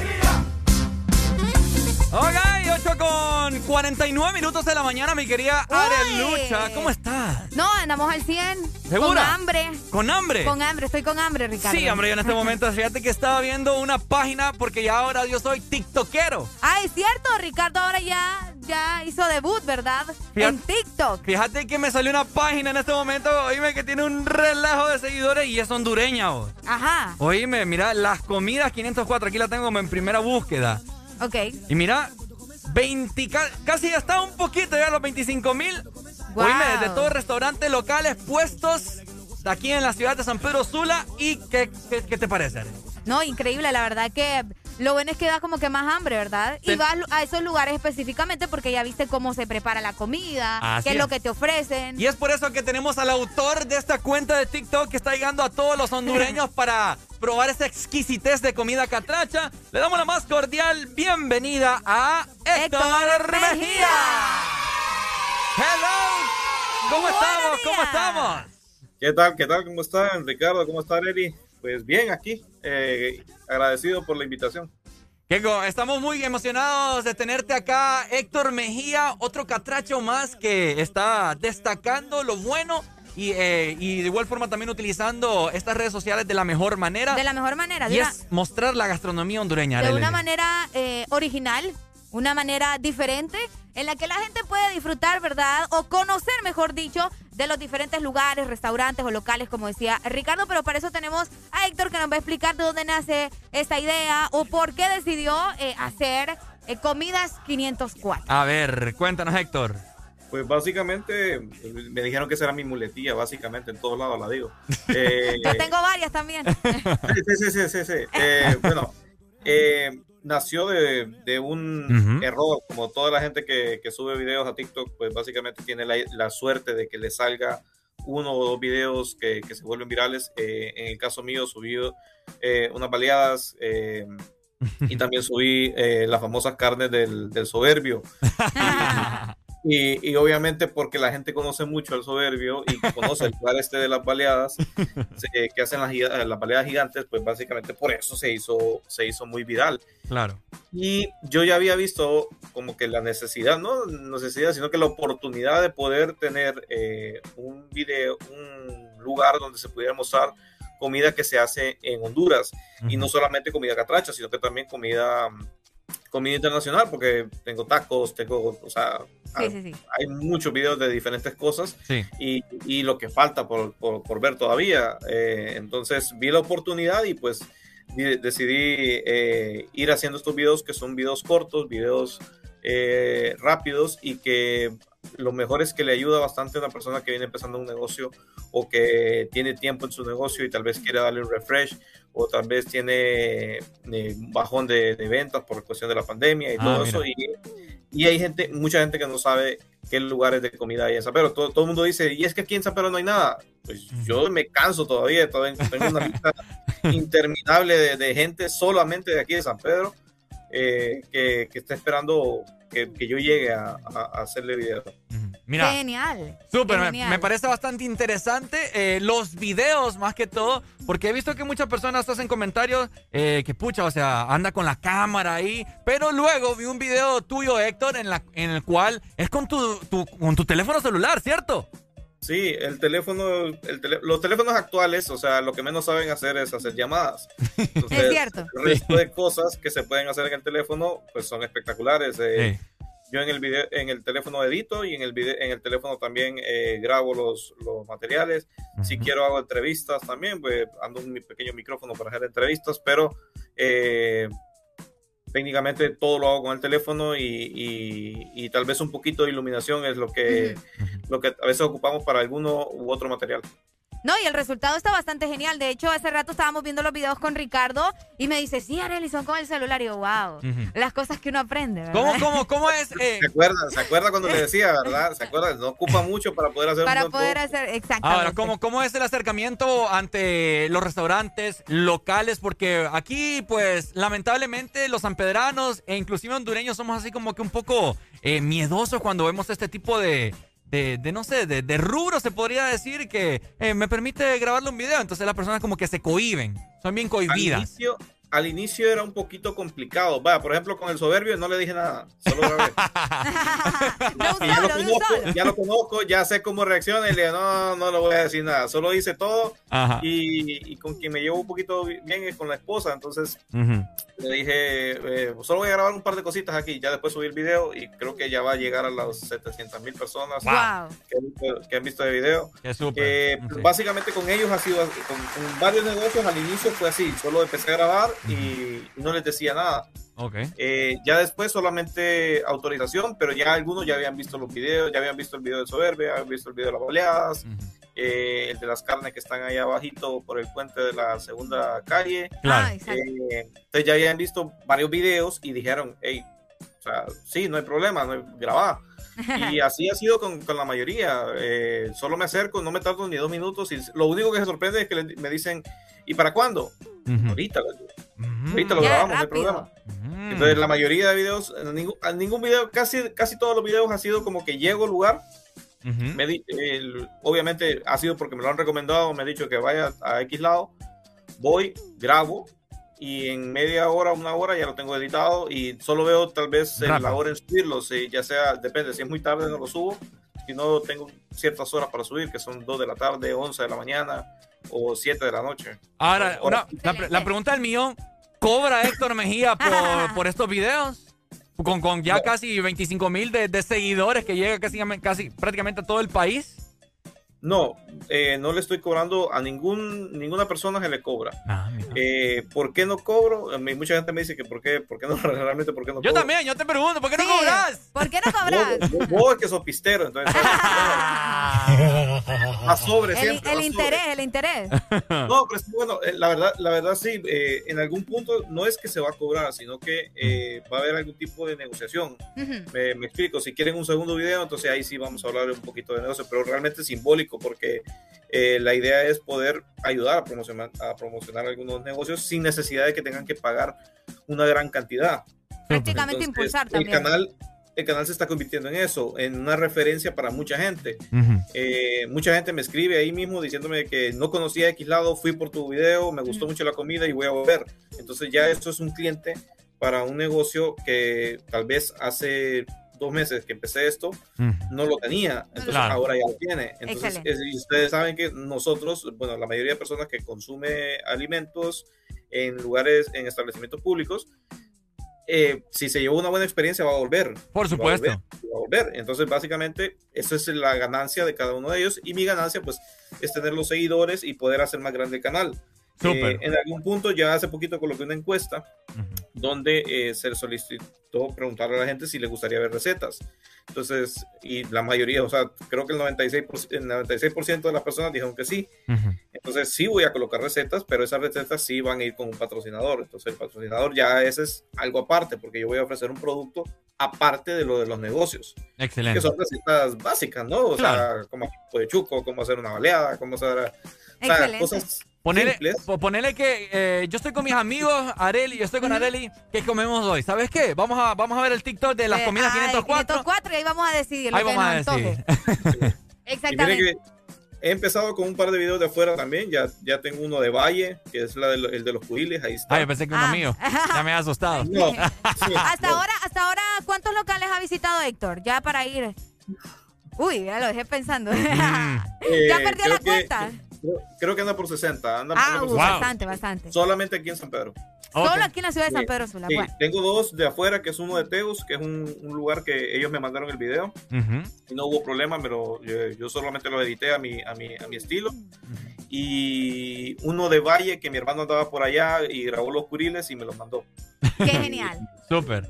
Con 49 minutos de la mañana, mi querida Arelucha. ¿Cómo estás?
No, andamos al 100.
¿Segura?
Con hambre.
¿Con hambre?
Con hambre, estoy con hambre, Ricardo.
Sí, hombre, yo en este momento, fíjate que estaba viendo una página porque ya ahora yo soy tiktokero.
Ah, es cierto, Ricardo ahora ya, ya hizo debut, ¿verdad?
Fíjate-
En TikTok.
Fíjate que me salió una página en este momento, oíme, que tiene un relajo de seguidores y es hondureña, vos.
Ajá,
Oíme, mira, las comidas 504, aquí la tengo como en primera búsqueda.
ok.
Y mira, 20, ca- casi ya está un poquito ya los 25 mil.
Wow.
Oíme, de todos restaurantes locales puestos de aquí en la ciudad de San Pedro Sula. ¿Y qué, qué, qué te parece? Are?
No, increíble, la verdad que lo bueno es que da como que más hambre, ¿verdad? Y vas a esos lugares específicamente porque ya viste cómo se prepara la comida,
Así
qué es
es.
lo que te ofrecen.
Y es por eso que tenemos al autor de esta cuenta de TikTok que está llegando a todos los hondureños para probar esa exquisitez de comida catracha. Le damos la más cordial bienvenida a Héctor,
Héctor
Mejía.
Mejía.
Hello. ¿Cómo
Buenos
estamos? ¿Cómo estamos?
¿Qué tal? ¿Qué tal? ¿Cómo están? Ricardo, ¿cómo está Eri? Pues bien, aquí. Eh, agradecido por la invitación.
Keiko, estamos muy emocionados de tenerte acá. Héctor Mejía, otro catracho más que está destacando lo bueno y, eh, y de igual forma también utilizando estas redes sociales de la mejor manera.
De la mejor manera,
y
una,
es mostrar la gastronomía hondureña.
de
Arely.
una manera eh, original, una manera diferente en la que la gente puede disfrutar, ¿verdad? O conocer, mejor dicho, de los diferentes lugares, restaurantes o locales, como decía Ricardo. Pero para eso tenemos a Héctor que nos va a explicar de dónde nace esta idea o por qué decidió eh, hacer eh, Comidas 504.
A ver, cuéntanos, Héctor.
Pues básicamente eh, me dijeron que esa era mi muletilla, básicamente, en todos lados la digo. Eh,
Yo tengo varias también.
sí, sí, sí, sí, sí. Eh, bueno, eh, nació de, de un error, como toda la gente que, que sube videos a TikTok, pues básicamente tiene la, la suerte de que le salga uno o dos videos que, que se vuelven virales. Eh, en el caso mío, subí eh, unas baleadas eh, y también subí eh, las famosas carnes del, del soberbio. Y, y obviamente porque la gente conoce mucho al soberbio y conoce el lugar este de las baleadas se- que hacen las, las baleadas gigantes, pues básicamente por eso se hizo, se hizo muy viral.
Claro.
Y yo ya había visto como que la necesidad, no necesidad, sino que la oportunidad de poder tener eh, un video, un lugar donde se pudiera mostrar comida que se hace en Honduras. Y no solamente comida catracha, sino que también comida, comida internacional, porque tengo tacos, tengo, o sea,
Sí, sí, sí.
hay muchos videos de diferentes cosas
Sí.
y, y lo que falta por, por- por ver todavía. Eh, entonces vi la oportunidad y pues decidí eh, ir haciendo estos videos que son videos cortos, videos eh, rápidos y que lo mejor es que le ayuda bastante a una persona que viene empezando un negocio o que tiene tiempo en su negocio y tal vez quiere darle un refresh o tal vez tiene eh, un bajón de, de ventas por cuestión de la pandemia y
Ah,
todo
mira.
eso. Y, y hay gente, mucha gente que no sabe qué lugares de comida hay en San Pedro. Todo, todo el mundo dice, y es que aquí en San Pedro no hay nada. Pues yo me canso todavía, todavía tengo una lista interminable de, de gente solamente de aquí de San Pedro eh, que, que está esperando que, que yo llegue a, a- a hacerle video.
Mira.
Genial.
Súper, me,
Genial.
me parece bastante interesante eh, los videos más que todo, porque he visto que muchas personas hacen comentarios eh, que pucha, o sea, anda con la cámara ahí, pero luego vi un video tuyo, Héctor, en, la, en el cual es con tu, tu- con tu teléfono celular, ¿cierto?
Sí, el teléfono, el tele- los teléfonos actuales, o sea, lo que menos saben hacer es hacer llamadas. Entonces,
Es cierto.
El resto de cosas que se pueden hacer en el teléfono, pues son espectaculares. Eh, Yo en el video, en el teléfono edito y en el video, en el teléfono también eh, grabo los, los materiales. Si quiero hago entrevistas también, pues ando un mi- pequeño micrófono para hacer entrevistas, pero eh, técnicamente todo lo hago con el teléfono y, y- y tal vez un poquito de iluminación es lo que, lo que a veces ocupamos para alguno u otro material.
No, y el resultado está bastante genial. De hecho, hace rato estábamos viendo los videos con Ricardo y me dice, sí, Arely, son con el celular. Y yo, wow, las cosas que uno aprende, ¿verdad?
¿Cómo, cómo, cómo es? eh?
¿Se acuerda? ¿Se acuerda cuando le decía, verdad? ¿Se acuerda? No ocupa mucho para poder hacer
Para
un buen
poder
producto.
hacer, exactamente.
Ahora, ¿cómo, ¿cómo es el acercamiento ante los restaurantes locales? Porque aquí, pues, lamentablemente, los sanpedranos e inclusive hondureños somos así como que un poco eh, miedosos cuando vemos este tipo de, de, de, no sé, de, de rubro, se podría decir, que eh, me permite grabarle un video. Entonces las personas como que se cohiben, son bien cohibidas.
Al inicio era un poquito complicado. Va, por ejemplo, con el soberbio no le dije nada, solo grabé. Y ya, lo conozco, ya lo conozco, ya sé cómo reacciona y le digo, no, no le voy a decir nada. Solo hice todo y, y con quien me llevo un poquito bien es con la esposa. Entonces
Ujú.
le dije, eh, solo voy a grabar un par de cositas aquí. Ya después subí el video y creo que ya va a llegar a las 700 mil personas
Wow.
que, han visto, que han visto el video.
Qué súper.
Eh, Básicamente con ellos ha sido, con, con varios negocios al inicio fue así, solo empecé a grabar y, y no les decía nada.
Ok.
Eh, ya después solamente autorización, pero ya algunos ya habían visto los videos, ya habían visto el video de Soberbia, habían visto el video de las baleadas, eh, el de las carnes que están ahí abajito por el puente de la segunda calle.
Claro.
Sale.
Eh, entonces ya habían visto varios videos y dijeron, hey, o sea, sí, no hay problema, no hay, grabá. Y así ha sido con, con la mayoría. Eh, solo me acerco, no me tardo ni dos minutos y lo único que se sorprende es que me dicen, ¿y para cuándo? Ahorita, ahorita lo
Ya,
grabamos, no hay
rápido.
problema. Entonces la mayoría de videos, en ningún, a ningún video, casi, casi todos los videos ha sido como que llego al lugar. me di- el- obviamente ha sido porque me lo han recomendado, me han dicho que vaya a X lado, voy, grabo y en media hora, una hora ya lo tengo editado y solo veo tal vez en
Rápido.
la hora en subirlo, si ya sea, depende, si es muy tarde no lo subo, si no tengo ciertas horas para subir, que son 2 de la tarde, 11 de la mañana o 7 de la noche.
Ahora, una- la, la pregunta del millón, ¿cobra Héctor Mejía por, por estos videos? Con, con ya casi 25 mil de, de seguidores que llega casi, casi prácticamente a todo el país.
No, eh, no le estoy cobrando a ningún, ninguna persona que le cobra. Eh, ¿Por qué no cobro? Mucha gente me dice que por qué, por qué no, realmente por qué no
Yo también, yo te pregunto, ¿por qué no cobras?
¿Por qué no cobras?
Vos, vos es que sos pistero, entonces. a sobre
El,
siempre.
el
va sobre.
interés, el interés.
No, pero es que, bueno, eh, la verdad, la verdad sí, eh, en algún punto no es que se va a cobrar, sino que eh, va a haber algún tipo de negociación. Me, me explico, si quieren un segundo video, entonces ahí sí vamos a hablar un poquito de negocio, pero realmente es simbólico porque eh, la idea es poder ayudar a promocionar, a promocionar algunos negocios sin necesidad de que tengan que pagar una gran cantidad.
Prácticamente impulsar
el
también.
canal, el canal se está convirtiendo en eso, en una referencia para mucha gente. Eh, mucha gente me escribe ahí mismo diciéndome que no conocía X lado, fui por tu video, me gustó mucho la comida y voy a volver. Entonces ya esto es un cliente para un negocio que tal vez hace dos meses que empecé esto no lo tenía, entonces
Claro.
ahora ya lo tiene. Entonces, es- y ustedes saben que nosotros, bueno, la mayoría de personas que consume alimentos en lugares, en establecimientos públicos, eh, si se llevó una buena experiencia va a volver.
Por
Va a
supuesto.
volver, va a volver. Entonces, básicamente, eso es la ganancia de cada uno de ellos y mi ganancia, pues, es tener los seguidores y poder hacer más grande el canal. Eh, en algún punto, ya hace poquito coloqué una encuesta donde eh, se solicitó preguntarle a la gente si le gustaría ver recetas. Entonces, y la mayoría, o sea, creo que el 96%, el 96 de las personas dijeron que sí. Entonces, sí voy a colocar recetas, pero esas recetas sí van a ir con un patrocinador. Entonces, el patrocinador ya ese es algo aparte, porque yo voy a ofrecer un producto aparte de lo de los negocios.
Excelente.
Que son recetas básicas, ¿no? O
Claro.
sea, como de chuco, cómo hacer una baleada, cómo hacer... O sea,
Excelente.
cosas
Ponele, ponele que eh, yo estoy con mis amigos, Areli, yo estoy con Areli, ¿qué comemos hoy? ¿Sabes qué? Vamos a, vamos a ver el TikTok de las
Eh,
comidas
ay,
504.
504 y ahí vamos a decidir lo
Ahí
que
vamos a
nos.
Y mire
Exactamente.
que he empezado con un par de videos de afuera también. Ya, ya tengo uno de Valle, que es la de lo- el de los curiles. Ahí está.
Ay, yo pensé que uno mío. Ya me ha asustado.
No.
Hasta ahora, hasta ahora, ¿cuántos locales ha visitado Héctor? Ya para ir. Uy, ya lo dejé pensando.
Eh,
¿Ya perdió
creo
la
que-
cuenta?
Creo, creo que anda por 60. Anda,
Ah,
por
uh,
60.
bastante, bastante.
Solamente aquí en San Pedro.
Solo aquí en la ciudad de San Pedro Sula.
sí.
Bueno.
Tengo dos de afuera, que es uno de Teus, que es un, un lugar que ellos me mandaron el video. Y no hubo problema, pero yo, yo solamente lo edité a mi, a mi, a mi estilo. Y uno de Valle, que mi hermano andaba por allá y grabó los curiles y me los mandó.
Qué genial.
Súper.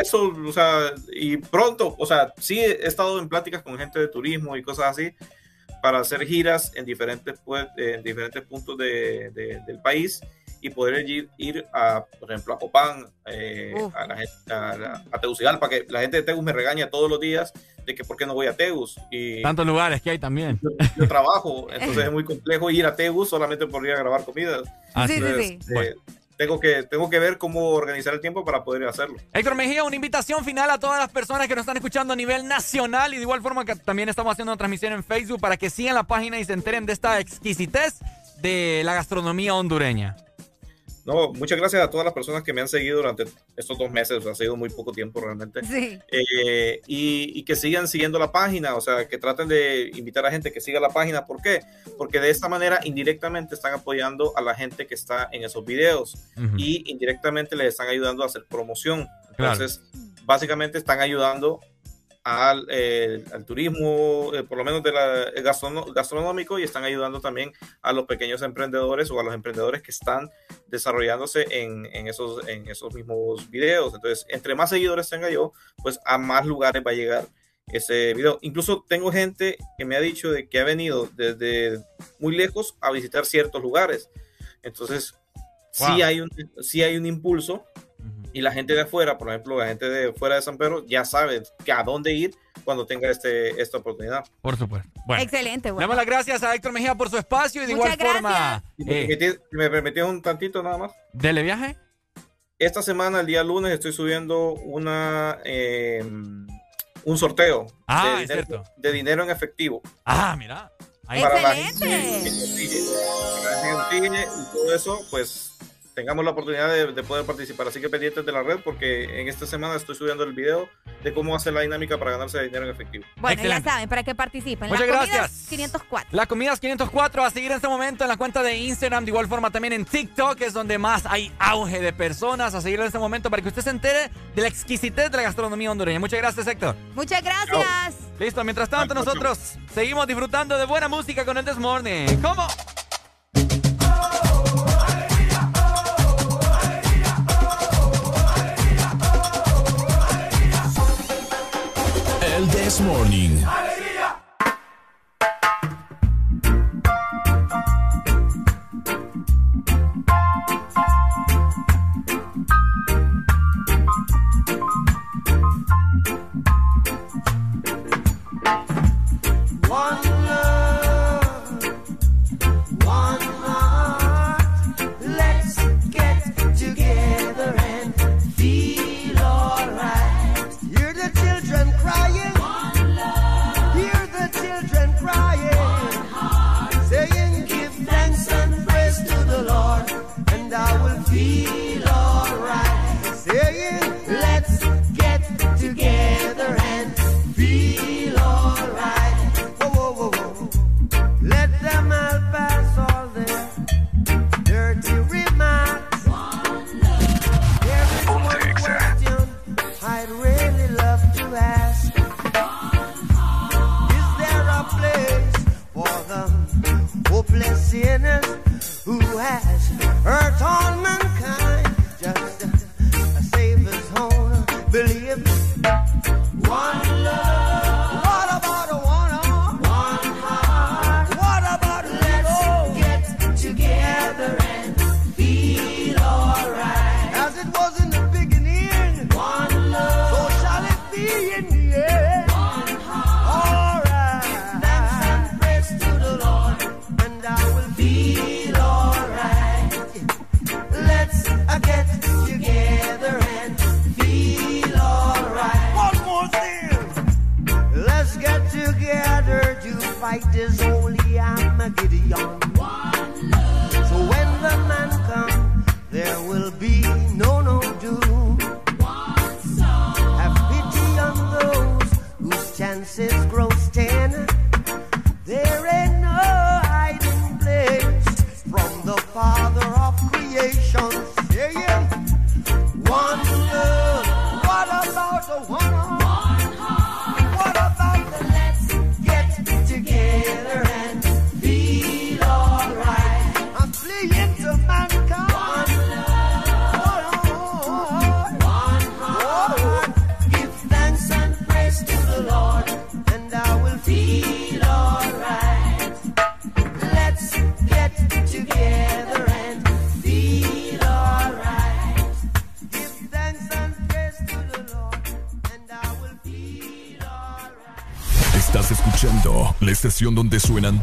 Eso, o sea, y pronto, o sea, sí he estado en pláticas con gente de turismo y cosas así para hacer giras en diferentes, pues, en diferentes puntos de- de- del país y poder ir, ir a, por ejemplo, a Copán, eh, a, la gente, a, la- a Tegucigalpa, que la gente de Tegus me regaña todos los días de que por qué no voy a Tegus. Y
Tantos lugares que hay también.
yo trabajo, entonces es muy complejo ir a Tegus solamente por ir a grabar comida.
Ah, sí, sí, sí.
eh, tengo, que, tengo que ver cómo organizar el tiempo para poder hacerlo.
Héctor Mejía, una invitación final a todas las personas que nos están escuchando a nivel nacional y de igual forma que también estamos haciendo una transmisión en Facebook para que sigan la página y se enteren de esta exquisitez de la gastronomía hondureña.
No, muchas gracias a todas las personas que me han seguido durante estos dos meses, ha sido muy poco tiempo realmente.
Sí.
Eh, y, y que sigan siguiendo la página, o sea, que traten de invitar a gente que siga la página. ¿Por qué? Porque de esta manera indirectamente están apoyando a la gente que está en esos videos y indirectamente les están ayudando a hacer promoción.
Claro.
Entonces, básicamente están ayudando al, eh, al turismo, eh, por lo menos de la, gastrono- gastronómico, y están ayudando también a los pequeños emprendedores o a los emprendedores que están desarrollándose en, en esos, en esos mismos videos. Entonces, entre más seguidores tenga yo, pues a más lugares va a llegar ese video. Incluso tengo gente que me ha dicho de que ha venido desde muy lejos a visitar ciertos lugares. Entonces, sí,
Wow.
hay un, sí hay un impulso y la gente de afuera, por ejemplo, la gente de fuera de San Pedro ya sabe que a dónde ir cuando tenga este, esta oportunidad.
Por supuesto. Bueno.
Excelente,
Le
bueno.
damos las gracias a Héctor Mejía por su espacio y de
Muchas
igual forma.
Si me,
eh,
permitís- si me permitís un tantito nada más.
¿Dele viaje?
Esta semana, el día lunes, estoy subiendo una eh, un sorteo
Ah,
de,
es
dinero,
cierto.
de dinero en efectivo.
Ah, mira. Ahí.
Para. Para la gente y todo eso, pues tengamos la oportunidad de, de poder participar. Así que pendientes de la red porque en esta semana estoy subiendo el video de cómo hacer la dinámica para ganarse dinero en efectivo.
Bueno,
Excelente.
ya saben, para que participen.
Muchas
Las comidas,
gracias.
504.
Las comidas 504 a seguir en este momento en la cuenta de Instagram, de igual forma también en TikTok, es donde más hay auge de personas a seguir en este momento para que usted se entere de la exquisitez de la gastronomía hondureña. Muchas gracias, Héctor.
Muchas gracias.
Listo, mientras tanto nosotros seguimos disfrutando de buena música con el This Morning. ¿Cómo?
El This Morning.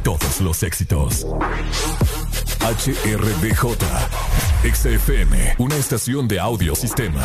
Todos los éxitos. HRDJ, XFM, una estación de audio sistema.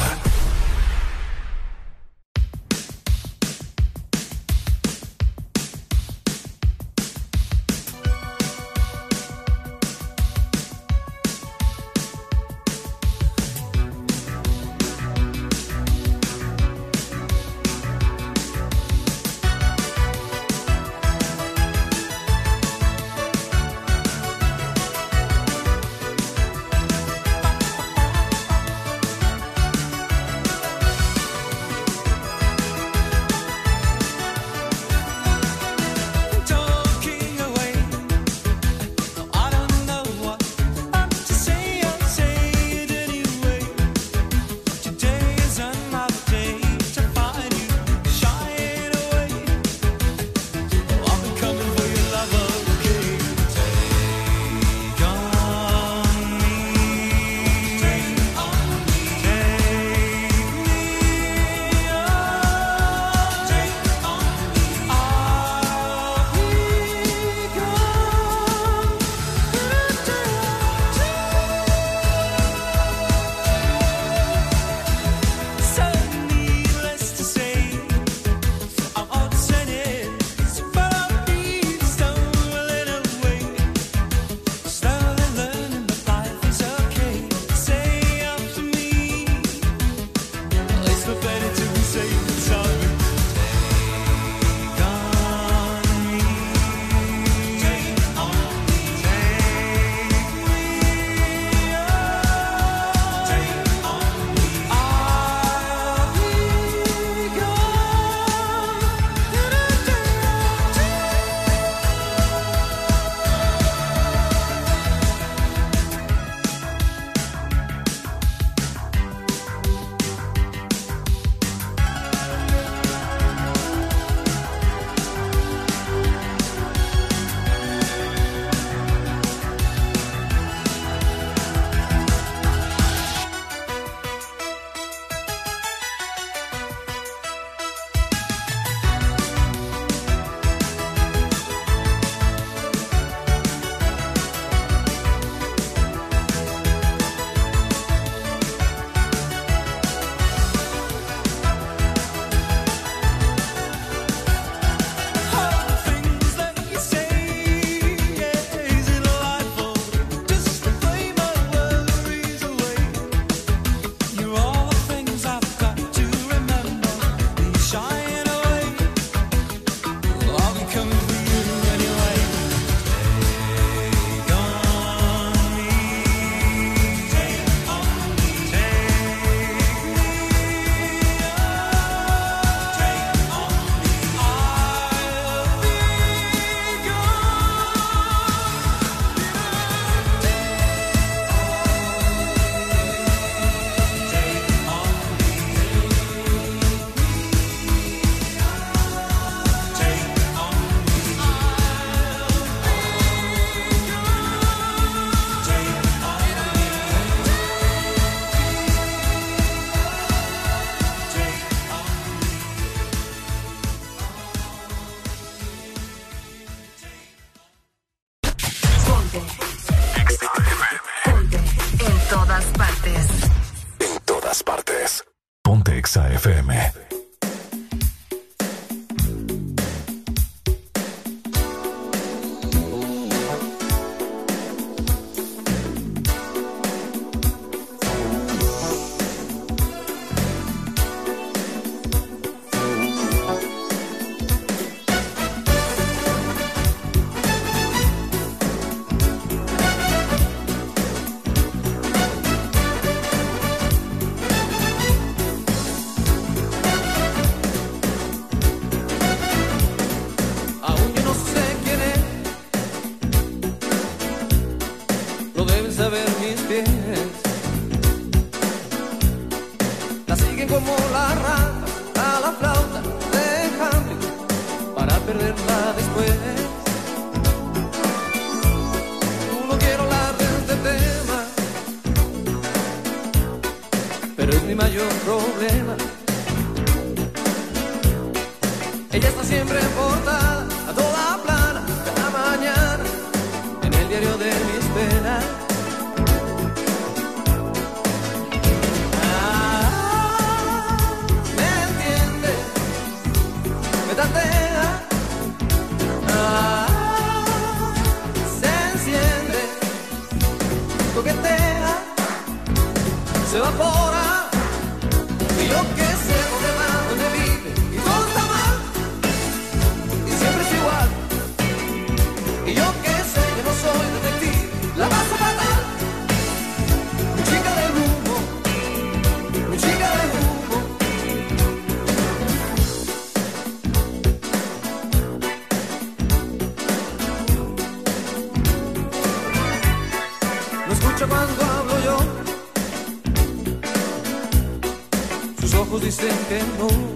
Que no.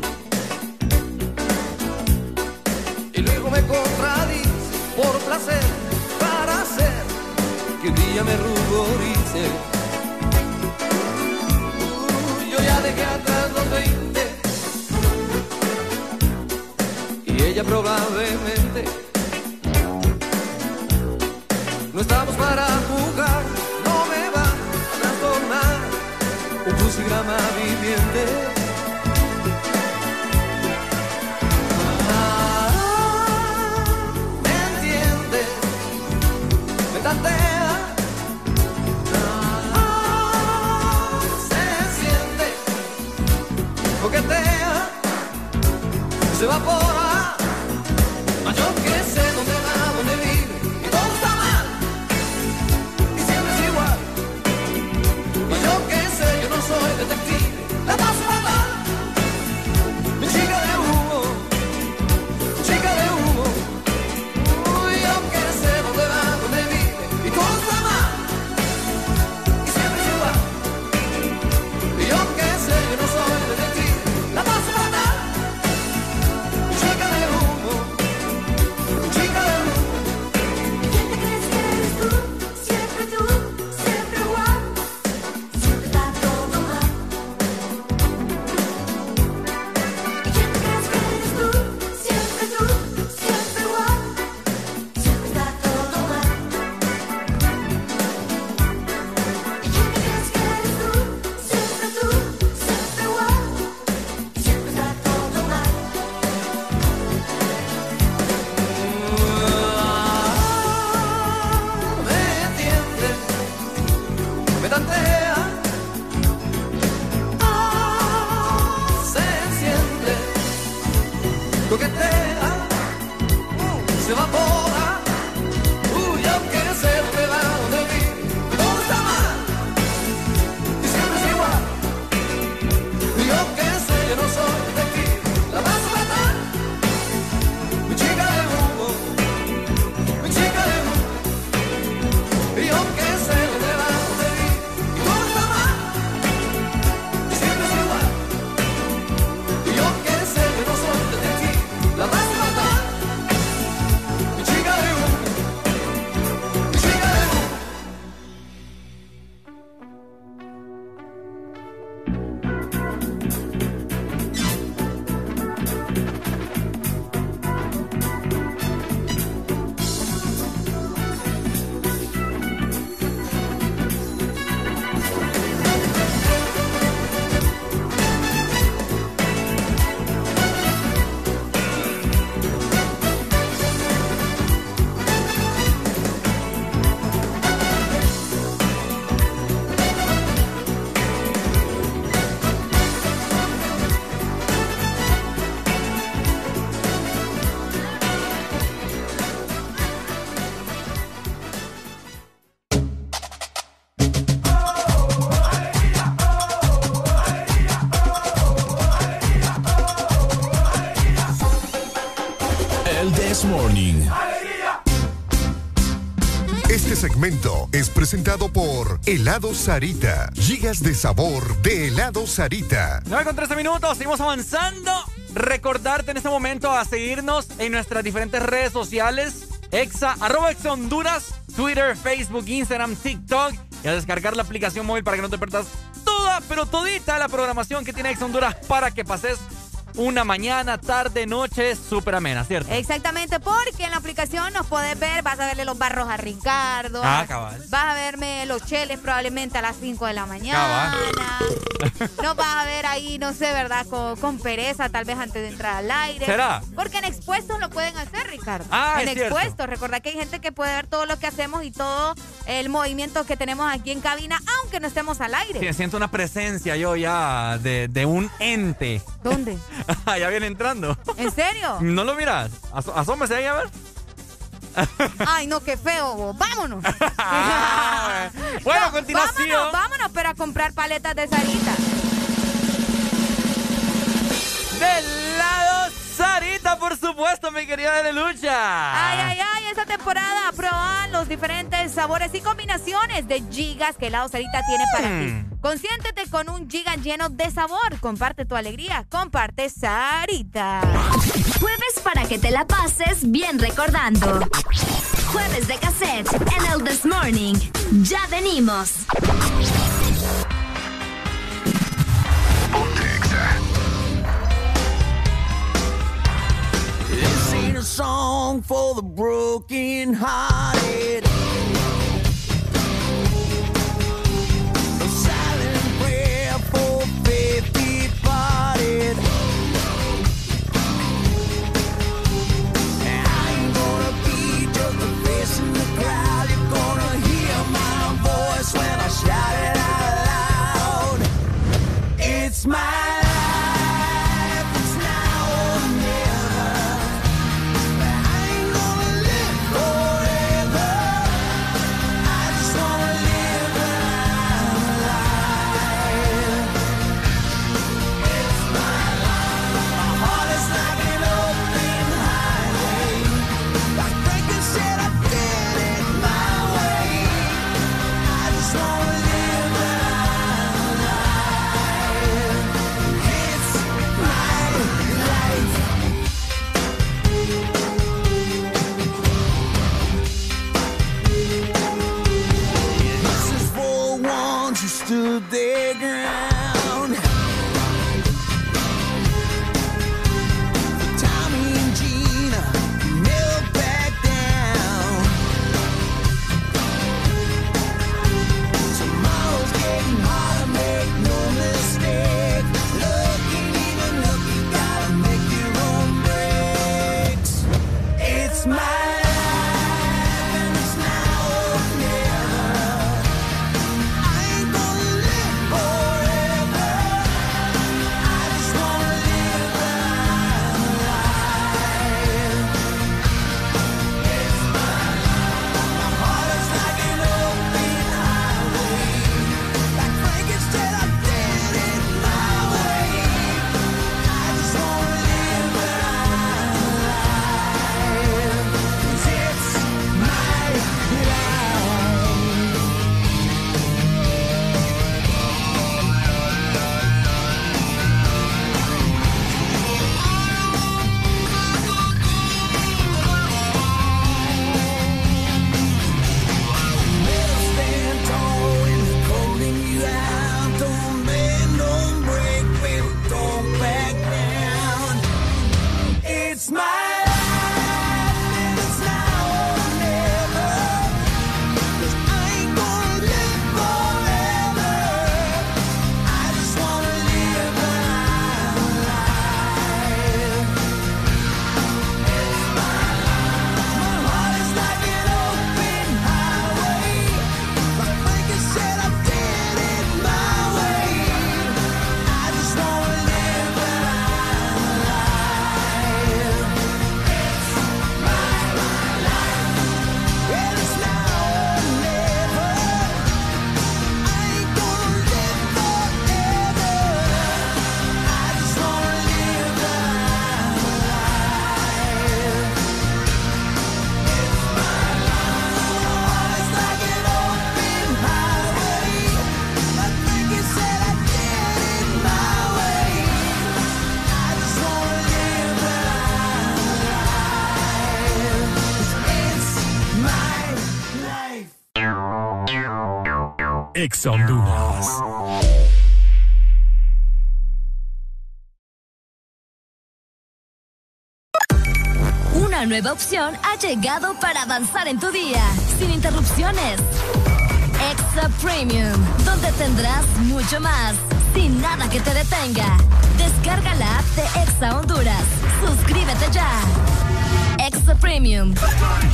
Presentado por Helado Sarita. Gigas de sabor de Helado Sarita.
9 con 13 minutos, seguimos avanzando. Recordarte en este momento a seguirnos en nuestras diferentes redes sociales. Exa, arroba Exa Honduras, Twitter, Facebook, Instagram, TikTok. Y a descargar la aplicación móvil para que no te pierdas toda, pero todita la programación que tiene Exa Honduras para que pases una mañana, tarde, noche súper amena, ¿cierto?
Exactamente, aplicación nos podés ver, vas a verle los barros a Ricardo.
Ah, cabal.
Vas a verme los cheles probablemente a las 5 de la mañana. Nos vas a ver ahí, no sé, ¿verdad? Con, con pereza, tal vez antes de entrar al aire.
¿Será?
Porque en expuestos lo pueden hacer, Ricardo.
Ah,
en
es
expuestos. Recuerda que hay gente que puede ver todo lo que hacemos y todo el movimiento que tenemos aquí en cabina, aunque no estemos al aire.
Sí, siento una presencia yo ya de, de un ente.
¿Dónde?
ya viene entrando.
¿En serio?
¿No lo miras? Asómese ahí a ver.
Ay, no, qué feo. vos. Vámonos.
Bueno, a
No,
continuación.
Vámonos, vámonos, pero a comprar paletas de Sarita.
Del lado Sarita, por supuesto, mi querida de lucha.
Ay, ay, ay, esta temporada prueban los diferentes sabores y combinaciones de gigas que Helado Sarita tiene para
Mm.
ti. Consiéntete con un giga lleno de sabor. Comparte tu alegría. Comparte Sarita.
Jueves para que te la pases bien recordando. Jueves de cassette en el This Morning. Ya venimos.
This ain't a song for the broken hearted.
Una nueva opción ha llegado para avanzar en tu día, sin interrupciones. Extra Premium, donde tendrás mucho más, sin nada que te detenga. Descarga la app de Exa Honduras. Suscríbete ya. Premium.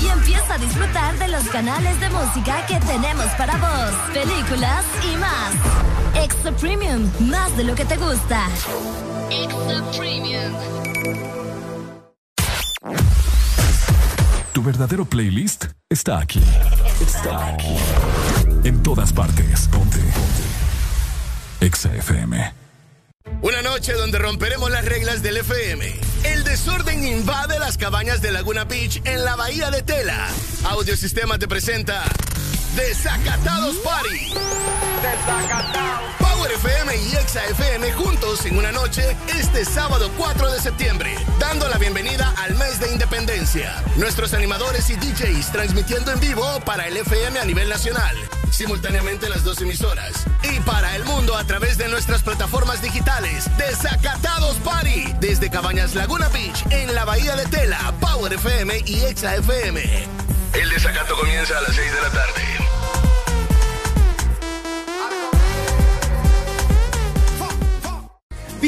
Y empieza a disfrutar de los canales de música que tenemos para vos, películas y más. Extra Premium, más de lo que te gusta. Extra Premium.
Tu verdadero playlist está aquí. Está aquí. En todas partes. Ponte. Ponte. Exa FM.
Una noche donde romperemos las reglas del FM. El desorden invade las cabañas de Laguna Beach en la bahía de Tela. Audiosistema te presenta Desacatados Party. Power FM y Exa FM juntos en una noche este sábado 4 de septiembre, dando la bienvenida al mes de independencia. Nuestros animadores y DJs transmitiendo en vivo para el FM a nivel nacional, simultáneamente las dos emisoras, y para el mundo a través de nuestras plataformas digitales. Desacatados Party, desde Cabañas Laguna Beach, en la Bahía de Tela, Power FM y Exa FM. El desacato comienza a las 6 de la tarde.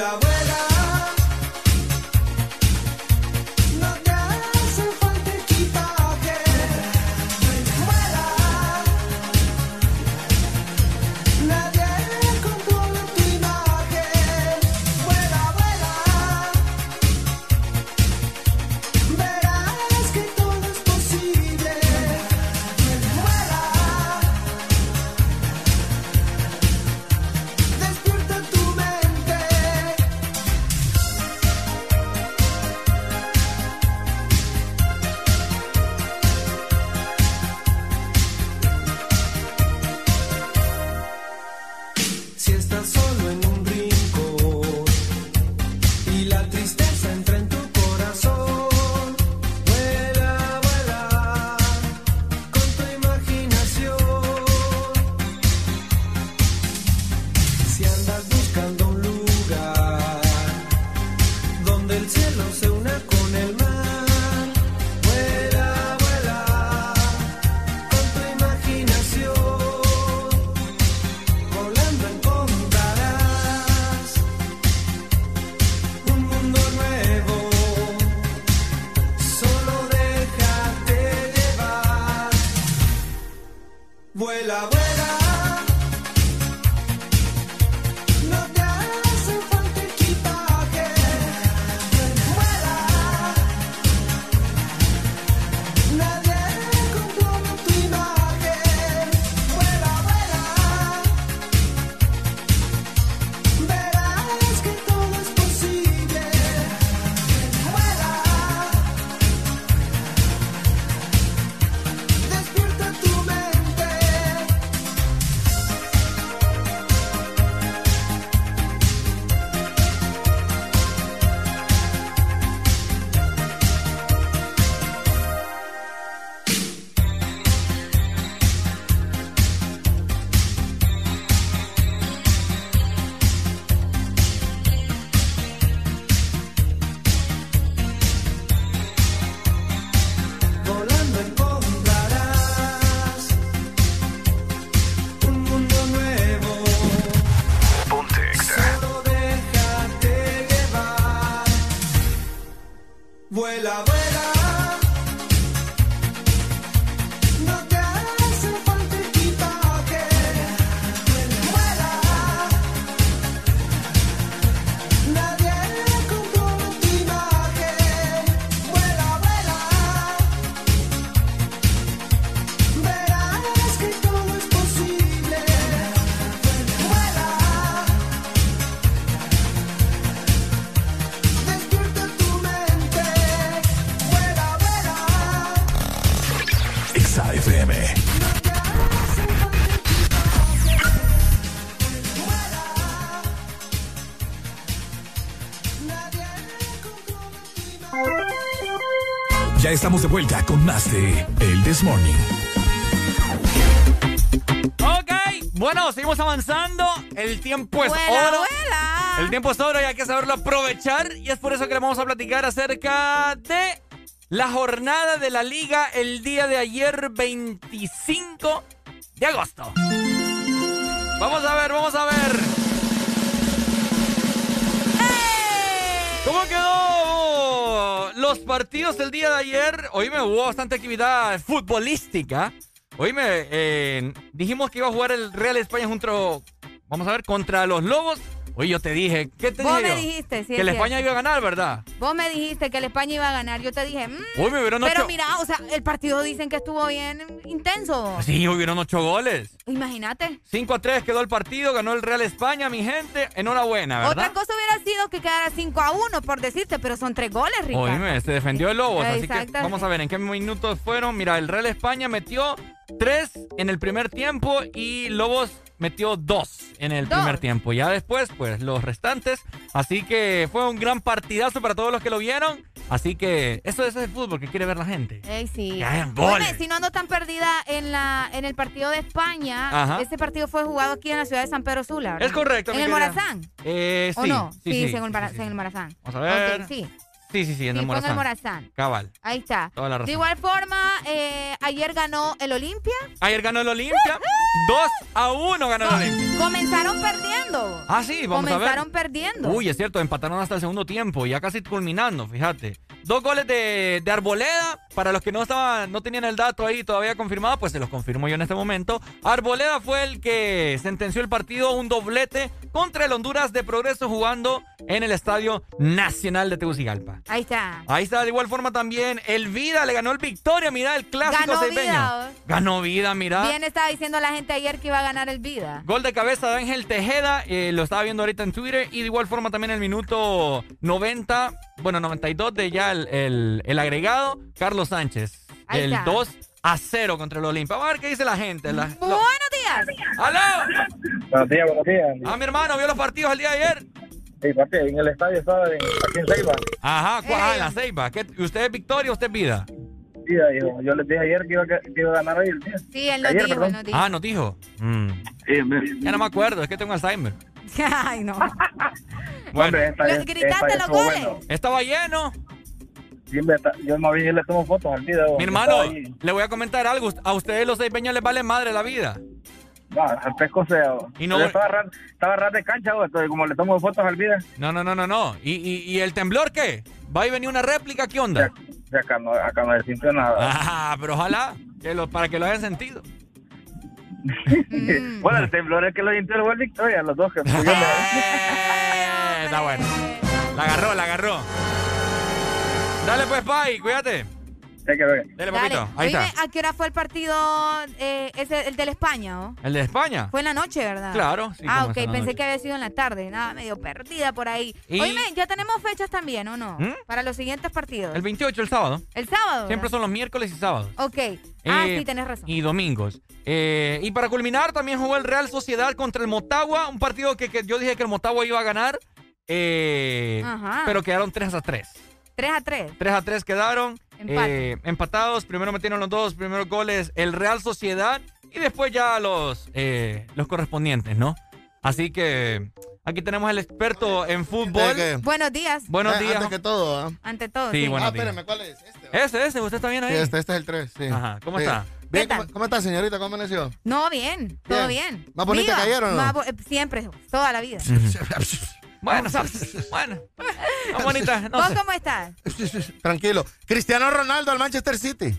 la
voz. Ya estamos de vuelta con más de El This Morning.
Ok, bueno, seguimos avanzando. El tiempo es
Vuela,
oro.
vuela.
El tiempo es oro y hay que saberlo aprovechar. Y es por eso que le vamos a platicar acerca de la jornada de la liga el día de ayer, 25 de agosto. Vamos a ver, vamos a ver. ¿Cómo quedó los partidos del día de ayer? Hoy me hubo bastante actividad futbolística. Hoy me eh, dijimos que iba a jugar el Real España junto, vamos a ver, contra los Lobos. Hoy yo te dije, ¿qué te
Vos
dije
me
yo?
dijiste, sí,
Que
es
el España iba a ganar, ¿verdad?
Vos me dijiste que el España iba a ganar. Yo te dije, mm,
Hoy me hubieron
pero
ocho...
mira, o sea, el partido dicen que estuvo bien intenso.
Sí, hubieron ocho goles.
Imagínate.
5 a 3 quedó el partido, ganó el Real España, mi gente. Enhorabuena, ¿verdad?
Otra cosa hubiera sido que quedara 5 a 1, por decirte, pero son tres goles, Ricardo.
Oíme, se defendió el Lobos, así que vamos a ver en qué minutos fueron. Mira, el Real España metió tres en el primer tiempo y Lobos metió dos en el
Dos.
primer tiempo. Ya después, pues, los restantes. Así que fue un gran partidazo para todos los que lo vieron. Así que eso, eso es el fútbol que quiere ver la gente.
Ey, sí. Oye, si no ando tan perdida en la en el partido de España,
Ajá.
ese partido fue jugado aquí en la ciudad de San Pedro Sula, ¿verdad?
Es correcto,
¿En
mi
el
querida.
Morazán?
Eh,
¿O
sí,
no?
sí, sí,
en, el
sí, sí.
en el Morazán.
Vamos a ver.
Sí.
Sí, sí, sí, en
Sí,
el
fue en
Morazán.
el Morazán.
Cabal.
Ahí está.
Toda la razón.
De igual forma, eh, ayer ganó el Olimpia.
Ayer ganó el Olimpia. 2 a 1 ganó el Olimpia.
Comenzaron perdiendo.
Ah, sí, vamos a ver.
Comenzaron perdiendo.
Uy, es cierto, empataron hasta el segundo tiempo, ya casi culminando, fíjate. Dos goles de, de Arboleda, para los que no estaban, no tenían el dato ahí todavía confirmado, pues se los confirmo yo en este momento. Arboleda fue el que sentenció el partido, un doblete contra el Honduras de Progreso jugando en el Estadio Nacional de Tegucigalpa.
Ahí está.
Ahí está, de igual forma también el Vida le ganó el Victoria, mira, el clásico
Ganó
seipeño.
Vida.
Ganó Vida, mira.
Bien estaba diciendo la gente ayer que iba a ganar el Vida.
Gol de cabeza de Ángel Tejeda, eh, lo estaba viendo ahorita en Twitter. Y de igual forma también el minuto 90, bueno, 92 de ya el, el- el agregado, Carlos Sánchez.
Ahí
el
está.
2 a 0 contra el Olimpia. Vamos a ver qué dice la gente. La- lo-
Buenos días.
¡Aló!
Buenos días, buenos días.
Ah, mi hermano, ¿vio los partidos el día de ayer?
Sí, papi, en el estadio estaba en- aquí en Ceiba.
Ajá, ¿cuál? Ah, en la Ceiba. ¿Qué- ¿Usted es Victoria o usted es Vida?
Sí, hijo, yo les dije ayer que iba, a- que iba a ganar hoy el día.
Sí, él nos
Ayer,
dijo, nos dijo.
Ah, ¿nos dijo? Mm. Ya no me acuerdo, es que tengo Alzheimer.
Ay, no.
Bueno,
Lo- gritaste los goles.
estaba lleno.
Sí, hombre, está- yo más bien le tomo fotos al video.
Mi hermano, le voy a comentar algo. A ustedes los seipeños les vale madre la vida.
Va, sea.
Y no-
Yo estaba ras, estaba ras de cancha, güey, entonces como le tomo fotos al video.
No, no, no, no, no. ¿Y, y, y el temblor qué? ¿Va y venir una réplica? ¿Qué onda?
Acá no, acá no se nada.
Ah, pero ojalá, que lo, para que lo hayan sentido.
Mm.
bueno, el temblor es que lo sintió el Victoria, los dos. Que
Eh, Está bueno. La agarró, la agarró. Dale pues, Pai, cuídate. Dale,
Dale.
papito. Ahí
Oíme,
está.
¿a qué hora fue el partido eh, ese, el del España? oh?
¿El de España?
Fue en la noche, ¿verdad?
Claro, sí,
Ah, ok,
la
pensé
noche.
que había sido en la tarde. Nada, medio perdida por ahí.
Y-
Oíme, ya tenemos fechas también, ¿o no?
¿Mm?
Para los siguientes partidos.
El 28, el sábado.
El sábado.
Siempre
¿verdad?
son los miércoles y sábados.
Ok. Ah,
Eh,
sí, tenés razón.
Y domingos. Eh, y para culminar, también jugó el Real Sociedad contra el Motagua. Un partido que, que yo dije que el Motagua iba a ganar. eh,
Ajá.
pero quedaron 3 a 3.
3 a 3.
3 a 3 quedaron. Eh, empatados. Primero metieron los dos primeros goles el Real Sociedad. Y después ya los, eh, los correspondientes, ¿no? Así que aquí tenemos el experto en fútbol.
Buenos días.
Buenos
Eh,
días.
Antes que todo, ¿ah?
Ante todo.
Sí, buenos
ah,
días.
espérame, ¿cuál es?
Ese, ese, ¿usted está bien ahí?
Sí, este, este es el 3, sí.
Ajá, ¿cómo
Sí.
está?
Bien,
¿Qué
¿cómo, cómo está, señorita? ¿Cómo amaneció?
No, bien, todo bien.
¿Más bonita
Viva.
que ayer o no?
Más bo- eh, siempre, toda la vida.
Bueno, bueno. No, bonita, no
¿Vos
sé.
cómo estás?
Tranquilo. Cristiano Ronaldo al Manchester City.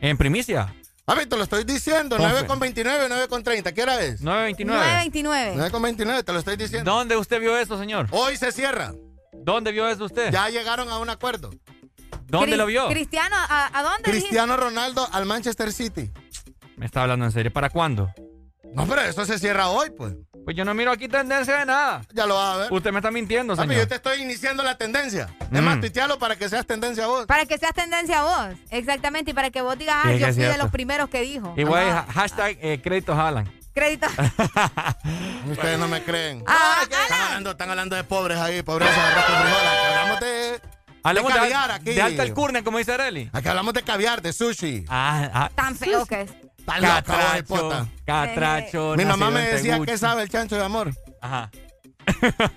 En primicia.
A ver, te lo estoy diciendo.
Confe.
9 con 29, 9 con 30. ¿Qué hora es?
929.
929.
9 con 29, te lo estoy diciendo.
¿Dónde usted vio eso, señor?
Hoy se cierra.
¿Dónde vio eso usted?
Ya llegaron a un acuerdo.
¿Dónde lo vio?
Cristiano, ¿a, a dónde dijiste?
Cristiano Ronaldo al Manchester City.
Me está hablando en serio. ¿Para cuándo?
No, pero eso se cierra hoy, pues.
Pues yo no miro aquí tendencia de nada.
Ya lo vas a ver.
Usted me está mintiendo,
Papi,
señor.
yo te estoy iniciando la tendencia. Es
Mm.
más, tuitealo para que seas tendencia vos.
Para que seas tendencia a vos. Exactamente. Y para que vos digas, ah,
Sí,
yo
es
fui de los primeros que dijo.
A hashtag eh, créditos Alan.
Crédito.
Ustedes no me creen.
Ah,
están, hablando, están hablando de pobres ahí, pobreza, hablamos de,
Hablemos
de caviar aquí.
de alta alcurnia, como dice Areli.
Aquí hablamos de caviar, de sushi.
Ah, ah.
Tan feo que es.
Loca,
Catracho.
Mi mamá me decía que sabe el chancho de amor.
Ajá.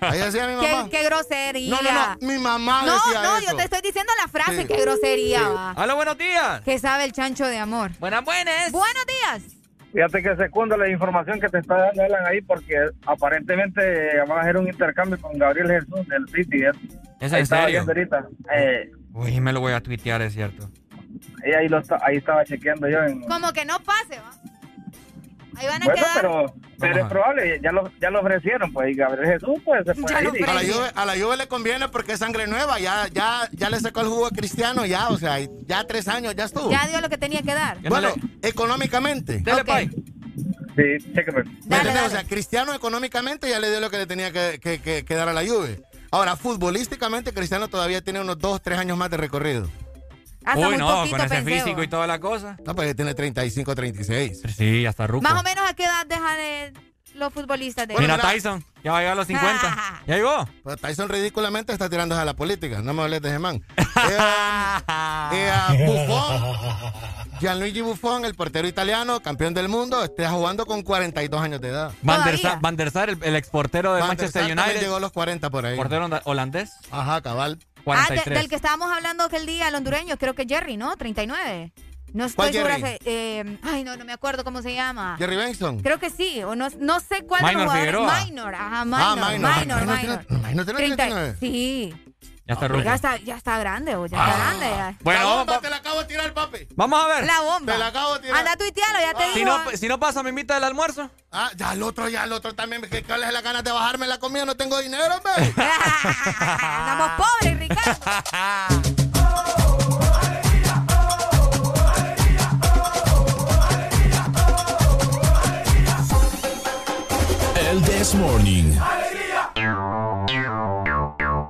Ahí decía mi mamá.
Qué, qué grosería.
No, no, no. Mi mamá
No,
decía
no,
eso.
yo te estoy diciendo la frase,
Sí.
qué grosería
Sí.
va.
Hola, buenos días.
Que sabe el chancho de amor.
Buenas, buenas.
Buenos días.
Fíjate que secundo la información que te está dando Alan ahí porque aparentemente van a hacer un intercambio con Gabriel Jesús del City. ¿eh?
¿Es
Ahí
en serio?
Eh,
Uy, me lo voy a tuitear, es cierto.
Y ahí, lo está- ahí estaba chequeando yo. En,
Como que no pase, ¿va? Ahí van a
bueno,
quedar.
pero, pero es probable, ya lo, ya lo ofrecieron, pues, y Gabriel Jesús, pues, se puede
Ya lo
ir.
A la, Juve, a la Juve le conviene porque es sangre nueva. Ya, ya, ya le sacó el jugo a Cristiano, ya, o sea, ya tres años, ya estuvo.
Ya dio lo que tenía que dar.
Bueno, económicamente.
Dele,
Ok.
pay.
Sí, chéqueme.
¿Me
Dale,
entiendes?
dale.
O sea, Cristiano económicamente ya le dio lo que le tenía que, que- que- que dar a la Juve. Ahora, futbolísticamente, Cristiano todavía tiene unos dos, tres años más de recorrido.
Hasta
Uy,
muy
no,
poquito,
con ese
pensé,
físico
vos.
y toda la cosa.
No, pues tiene 35, 36.
Sí, hasta ruco.
Más o menos a qué edad dejan los futbolistas de
Bueno,
Mira. Tyson, ya va a llegar a los 50. ¿Ya llegó?
Pues Tyson ridículamente está tirándose a la política. No me hables de ese man. Eh, eh, a Buffon, Gianluigi Buffon, el portero italiano, campeón del mundo, está jugando con 42 años de edad.
Van der,
Todavía.
Sa- Van der Sar, el, el exportero de
Van
Manchester
Sar
United.
llegó a los 40 por ahí.
Portero holandés,
Ajá, cabal.
Ah, de-
43.
del que estábamos hablando aquel día, el hondureño, creo que Jerry, ¿no? 39. No
¿Cuál
estoy segura. Eh, ay, no, no me acuerdo cómo se llama.
Jerry Benson.
Creo que sí, o no, no sé cuál
Minor
jugadores.
Figueroa.
Minor, ajá, minor,
Ah,
minor,
Minor.
minor,
Minor
minor.
tiene- Minor tiene
30,
39.
Sí,
ya está ruco.
ya está, ya está grande, o ya
Ah.
está grande. ya.
Bueno,
la
vamos,
bomba te la acabo de tirar, papi.
vamos a ver.
La bomba.
Te la acabo de tirar.
Anda, tuitealo, ya te
Si
digo.
no, si no pasa, me invita el almuerzo.
Ah, ya el otro, ya el otro también. Que es la ganas de bajarme la comida, no tengo dinero, hombre.
Andamos pobres, Ricardo.
El This Morning.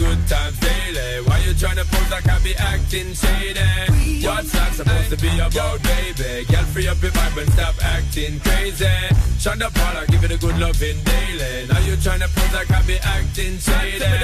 good times daily. Why you tryna pose like I be acting shady? What's that supposed to be about, baby? Girl, free up your vibe and stop acting crazy. Shine the Paula, give it a good loving daily. Now you tryna pose like I be acting shady.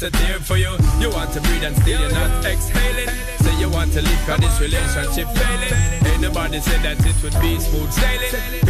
that's a
tear for you. You want to breathe and still you're not exhaling. Say you want to leave, cause this relationship failing. Ain't nobody said that it would be smooth sailing.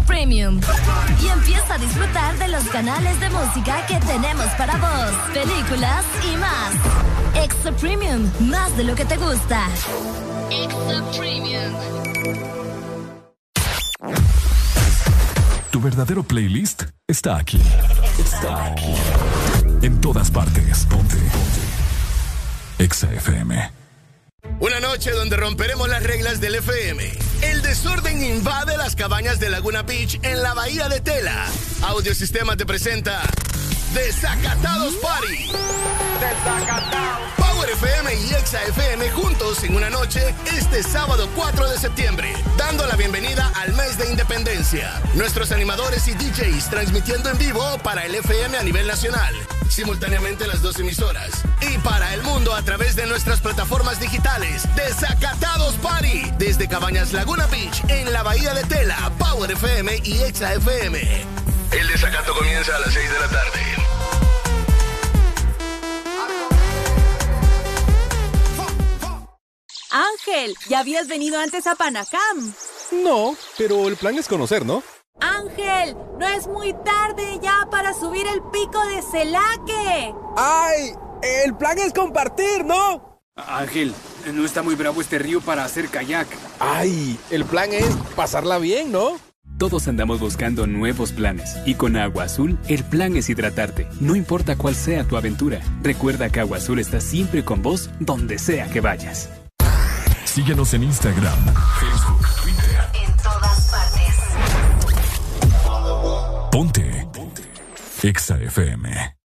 Premium. Y empieza a disfrutar de los canales de música que tenemos para vos, películas y más. Extra Premium, más de lo que te gusta. Extra Premium.
Tu verdadero playlist está aquí. Está aquí. En todas partes. Ponte. Ponte. Exa FM.
Una noche donde romperemos las reglas del FM. Invade las cabañas de Laguna Beach en la bahía de Tela. Audiosistema te presenta Desacatados Party. Power FM y Exa FM juntos en una noche este sábado 4 de septiembre, dando la bienvenida al mes de independencia. Nuestros animadores y DJs transmitiendo en vivo para el FM a nivel nacional, simultáneamente las dos emisoras. Para el mundo a través de nuestras plataformas digitales. Desacatados Party. Desde Cabañas Laguna Beach en la Bahía de Tela, Power FM y Exa FM. El desacato comienza a las 6 de la tarde.
Ángel, ¿ya habías venido antes a Panacam?
No, pero el plan es conocer, ¿no?
Ángel, no es muy tarde ya para subir el pico de Celaque.
¡Ay! El plan es compartir, ¿no?
Ángel, no está muy bravo este río para hacer kayak.
¡Ay! El plan es pasarla bien, ¿no?
Todos andamos buscando nuevos planes y con Agua Azul el plan es hidratarte, no importa cuál sea tu aventura. Recuerda que Agua Azul está siempre con vos donde sea que vayas.
Síguenos en Instagram, Facebook, Twitter.
En todas partes.
Ponte. Ponte. Exa FM.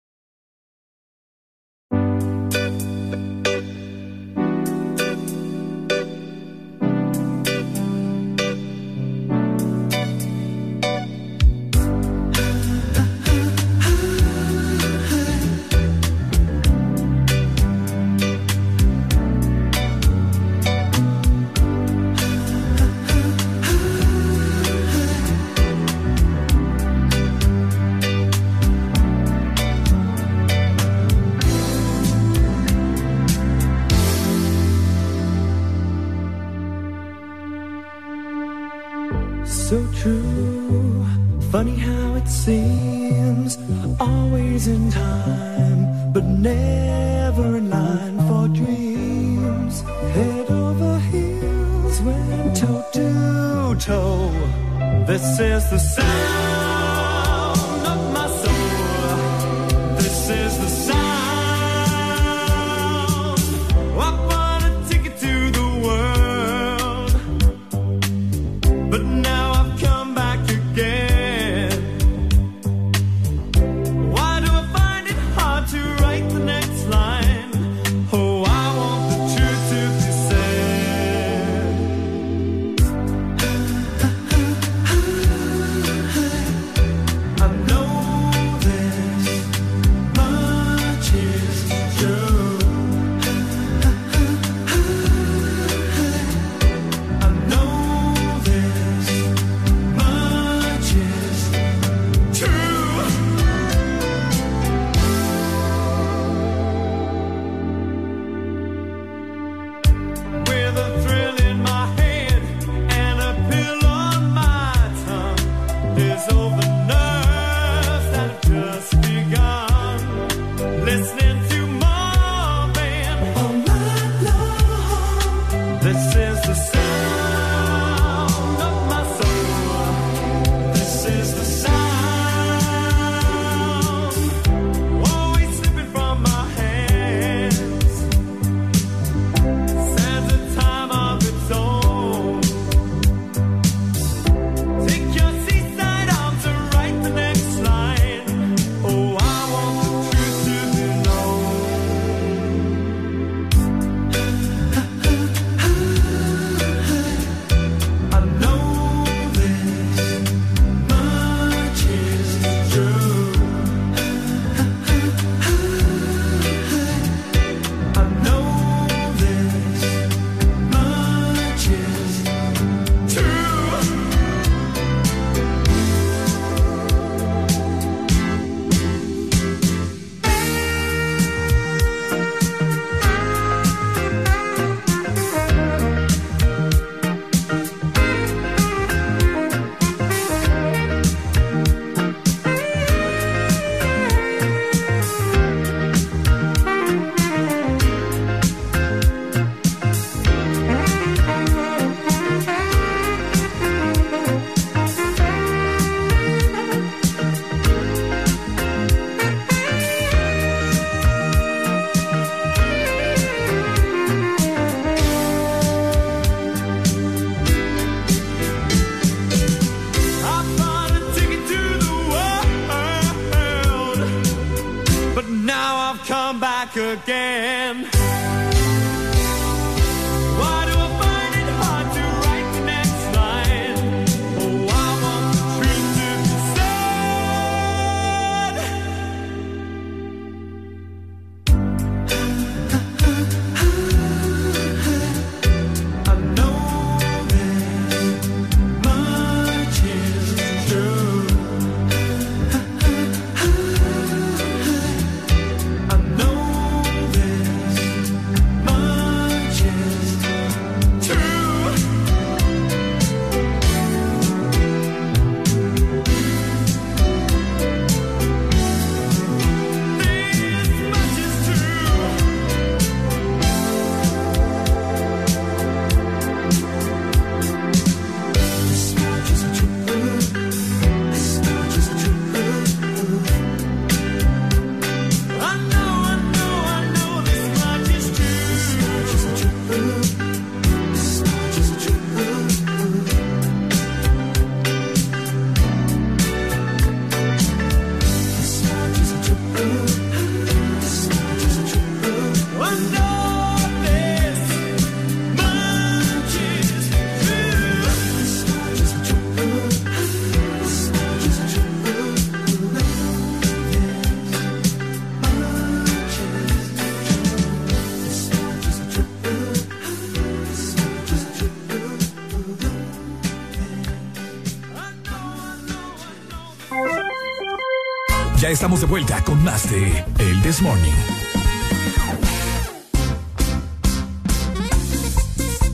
Estamos de vuelta con más de El This Morning.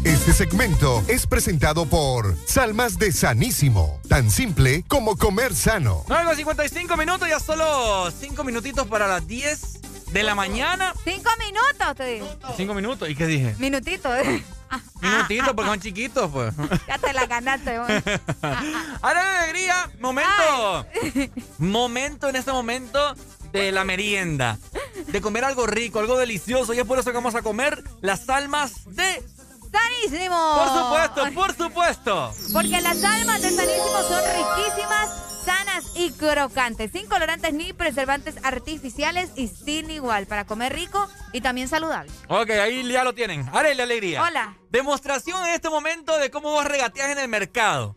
Este segmento es presentado por Salmas de Sanísimo, tan simple como comer sano.
9 con 55 minutos, ya solo 5 minutitos para las 10 de la mañana.
Cinco minutos, te digo.
5 minutos, ¿y qué dije?
Minutito.
Minutitos, porque son chiquitos, pues.
Ya ganaste. vos.
Ahora alegría, momento. Momento en este momento de la merienda. De comer algo rico, algo delicioso. Y es por eso que vamos a comer las almas de.
¡Sanísimo!
Por supuesto, por supuesto.
Porque las almas de Sanísimo son riquísimas, sanas y crocantes, sin colorantes ni preservantes artificiales y sin igual, para comer rico y también saludable.
Ok, ahí ya lo tienen. Arele Alegría.
Hola.
Demostración en este momento de cómo vos regateas en el mercado.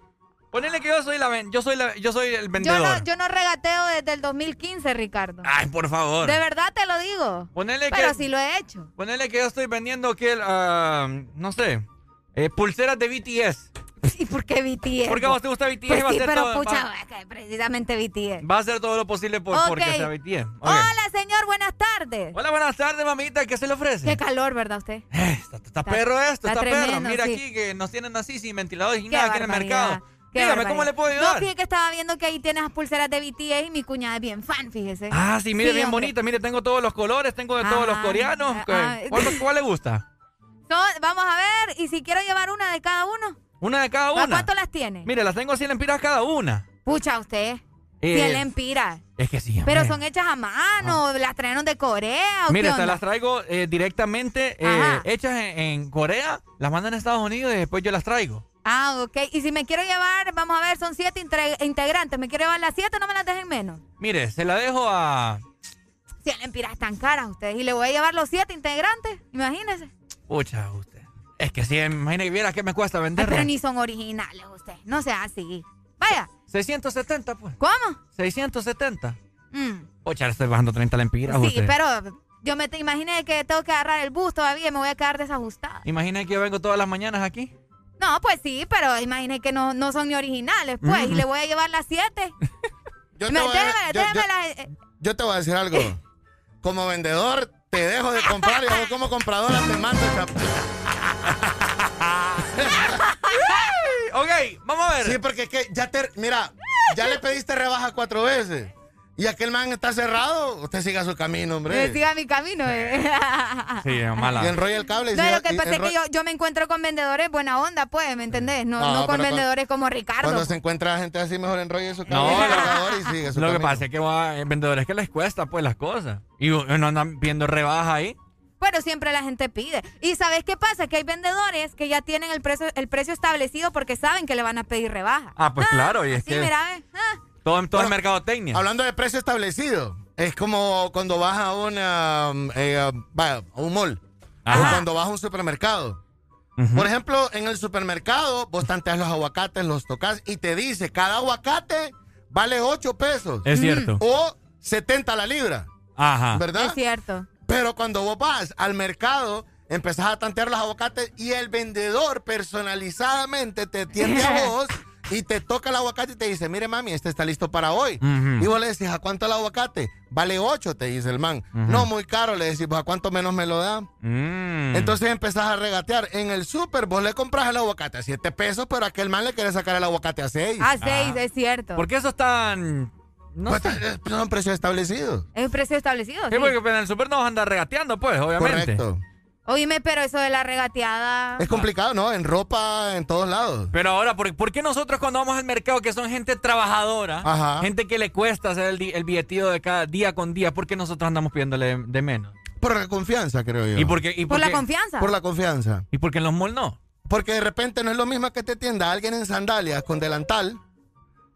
Ponele que yo soy la yo soy la- yo soy el
Yo
vendedor.
no, yo no regateo desde el 2015, Ricardo.
Ay, por favor.
De verdad te lo digo.
Ponele
Pero
que
sí lo he hecho.
ponele que yo estoy vendiendo que ah, no sé, eh, pulseras de BTS.
¿Y por qué BTS?
Porque a vos te gusta BTS
Pues
va a
sí,
hacer
pero
todo-
pucha,
va-
precisamente BTS.
Va a hacer todo lo posible por
Ok.
porque sea BTS.
Hola, señor, buenas tardes.
Hola, buenas tardes, mamita. ¿Qué se le ofrece?
Qué calor, ¿verdad usted?
Está perro esto,
está
está, perro. Mira
sí.
aquí que nos tienen así sin ventiladores y
Qué
nada aquí en el mercado.
qué
Dígame, ¿cómo le puedo
No,
ayudar?
fíjate que estaba viendo que ahí tienes las pulseras de BTS y mi cuñada es bien fan, fíjese.
ah, sí, mire, bien
hombre.
bonita. Mire, tengo todos los colores, tengo de todos los
Ah,
coreanos.
ah,
¿Qué-
ah.
¿Cuál, cuál le gusta?
Vamos a ver, y si quiero llevar una de cada uno,
Una de cada
¿a
una.
cuánto las tiene?
Mire, las tengo 100 lempiras cada una.
Pucha, usted.
Eh,
100 lempiras.
Es que sí,
Pero son hechas a mano, las trajeron de Corea. ¿o
Mire, te las traigo eh, directamente eh, hechas en, en Corea, las mandan a Estados Unidos y después yo las traigo.
Ah, ok. Y si me quiero llevar, vamos a ver, son siete integrantes. ¿Me quiero llevar las siete? No me las dejen menos.
Mire, se la dejo a...
100 lempiras tan caras ustedes. Y le voy a llevar los siete integrantes. Imagínese.
Pucha, usted. Es que si imagina que viera que me cuesta
Ay,
venderla.
pero ni son originales ustedes. No sea así. Vaya.
670, pues.
¿Cómo?
670.
Mm,
Pucha, le estoy bajando 30 lempiras
sí,
usted.
pero yo me te imaginé que tengo que agarrar el bus todavía y me voy a quedar desajustada.
Imagina que yo vengo todas las mañanas aquí.
No, pues sí, pero imaginé que no, no son ni originales, pues.
Mm.
Y le voy a llevar las siete.
Yo te
Me-
voy a-
déjame-
yo- yo-
las- eh,
Yo te voy a decir algo. Como vendedor, te dejo de comprar y vos como compradora te mando, chap-
ok, vamos a ver.
Sí, porque es que ya te. Mira, ya le pediste rebaja cuatro veces. Y aquel man está cerrado. Usted siga su camino,
eh,
hombre.
siga mi camino. eh.
Sí, es mala.
Y enrolla el cable. y
No,
siga-
lo que pasa es que yo, yo me encuentro con vendedores buena onda, pues, ¿me entendés? No,
No,
no, con
cuando-
vendedores como Ricardo.
Cuando se encuentra gente así, mejor enrolla su cable.
No,
en el y sigue su
Lo que pasa es que va, hay vendedores que les cuesta pues las cosas. Y no andan viendo rebajas ahí.
Pero siempre la gente pide. ¿Y sabes qué pasa? Que hay vendedores que ya tienen el precio, el precio establecido porque saben que le van a pedir rebaja.
Ah, pues claro, y es
Sí,
que
mira, ve. Ah,
todo, todo es mercadotecnia.
Hablando de precio establecido, Es como cuando vas a una, eh, vaya, a un mall. O cuando vas a un supermercado. Por ejemplo, en el supermercado, vos tanteas los aguacates, los tocas y te dice, cada aguacate vale 8 pesos.
Es cierto.
O 70 la libra.
Ajá.
¿Verdad?
Es cierto.
Pero cuando vos vas al mercado, empezás a tantear los aguacates y el vendedor personalizadamente te atiende a vos y te toca el aguacate y te dice, mire mami, este está listo para hoy. Y vos le decís, ¿a cuánto el aguacate? Vale 8, te dice el man. No, muy caro, le decís, "Pues, ¿a cuánto menos me lo da?
Mm.
Entonces empezás a regatear. En el súper vos le compras el aguacate a 7 pesos, pero a aquel man le quiere sacar el aguacate a 6.
A seis, es cierto.
¿Por qué eso es tan...? No
Pues,
sé.
eh, son precios establecidos.
Es un precio establecido.
Sí,
sí.
porque en el super nos anda regateando, pues, obviamente.
Correcto.
Oíme, pero eso de la regateada.
Es complicado, ¿no? En ropa, en todos lados.
Pero ahora, ¿por, por qué nosotros cuando vamos al mercado, que son gente trabajadora,
Ajá.
gente que le cuesta hacer el, el billetío de cada día con día, ¿por qué nosotros andamos pidiéndole de, de menos?
Por la confianza, creo yo.
¿Y por qué? y
Por la
qué-
confianza.
Por la confianza.
¿Y por qué en los malls no?
Porque de repente no es lo mismo que te atienda alguien en sandalias con delantal,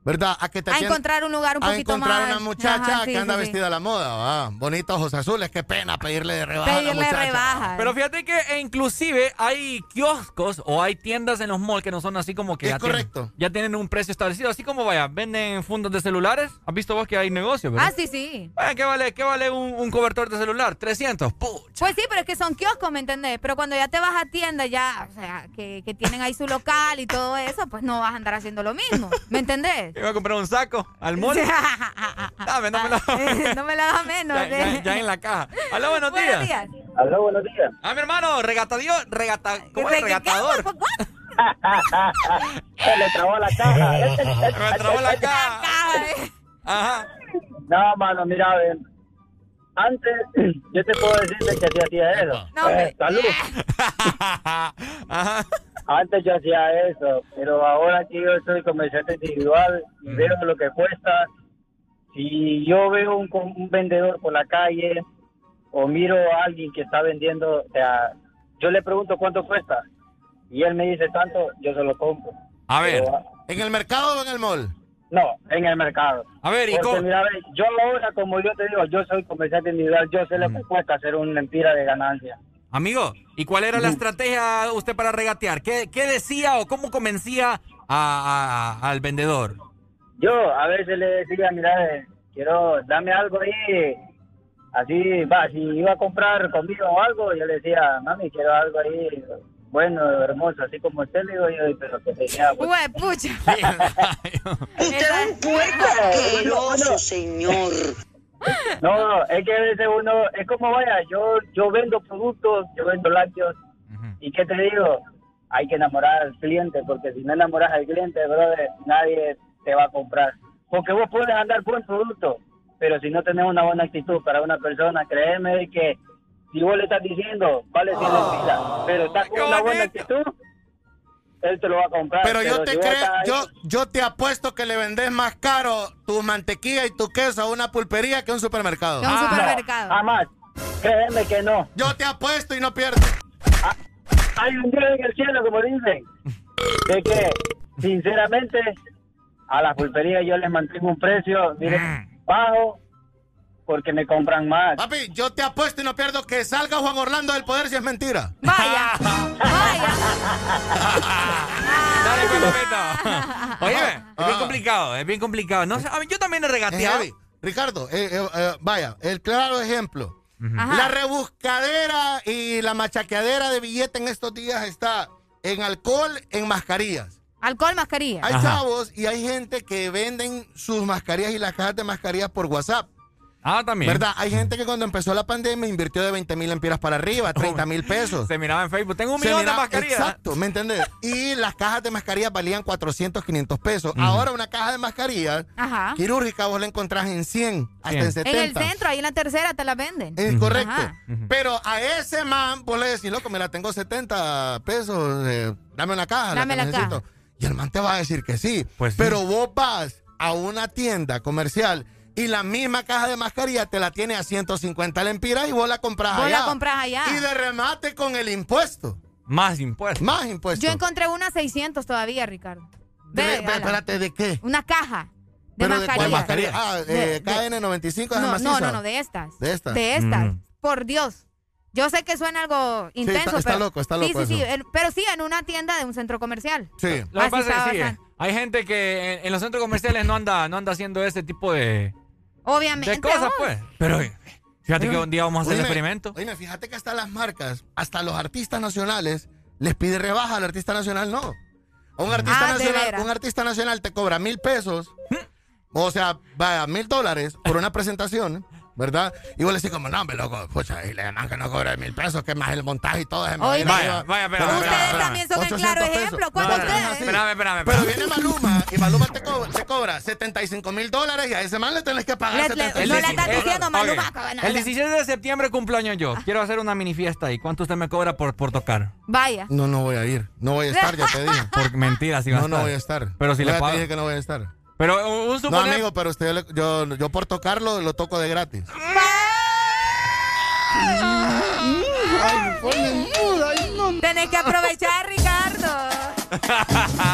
¿verdad? A que te
A encontrar un lugar un
a
poquito
encontrar
más.
una muchacha
Ajá, sí,
que anda
sí, sí.
vestida a la moda, ¿va? Bonitos ojos azules, qué pena pedirle de rebaja a la
Pedirle
muchacha.
rebaja.
Pero fíjate que e inclusive hay kioscos o hay tiendas en los malls que no son así como que
Es
ya, tienen,
correcto.
ya tienen un precio establecido. Así como, vaya, venden fundos de celulares. ¿Has visto vos que hay negocio, verdad?
Ah, sí, sí.
Vaya, ¿Qué vale, qué vale un, un cobertor de celular? 300. ¡Puch!
Pues sí, pero es que son kioscos, ¿me entendés? Pero cuando ya te vas a tienda ya, o sea, que, que tienen ahí su local y todo eso, pues no vas a andar haciendo lo mismo, ¿me entendés?
Iba a comprar un saco al mall. Dame, no me lo...
no me la das menos.
ya, ya-
¿eh?
ya en la caja. Aló, buenos,
Buenos
días.
días.
Aló, buenos días.
Ah, mi hermano, regatadio, regata, ¿cómo es?
¿Qué- qué-
Regatador.
Se le trabó la caja.
Me trabó la caja. Ajá.
No, mano, mira, ven. Antes, yo te puedo decir de que sí hacía eso.
No.
Eh, salud. Antes yo hacía eso, pero ahora que yo soy comerciante individual y veo lo que cuesta, si yo veo un, un vendedor por la calle o miro a alguien que está vendiendo, o sea, yo le pregunto cuánto cuesta y él me dice tanto, yo se lo compro.
A ver.
Pero,
¿En el mercado o en el mall?
no, en el mercado.
A ver, ¿y
Porque mira, yo ahora, como yo te digo, yo soy comerciante individual, yo sé lo que cuesta hacer una mentira de ganancia.
Amigo, ¿y cuál era la estrategia usted para regatear? ¿Qué, qué decía o cómo convencía a- a- al vendedor?
Yo a veces le decía, mira, eh, quiero, dame algo ahí, así, va, si iba a comprar comida o algo, yo le decía, mami, quiero algo ahí, bueno, hermoso, así como usted, le digo yo, pero que tenía...
Hue, pucha.
Usted es un puerco asqueroso, señor. No, es que a veces uno, es como vaya, yo yo vendo productos, yo vendo lácteos, y qué te digo, hay que enamorar al cliente, porque si no enamoras al cliente, brother, nadie te va a comprar. Porque vos puedes andar buen producto, pero si no tenés una buena actitud para una persona, créeme que si vos le estás diciendo, vale 100 lempiras, pero estás con una buena actitud, él te lo va a comprar.
Pero yo te
si
creo, yo, yo te apuesto que le vendes más caro tu mantequilla y tu queso a una pulpería que a un supermercado.
Que a un
Ah,
supermercado.
no, jamás. Créeme que no.
Yo te apuesto y no pierdes.
Hay un Dios en el cielo, como dicen. De que, sinceramente, a la pulpería yo les mantengo un precio, miren, bajo, porque me compran más.
Papi, yo te apuesto y no pierdo que salga Juan Orlando del poder si es mentira.
Vaya,
Dale, pues, papito. Oye, es bien complicado, es bien complicado. No sé, a mí, yo también he
Es
regateado.
heavy. Ricardo, eh, eh, eh, vaya, el claro ejemplo.
Ajá.
La rebuscadera y la machaqueadera de billete en estos días está en alcohol, en mascarillas.
Alcohol, mascarilla.
Hay chavos y hay gente que venden sus mascarillas y las cajas de mascarillas por WhatsApp.
Ah, también.
¿Verdad? Hay gente que cuando empezó la pandemia invirtió de 20 mil empiras para arriba, 30 mil pesos.
Se miraba en Facebook. Tengo un millón
miraba-
de mascarillas.
Exacto, ¿me entendés? Y las cajas de mascarillas valían 400, 500 pesos. Ahora una caja de mascarillas
Ajá.
quirúrgica vos la encontrás en 100, hasta en
En
70.
el centro, ahí en la tercera te la venden.
Es correcto. Pero a ese man, vos le decís, loco, me la tengo 70 pesos, eh, dame una caja,
Dame
la que
la caja.
Y el man te va a decir que sí.
Pues sí.
Pero vos vas a una tienda comercial y la misma caja de mascarilla te la tiene a 150 lempiras y vos la compras
Vos
allá.
la compras allá.
Y de remate con el impuesto.
Más impuestos.
Más impuestos.
Yo encontré una 600 todavía, Ricardo.
De- espérate, ¿de qué?
Una caja. De
Pero
mascarilla.
mascarilla. Ah, eh,
De- de-
KN95 es
No,
maciza.
no, no, no, de estas.
De estas.
De estas.
Mm.
Por Dios. Yo sé que suena algo intenso,
está- está
pero...
loco, está
Sí,
loco
sí, sí.
eso.
en- pero sí, en una tienda de un centro comercial.
Sí.
Lo que pasa es que sí, eh, hay gente que en, en los centros comerciales no anda, no anda haciendo ese tipo de,
Obviamente.
de cosas, pues. Pero eh, fíjate que un día vamos a hacer el experimento.
Oíme, fíjate que hasta las marcas, hasta los artistas nacionales, les pide rebaja al artista nacional, no. Un artista
Ah, ¿de
nacional, un artista nacional te cobra mil pesos, o sea, vaya, mil dólares por una presentación, ¿verdad? Y vos le decís como, no, hombre, loco, pucha, y le que no cobre mil pesos, que más el montaje y todo. se me ir
Vaya, vaya,
Pero,
espérame,
espérame.
también son el
800
claro
pesos.
ejemplo. ¿Cuánto
No, no,
ustedes?
no.
Espérame, espérame,
Pero viene Maluma y Maluma te cobra, te cobra 75 mil dólares y a ese man le tenés que pagar
Le- le-
75
no le estás
dólares.
diciendo, Maluma,
El 17 de septiembre cumpleaños yo. Quiero hacer una mini fiesta ahí. ¿Cuánto usted me cobra por, por tocar?
Vaya.
No, no voy a ir. No voy a estar, ya te dije.
Por mentiras, si va a
No, no
estar.
voy a estar.
Pero si
Ya
le
te
pago.
dije que no voy a estar.
Pero un,
No,
suponer-
amigo, pero usted, le- yo, yo por tocarlo lo toco de gratis.
Tenés que aprovechar, Ricardo.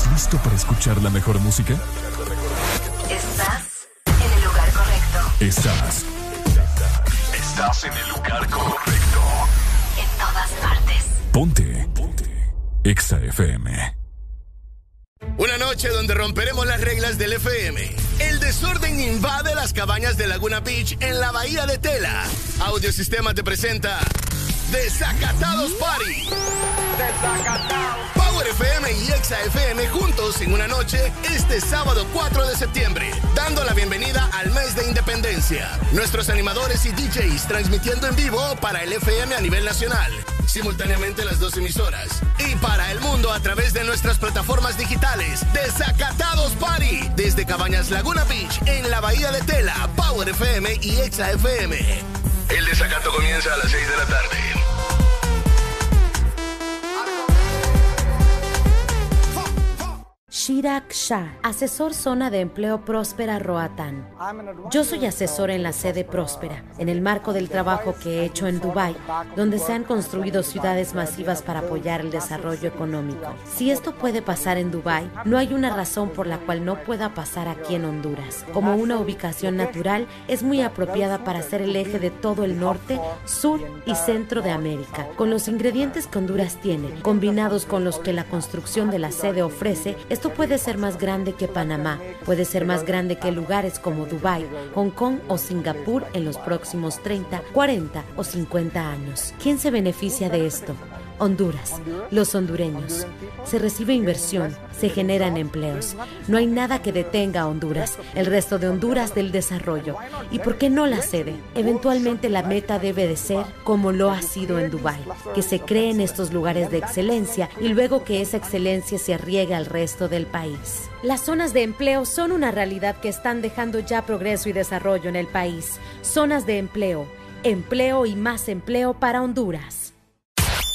¿Estás listo para escuchar la mejor música?
Estás en el lugar correcto.
Estás. Estás en el lugar correcto.
En todas partes.
Ponte. Ponte. Exa FM.
Una noche donde romperemos las reglas del FM. El desorden invade las cabañas de Laguna Beach en la bahía de Tela. Audiosistema te presenta Desacatados Party. Desacatados. Power FM y Exa FM juntos en una noche este sábado 4 de septiembre, dando la bienvenida al mes de independencia. Nuestros animadores y DJs transmitiendo en vivo para el FM a nivel nacional, simultáneamente las dos emisoras, y para el mundo a través de nuestras plataformas digitales. Desacatados Party, desde Cabañas Laguna Beach, en la Bahía de Tela, Power FM y Exa FM. El desacato comienza a las 6 de la tarde.
Shah, asesor zona de empleo Próspera Roatán. Yo soy asesor en la sede Próspera, en el marco del trabajo que he hecho en Dubái, donde se han construido ciudades masivas para apoyar el desarrollo económico. Si esto puede pasar en Dubái, no hay una razón por la cual no pueda pasar aquí en Honduras. Como una ubicación natural, es muy apropiada para ser el eje de todo el norte, sur y centro de América. Con los ingredientes que Honduras tiene, combinados con los que la construcción de la sede ofrece, esto puede ser más grande que Panamá, puede ser más grande que lugares como Dubái, Hong Kong o Singapur en los próximos 30, 40 o 50 años. ¿Quién se beneficia de esto? Honduras, los hondureños. Se recibe inversión, se generan empleos. No hay nada que detenga a Honduras, el resto de Honduras del desarrollo. ¿Y por qué no la sede? Eventualmente la meta debe de ser como lo ha sido en Dubái, que se creen estos lugares de excelencia y luego que esa excelencia se arriesgue al resto del país. Las zonas de empleo son una realidad que están dejando ya progreso y desarrollo en el país. Zonas de empleo, empleo y más empleo para Honduras.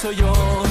Soy yo.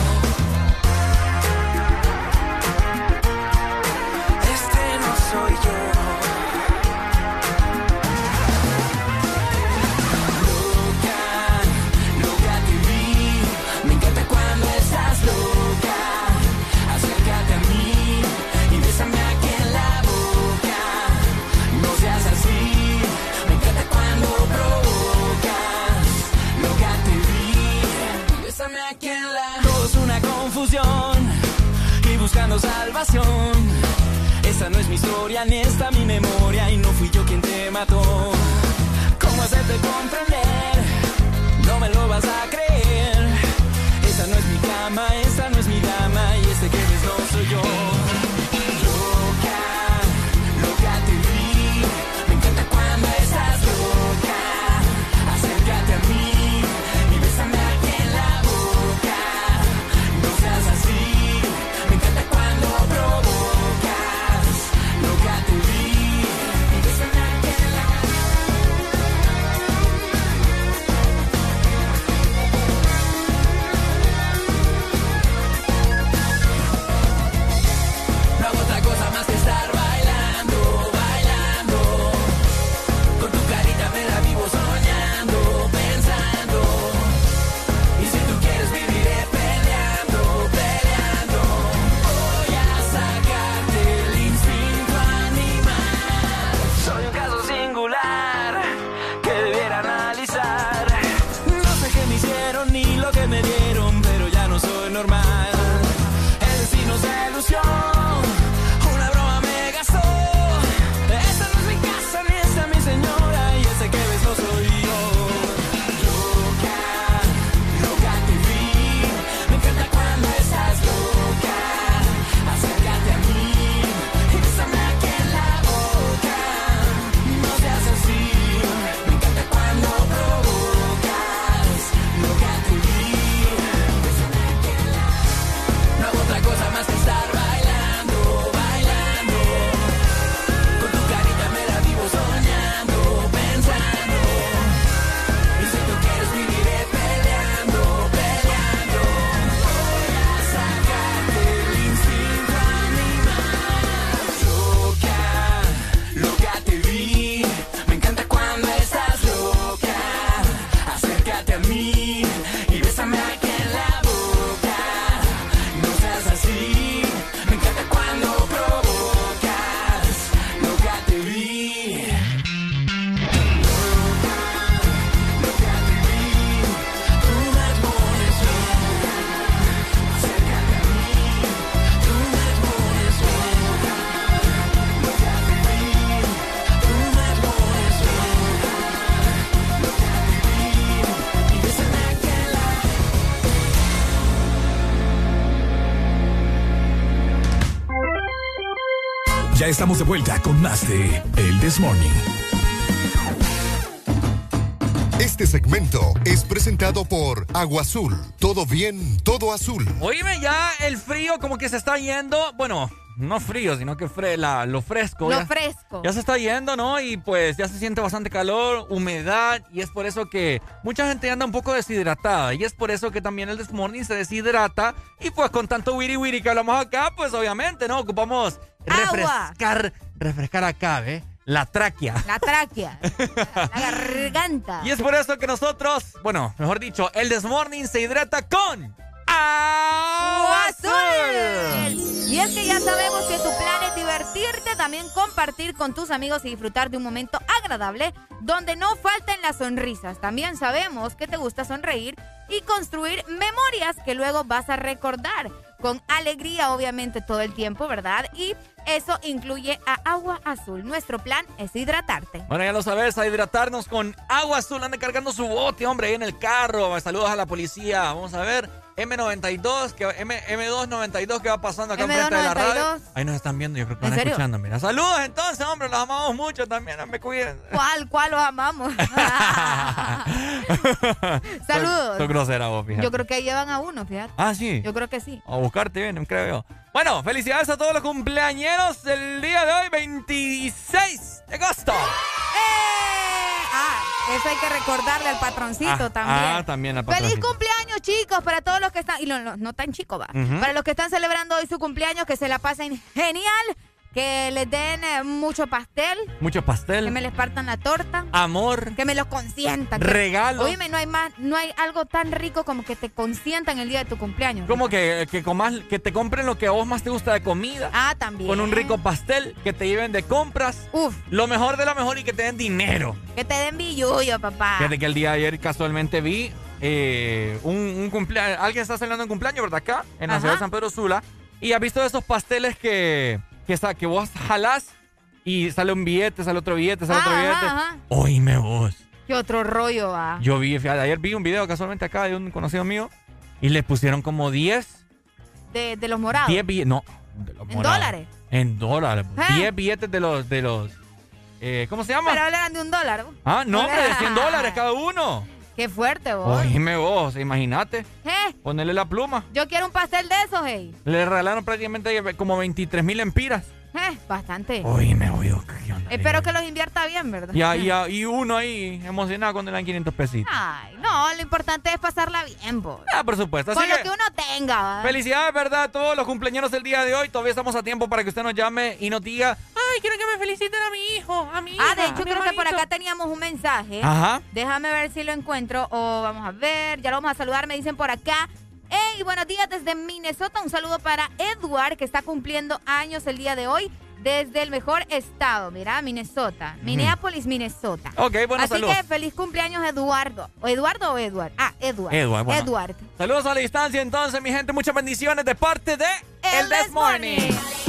Estamos de vuelta con más de El This Morning.
Este segmento es presentado por Agua Azul. Todo bien, todo azul.
Oíme, ya el frío como que se está yendo. Bueno, no frío, sino que fre la- lo fresco.
Lo
ya,
fresco.
Ya se está yendo, ¿no? Y pues ya se siente bastante calor, humedad. Y es por eso que mucha gente anda un poco deshidratada. Y es por eso que también el This Morning se deshidrata. Y pues con tanto wiri wiri que hablamos acá, pues obviamente, ¿no? Ocupamos refrescar, refrescar acá, ¿ves? La tráquea.
La tráquea. la garganta.
Y es por eso que nosotros, bueno, mejor dicho, el This Morning se hidrata con agua azul.
Y es que ya sabemos que tu plan es divertirte, también compartir con tus amigos y disfrutar de un momento agradable donde no falten las sonrisas. También sabemos que te gusta sonreír y construir memorias que luego vas a recordar con alegría, obviamente, todo el tiempo, ¿verdad? Y eso incluye a Agua Azul. Nuestro plan es hidratarte.
Bueno, ya lo sabes, a hidratarnos con agua azul. Anda cargando su bote, hombre, ahí en el carro. Saludos a la policía. Vamos a ver. M92, que, M, M292 que va pasando acá enfrente de la radio.
M292.
Ahí nos están viendo, yo creo que
¿En
van
serio?
escuchando. Mira, saludos entonces, hombre, los amamos mucho también, me cuiden.
¿Cuál? ¿Cuál los amamos? Saludos.
Son grosera vos, fíjate.
Yo creo que ahí llevan a uno, fíjate.
Ah, sí.
Yo creo que sí.
A buscarte bien, creo yo. Bueno, felicidades a todos los cumpleañeros del día de hoy, 26 de agosto.
Ah, eso hay que recordarle al patroncito
Ah,
también.
ah, también al
Feliz
patroncito.
cumpleaños, chicos, para todos los que están. Y lo- no tan chicos, va. Para los que están celebrando hoy su cumpleaños, que se la pasen genial. Que les den eh, mucho pastel.
Mucho pastel.
Que me les partan la torta.
Amor.
Que me los consientan.
Regalos.
Óyeme, no hay más, no hay algo tan rico como que te consientan el día de tu cumpleaños.
Como que, que comas, que te compren lo que a vos más te gusta de comida.
Ah, también.
Con un rico pastel, que te lleven de compras.
Uf.
Lo mejor de lo mejor y que te den dinero.
Que te den billullo, papá.
Fíjate que el día de ayer casualmente vi eh, un, un cumpleaños. Alguien está celebrando un cumpleaños, ¿verdad? Acá, en la
Ajá.
ciudad de San Pedro Sula. Y has visto esos pasteles que, que, sa- que vos jalás y sale un billete, sale otro billete, sale otro
Ajá,
billete.
ajá.
Oíme vos.
¿Qué otro rollo va?
Yo vi, ayer vi un video casualmente acá de un conocido mío y le pusieron como 10,
De, de los morados.
10 billetes. No, de los
¿En
morados.
dólares?
En dólares.
Ah.
10 billetes de los, de los, eh, ¿cómo se llama?
Pero hablarán de un dólar.
Ah, no, hombre, de 100 dólares cada uno.
Qué fuerte, vos.
Oíme vos, imagínate.
¿Eh?
Ponerle la pluma.
Yo quiero un pastel de esos, hey.
Le regalaron prácticamente como 23 mil empiras.
Eh, bastante.
Oíme, oído.
Espero que los invierta bien, ¿verdad?
Y, a- y, uno ahí emocionado cuando le dan 500 pesitos.
Ay, no, lo importante es pasarla bien, vos.
Ah, por supuesto. Así
Con lo
que,
uno tenga, ¿va?
felicidades, ¿verdad? Todos los cumpleaños del día de hoy. Todavía estamos a tiempo para que usted nos llame y nos diga, ay, quiero que me feliciten a mi hijo, a mi
Ah, de hecho, creo que por
hermanito".
acá teníamos un mensaje.
Ajá.
Déjame ver si lo encuentro o vamos a ver. Ya lo vamos a saludar, me dicen por acá. Hey, buenos días desde Minnesota. Un saludo para Edward, que está cumpliendo años el día de hoy. Desde el mejor estado, mira, Minnesota. Minneapolis, Minnesota.
Ok, bueno,
Así
saludos.
que feliz cumpleaños, Eduardo. ¿O Eduardo o Edward? Ah, Edward.
Edward, bueno.
Edward.
Saludos a la distancia entonces, mi gente. Muchas bendiciones de parte de El This Morning.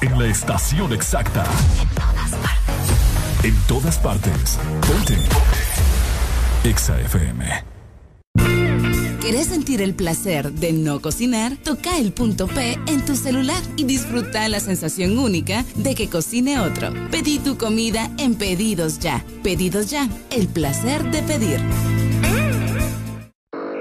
En
la estación exacta. En todas partes. Ponte. Exa FM.
¿Querés sentir el placer de no cocinar? Toca el punto P en tu celular y disfruta la sensación única de que cocine otro. Pedí tu comida en Pedidos Ya. Pedidos Ya, el placer de pedir.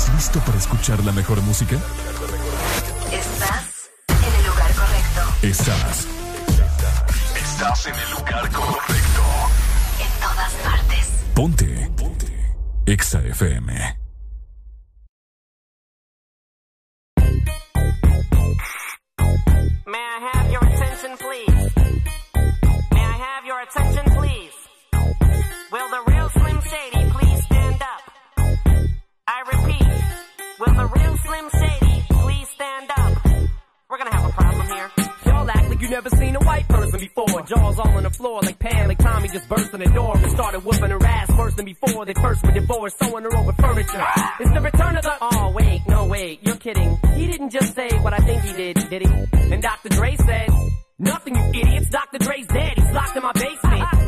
¿Estás listo para escuchar la mejor música?
Estás en el lugar correcto.
Estás. Estás en el lugar correcto.
En todas partes.
Ponte. Ponte. Exa FM.
May I have your attention, please? May I have your attention, please? Will the will the real Slim Shady please stand up? We're gonna have a problem here.
Y'all act like you never seen a white person before. Jaws all on the floor like Pam, like Tommy just burst in the door and started whooping her ass worse than before. They first were divorced, sewing her over furniture. It's the return of the. Oh wait, no wait, you're kidding. He didn't just say what I think he did, did he? And Dr. Dre said. Nothing, you idiots. Dr. Dre's dead. He's locked in my basement.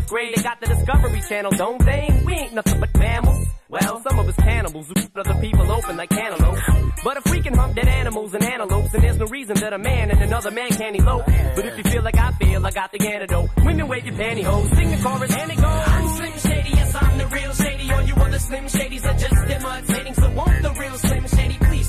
fourth grade, they got the Discovery Channel, don't they? We ain't nothing but mammals. Well, some of us cannibals who keep other people open like cantaloupes. But if we can hunt dead animals and antelopes, then there's no reason that a man and another man can't elope. But if you feel like I feel, I got the antidote. Women wave your pantyhose, sing the chorus, and it goes. I'm Slim Shady, yes, I'm the real Shady. All you other Slim Shadys are just imitating. So won't the real Slim Shady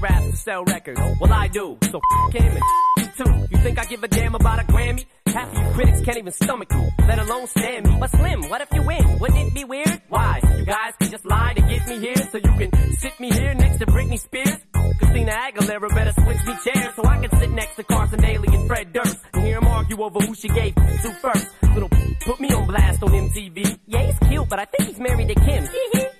rap to sell records. Well, I do. So f him and you too. You think I give a damn about a Grammy? Half of you critics can't even stomach you, let alone stand me. But Slim, what if you win? Wouldn't it be weird? Why? You guys can just lie to get me here so you can sit me here next to Britney Spears? Christina Aguilera better switch me chairs so I can sit next to Carson Daly and Fred Durst and hear them argue over who she gave to first. Little put me on blast on MTV. Yeah, he's cute, but I think he's married to Kim.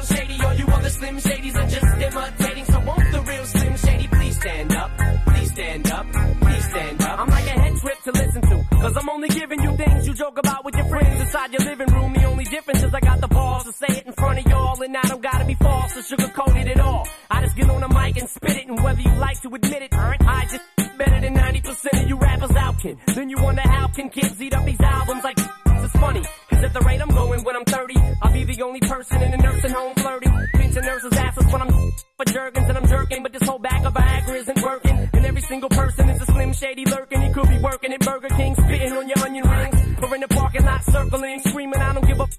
Real Shady. All you other Slim Shadys are just imitating. So won't the real Slim Shady please stand up? Please stand up, please stand up. I'm like a head trip to listen to. Cause I'm only giving you things you joke about with your friends inside your living room. The only difference is I got the balls to say it in front of y'all. And I don't gotta be false or sugarcoated at all. I just get on the mic and spit it. And whether you like to admit it, I just better than 90% of you rappers out can. Then you wonder how can kids eat up these albums like it's funny. Cause at the rate I'm going when I'm 30, I'll be the only person in a nursing home flirting. Pinching nurses' asses when I'm for jerkins and I'm jerking. But this whole bag of Viagra isn't working. And every single person is a slim shady lurking. He could be working at Burger King, spitting on your onion rings. Or in the parking lot circling, screaming, I don't give a f-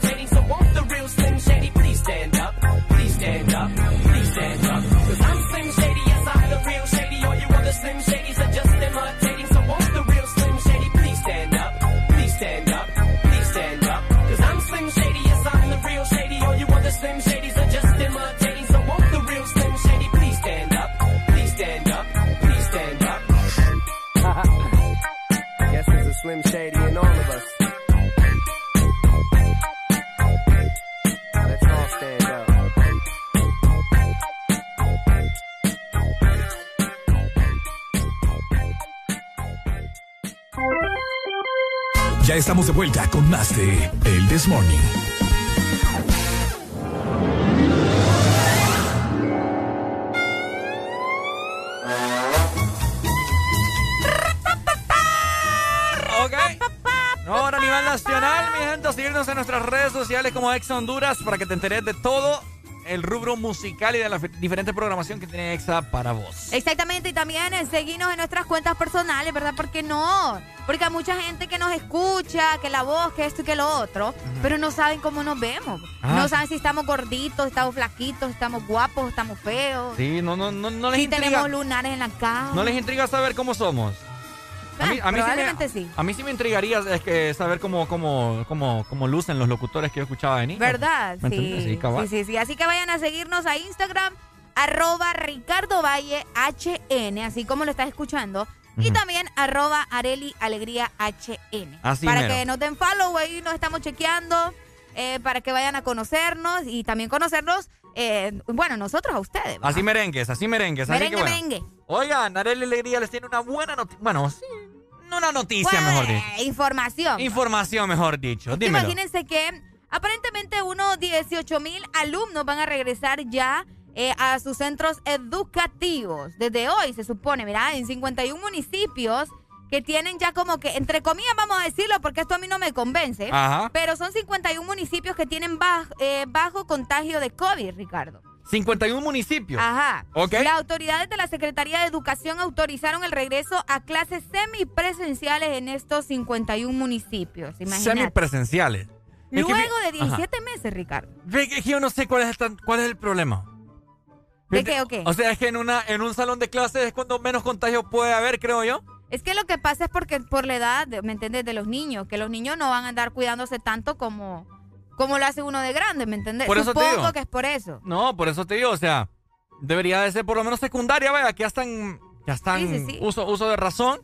Estamos de vuelta con más de El This Morning.
Ok. No, a nivel nacional, mi gente, seguirnos en nuestras redes sociales como Ex Honduras para que te enteres de todo el rubro musical y de la diferente programación que tiene EXA para vos.
Exactamente, y también eh, seguirnos en nuestras cuentas personales, ¿verdad? Porque no, porque hay mucha gente que nos escucha, que la voz, que esto y que lo otro, pero no saben cómo nos vemos.
Ah.
No saben si estamos gorditos, estamos flaquitos, estamos guapos, estamos feos.
Sí, no, no, no, no les
si
intriga.
tenemos lunares en la cara.
¿No les intriga saber cómo somos? A mí, a mí sí me-
sí.
a mí sí me intrigaría es que saber cómo, cómo, cómo, cómo lucen los locutores que yo escuchaba de niño.
¿Verdad?
¿Me
Sí.
Sí,
sí, sí, sí. Así que vayan a seguirnos a Instagram, arroba Ricardo Valle HN, así como lo estás escuchando. Y también arroba Areli Alegría HN.
Así
para
mero.
que nos den follow, ahí nos estamos chequeando. eh, para que vayan a conocernos y también conocernos, eh, bueno, nosotros a ustedes. ¿verdad?
Así merengues, así merengues. así
Merengue,
que bueno.
merengue.
Oigan, Arely Alegría les tiene una buena noticia. Bueno, sí, una noticia, mejor dicho.
Información.
Información, mejor dicho. Dímelo.
Imagínense que aparentemente unos 18 mil alumnos van a regresar ya eh, a sus centros educativos. Desde hoy se supone, mira, en 51 municipios que tienen ya como que, entre comillas vamos a decirlo porque esto a mí no me convence,
Ajá.
pero son 51 municipios que tienen baj- eh, bajo contagio de COVID, Ricardo.
51 municipios.
Ajá.
Ok.
Las autoridades de la Secretaría de Educación autorizaron el regreso a clases semipresenciales en estos 51 municipios. Imagínate.
Semipresenciales. Es que
Luego de
Ajá.
17 meses, Ricardo.
Que yo no sé cuál es cuál es el problema.
¿De qué o qué?
O sea, es que en, una, en un salón de clases es cuando menos contagio puede haber, creo yo.
Es que lo que pasa es porque por la edad, ¿me entiendes? De los niños, que los niños no van a andar cuidándose tanto como, como lo hace uno de grande, ¿me entiendes?
Por eso te
Supongo
digo.
que es por eso.
No, por eso te digo, o sea, debería de ser por lo menos secundaria, vaya, que ya están, ya están
Sí, sí, sí.
Uso, uso de razón.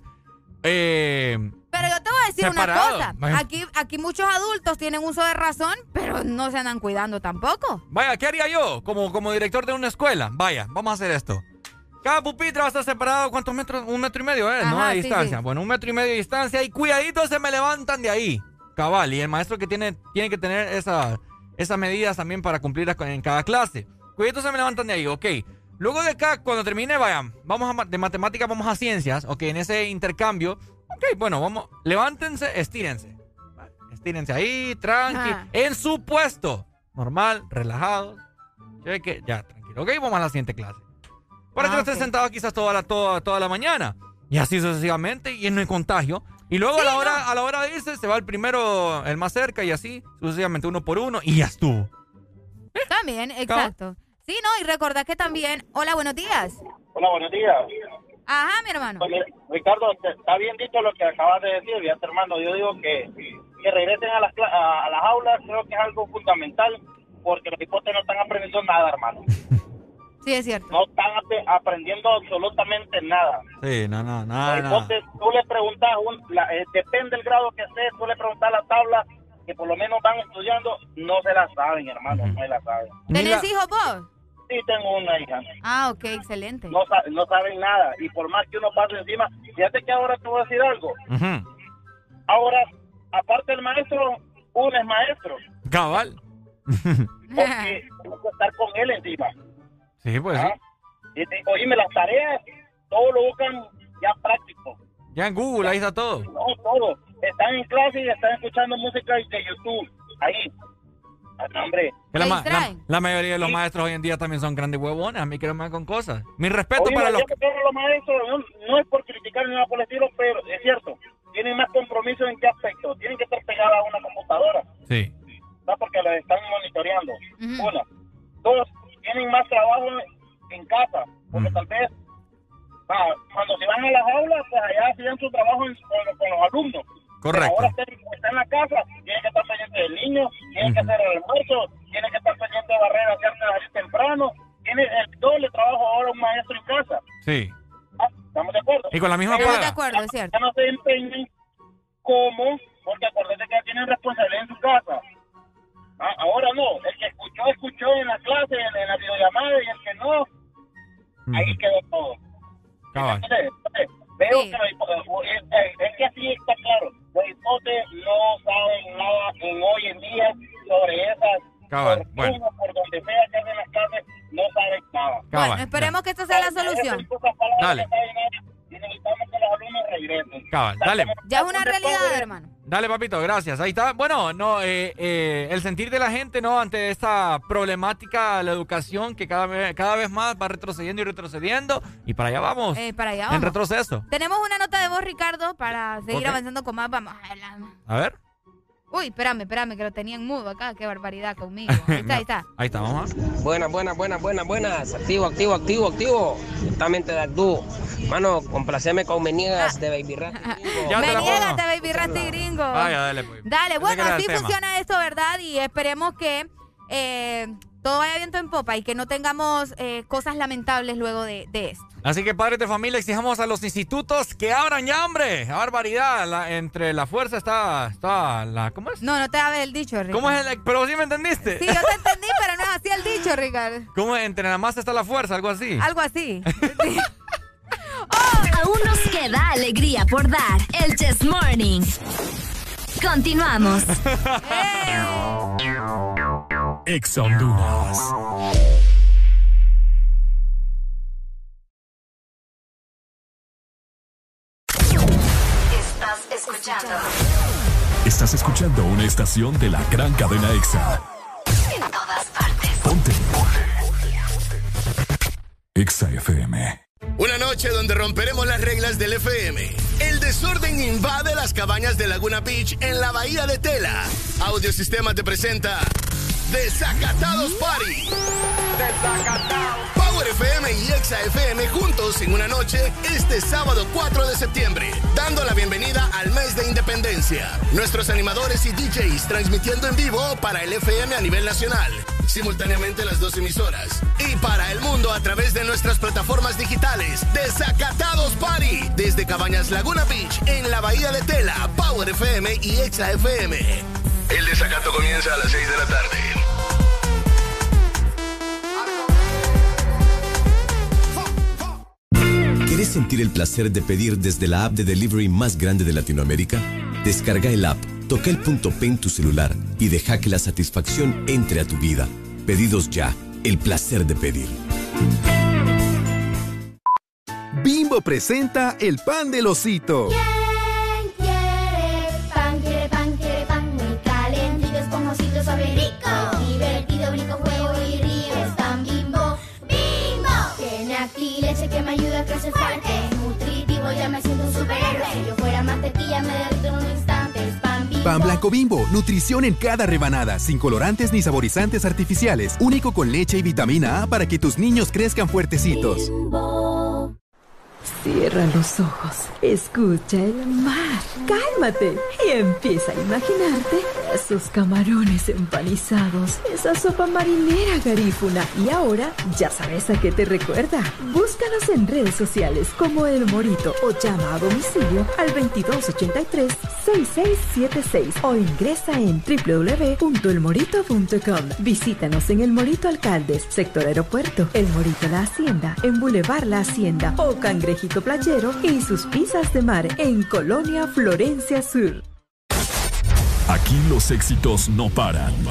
Eh,
Pero yo te voy a decir
Separado.
una cosa. Aquí, aquí muchos adultos tienen uso de razón, pero no se andan cuidando tampoco.
vaya, ¿qué haría yo como, como director de una escuela? Vaya, vamos a hacer esto. Cada pupitre va a estar separado, ¿cuántos metros? Un metro y medio, ¿eh? no de
sí,
distancia.
sí.
Bueno, un metro y medio de distancia y cuidaditos se me levantan de ahí. Cabal, y el maestro que tiene, tiene que tener esa, esas medidas también para cumplir en cada clase. Cuidaditos se me levantan de ahí, ok. Luego de acá, cuando termine, vayan, vamos a, de matemáticas, vamos a ciencias, ok, en ese intercambio, ok, bueno, vamos, levántense, estírense. Vale, Estírense ahí, tranqui,
Ajá.
en su puesto. Normal, relajados. Cheque, ya, tranquilo. Ok, vamos a la siguiente clase. Para que
Ah,
no estés
ok.
sentado quizás toda la, toda, toda la mañana. Y así sucesivamente, y no hay contagio. Y luego a, la hora, a la hora de irse, se va el primero, el más cerca, y así sucesivamente uno por uno, y ya estuvo.
También, exacto. Sí, no, y recordad que también. Hola, buenos días.
Hola, buenos días.
Ajá, mi hermano.
Pues mira, Ricardo, está bien dicho lo que acabas de decir, fíjate, hermano. Yo digo que, que regresen a las, a, a las aulas, creo que es algo fundamental, porque los hipotes no están aprendiendo nada, hermano.
Sí, es cierto.
No están ap- aprendiendo absolutamente nada.
Sí, no, no, nada,
Los
nada.
tú le preguntas, un- la- eh, depende del grado que estés, tú le preguntas a la tabla, que por lo menos van estudiando, no se la saben, hermano, no se la saben.
¿Tenés hijos vos?
Sí, tengo una hija.
Ah, ok, excelente.
No saben nada. Y por más que uno pase encima, fíjate que ahora te voy a decir algo. Ahora, aparte del maestro, uno es maestro.
Cabal.
Porque tengo que estar con él encima.
Sí, pues sí.
¿ah? Y te- oíme, las tareas, todo lo buscan ya práctico.
Ya en Google, ahí está todo.
No, todo. Están en clase y están escuchando música de YouTube. Ahí. Ah, hombre.
La, ma- la- la mayoría de los maestros hoy en día también son grandes huevones. A mí que hagan con cosas. Mi respeto para los.
que los maestros, no, no es por criticar ni nada por el estilo, pero es cierto. Tienen más compromiso en qué aspecto. Tienen que estar pegados a una computadora.
Sí.
¿no? porque los están monitoreando. Una. Dos, tienen más trabajo en, casa, porque tal vez ah, cuando se van a las aulas, pues allá hacían su trabajo en- con, los- con los alumnos.
Correcto.
Ahora están en la casa, tienen que estar pendientes del niño, tienen que hacer el almuerzo, tienen que estar pendientes de barrer, hacer salir temprano. Tiene el doble trabajo ahora un maestro en casa.
Sí.
¿Estamos de acuerdo?
Y con la misma paga.
de acuerdo, es cierto.
Ya no se empeñen como, porque acuérdate que tienen responsabilidad en su casa. Ah, ahora no, el que escuchó, escuchó en la clase, en, en la videollamada, y el que no, ahí quedó todo.
Cabal.
Entonces, entonces, veo que los hipotes- es, es- que así está claro, los hipotes no saben nada en hoy en día sobre esas,
Cabal.
por
Bueno.
Por donde sea que hacen las clases, no saben nada.
Cabal.
Bueno, esperemos que esta sea la solución.
Dale.
Y necesitamos que los alumnos regresen.
Cabal. Dale.
Ya es una realidad, hermano.
Dale, papito, gracias. Ahí está. Bueno, no, eh, eh, el sentir de la gente, ¿no? Ante esta problemática, la educación que cada vez, cada vez más va retrocediendo y retrocediendo. Y para allá vamos.
Eh, para allá
En
vamos.
retroceso.
Tenemos una nota de voz, Ricardo, para seguir avanzando con más. Vamos a hablar.
A ver.
Uy, espérame, espérame, que lo tenía en mudo acá. Qué barbaridad conmigo. Ahí está, ahí está.
Ahí está, vamos.
Buenas, buenas, buenas, buenas, buenas. Activo, activo, activo, activo. Directamente de Actú. Mano, complaceme con Meniegas de Baby Rat.
Ya te
Me
la
niégate,
pongo.
baby Rasti gringo.
Vaya, dale, pues.
Dale, bueno, así funciona esto, ¿verdad? Y esperemos que eh, todo vaya viento en popa y que no tengamos eh, cosas lamentables luego de, de esto.
Así que padres de familia, exijamos a los institutos que abran ya, hombre. ¡Qué barbaridad! La- entre la fuerza está, está la... ¿Cómo es?
No, no te hables el dicho, Ricardo.
¿Cómo es el...? Pero sí me entendiste.
Sí, yo te entendí, pero no es así el dicho, Ricardo.
¿Cómo es? Entre la masa está la fuerza? Algo así.
Algo así.
Aún nos queda alegría por dar. El Chess Morning. Continuamos.
Ex Honduras.
Escuchando.
Estás escuchando una estación de la gran cadena EXA.
En todas partes.
Ponte. EXA FM.
Una noche donde romperemos las reglas del FM. El desorden invade las cabañas de Laguna Beach en la bahía de Tela. Audiosistema te presenta Desacatados Party. Power FM y Exa FM juntos en una noche este sábado 4 de septiembre, dando la bienvenida al mes de independencia. Nuestros animadores y DJs transmitiendo en vivo para el FM a nivel nacional, simultáneamente las dos emisoras. Y para el mundo a través de nuestras plataformas digitales. Desacatados Party desde Cabañas Laguna Beach en la Bahía de Tela, Power FM y Exa FM. El desacato comienza a las 6 de la tarde.
¿Quieres sentir el placer de pedir desde la app de delivery más grande de Latinoamérica? Descarga el app, toca el punto P en tu celular y deja que la satisfacción entre a tu vida. Pedidos ya, el placer de pedir.
Bimbo presenta el pan del osito.
Es nutritivo, ya me siento un superhéroe. Si yo fuera mantequilla me derrito en un instante. Es pan bimbo.
Pan blanco bimbo, nutrición en cada rebanada, sin colorantes ni saborizantes artificiales, único con leche y vitamina A para que tus niños crezcan fuertecitos.
Cierra los ojos, escucha el mar, cálmate y empieza a imaginarte esos camarones empanizados, esa sopa marinera garífuna y ahora ya sabes a qué te recuerda. Búscanos en redes sociales como El Morito o llama a domicilio al 2283-6676 o ingresa en www.elmorito.com. Visítanos en El Morito Alcaldes, sector aeropuerto, El Morito La Hacienda, en Boulevard La Hacienda o Cangrejito Playero y sus pizzas de mar en Colonia Florencia Sur.
Aquí los éxitos no paran.
En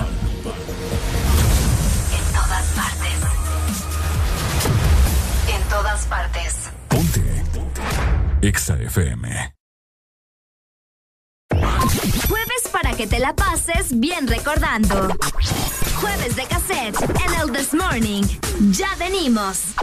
todas partes. En todas partes.
Ponte. EXA FM.
Jueves para que te la pases bien recordando. Jueves de cassette en el This Morning. Ya venimos.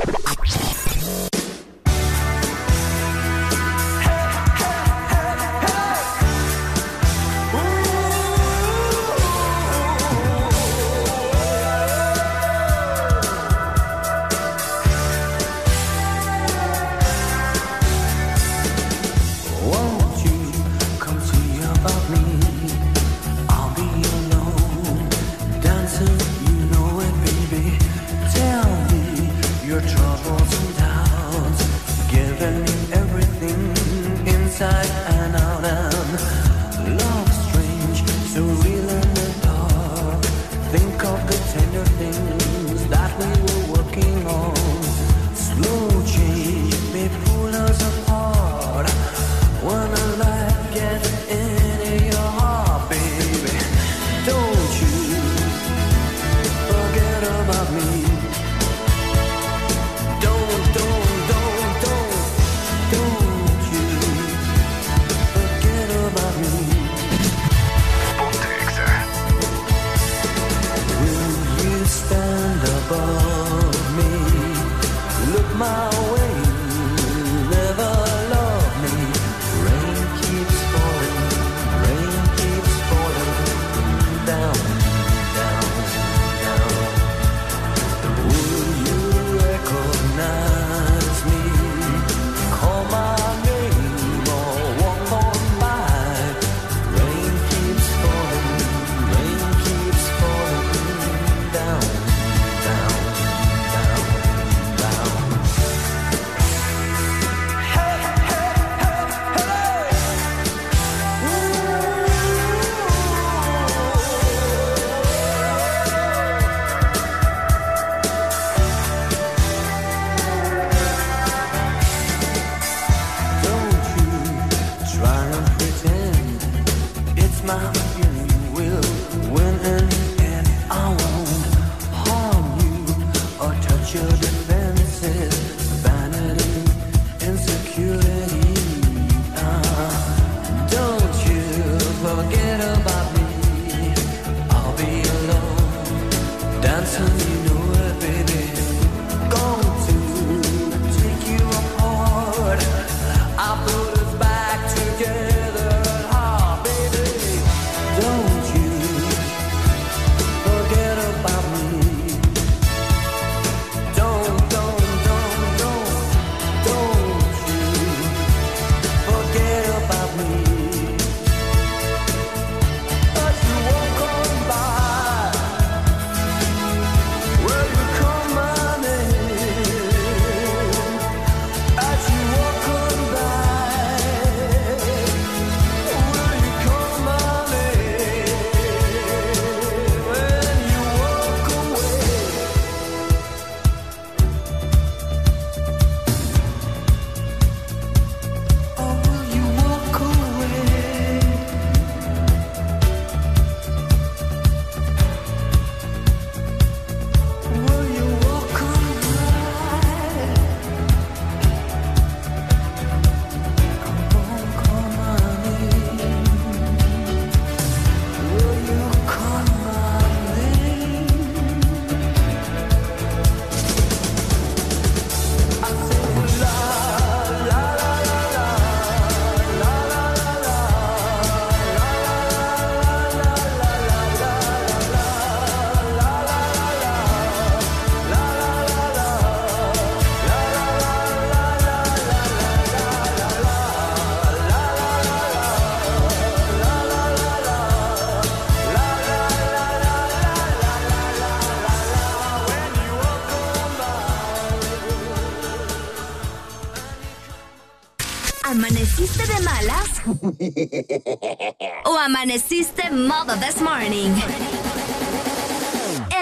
¿O amaneciste modo this morning?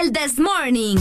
El this morning.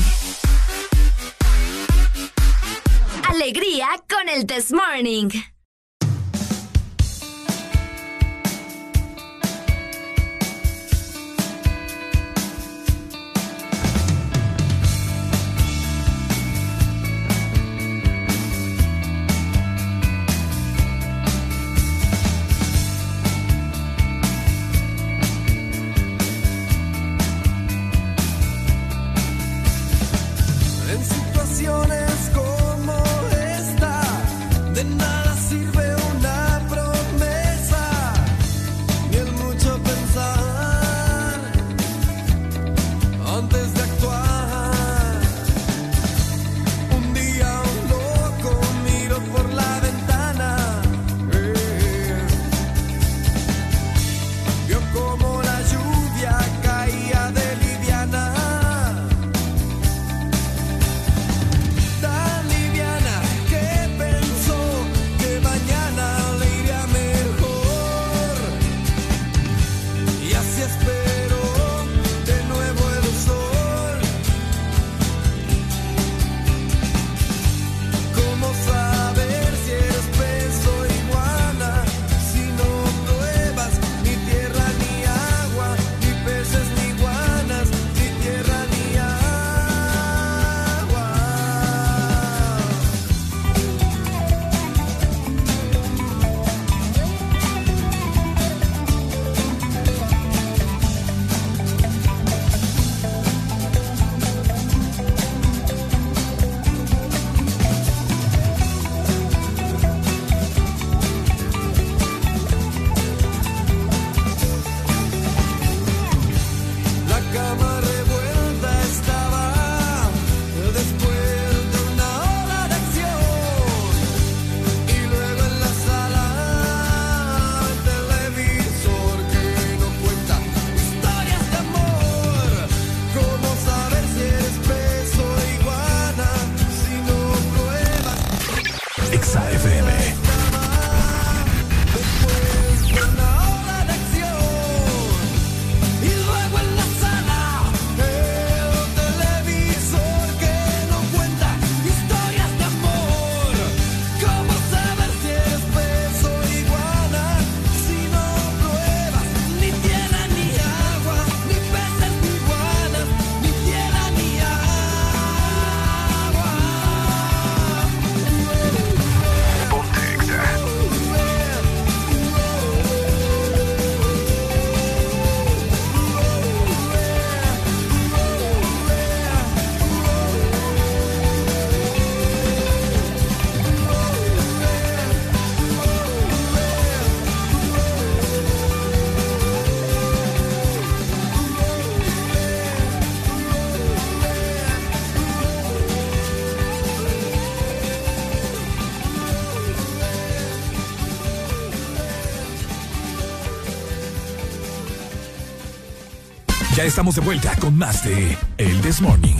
Ya estamos de vuelta con más de El This Morning.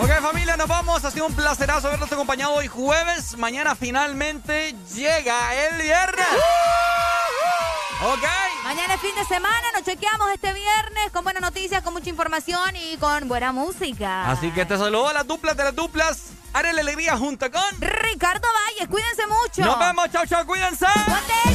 Ok, familia, nos vamos. Ha sido un placerazo habernos acompañado hoy jueves. Mañana finalmente llega el viernes. Ok.
Mañana es fin de semana, nos chequeamos este viernes con buenas noticias, con mucha información y con buena música.
Así que te saludo a las duplas de las duplas. Haré la alegría junto con
Ricardo Valles, cuídense mucho.
Nos vemos, chao, chao, cuídense.
Ponte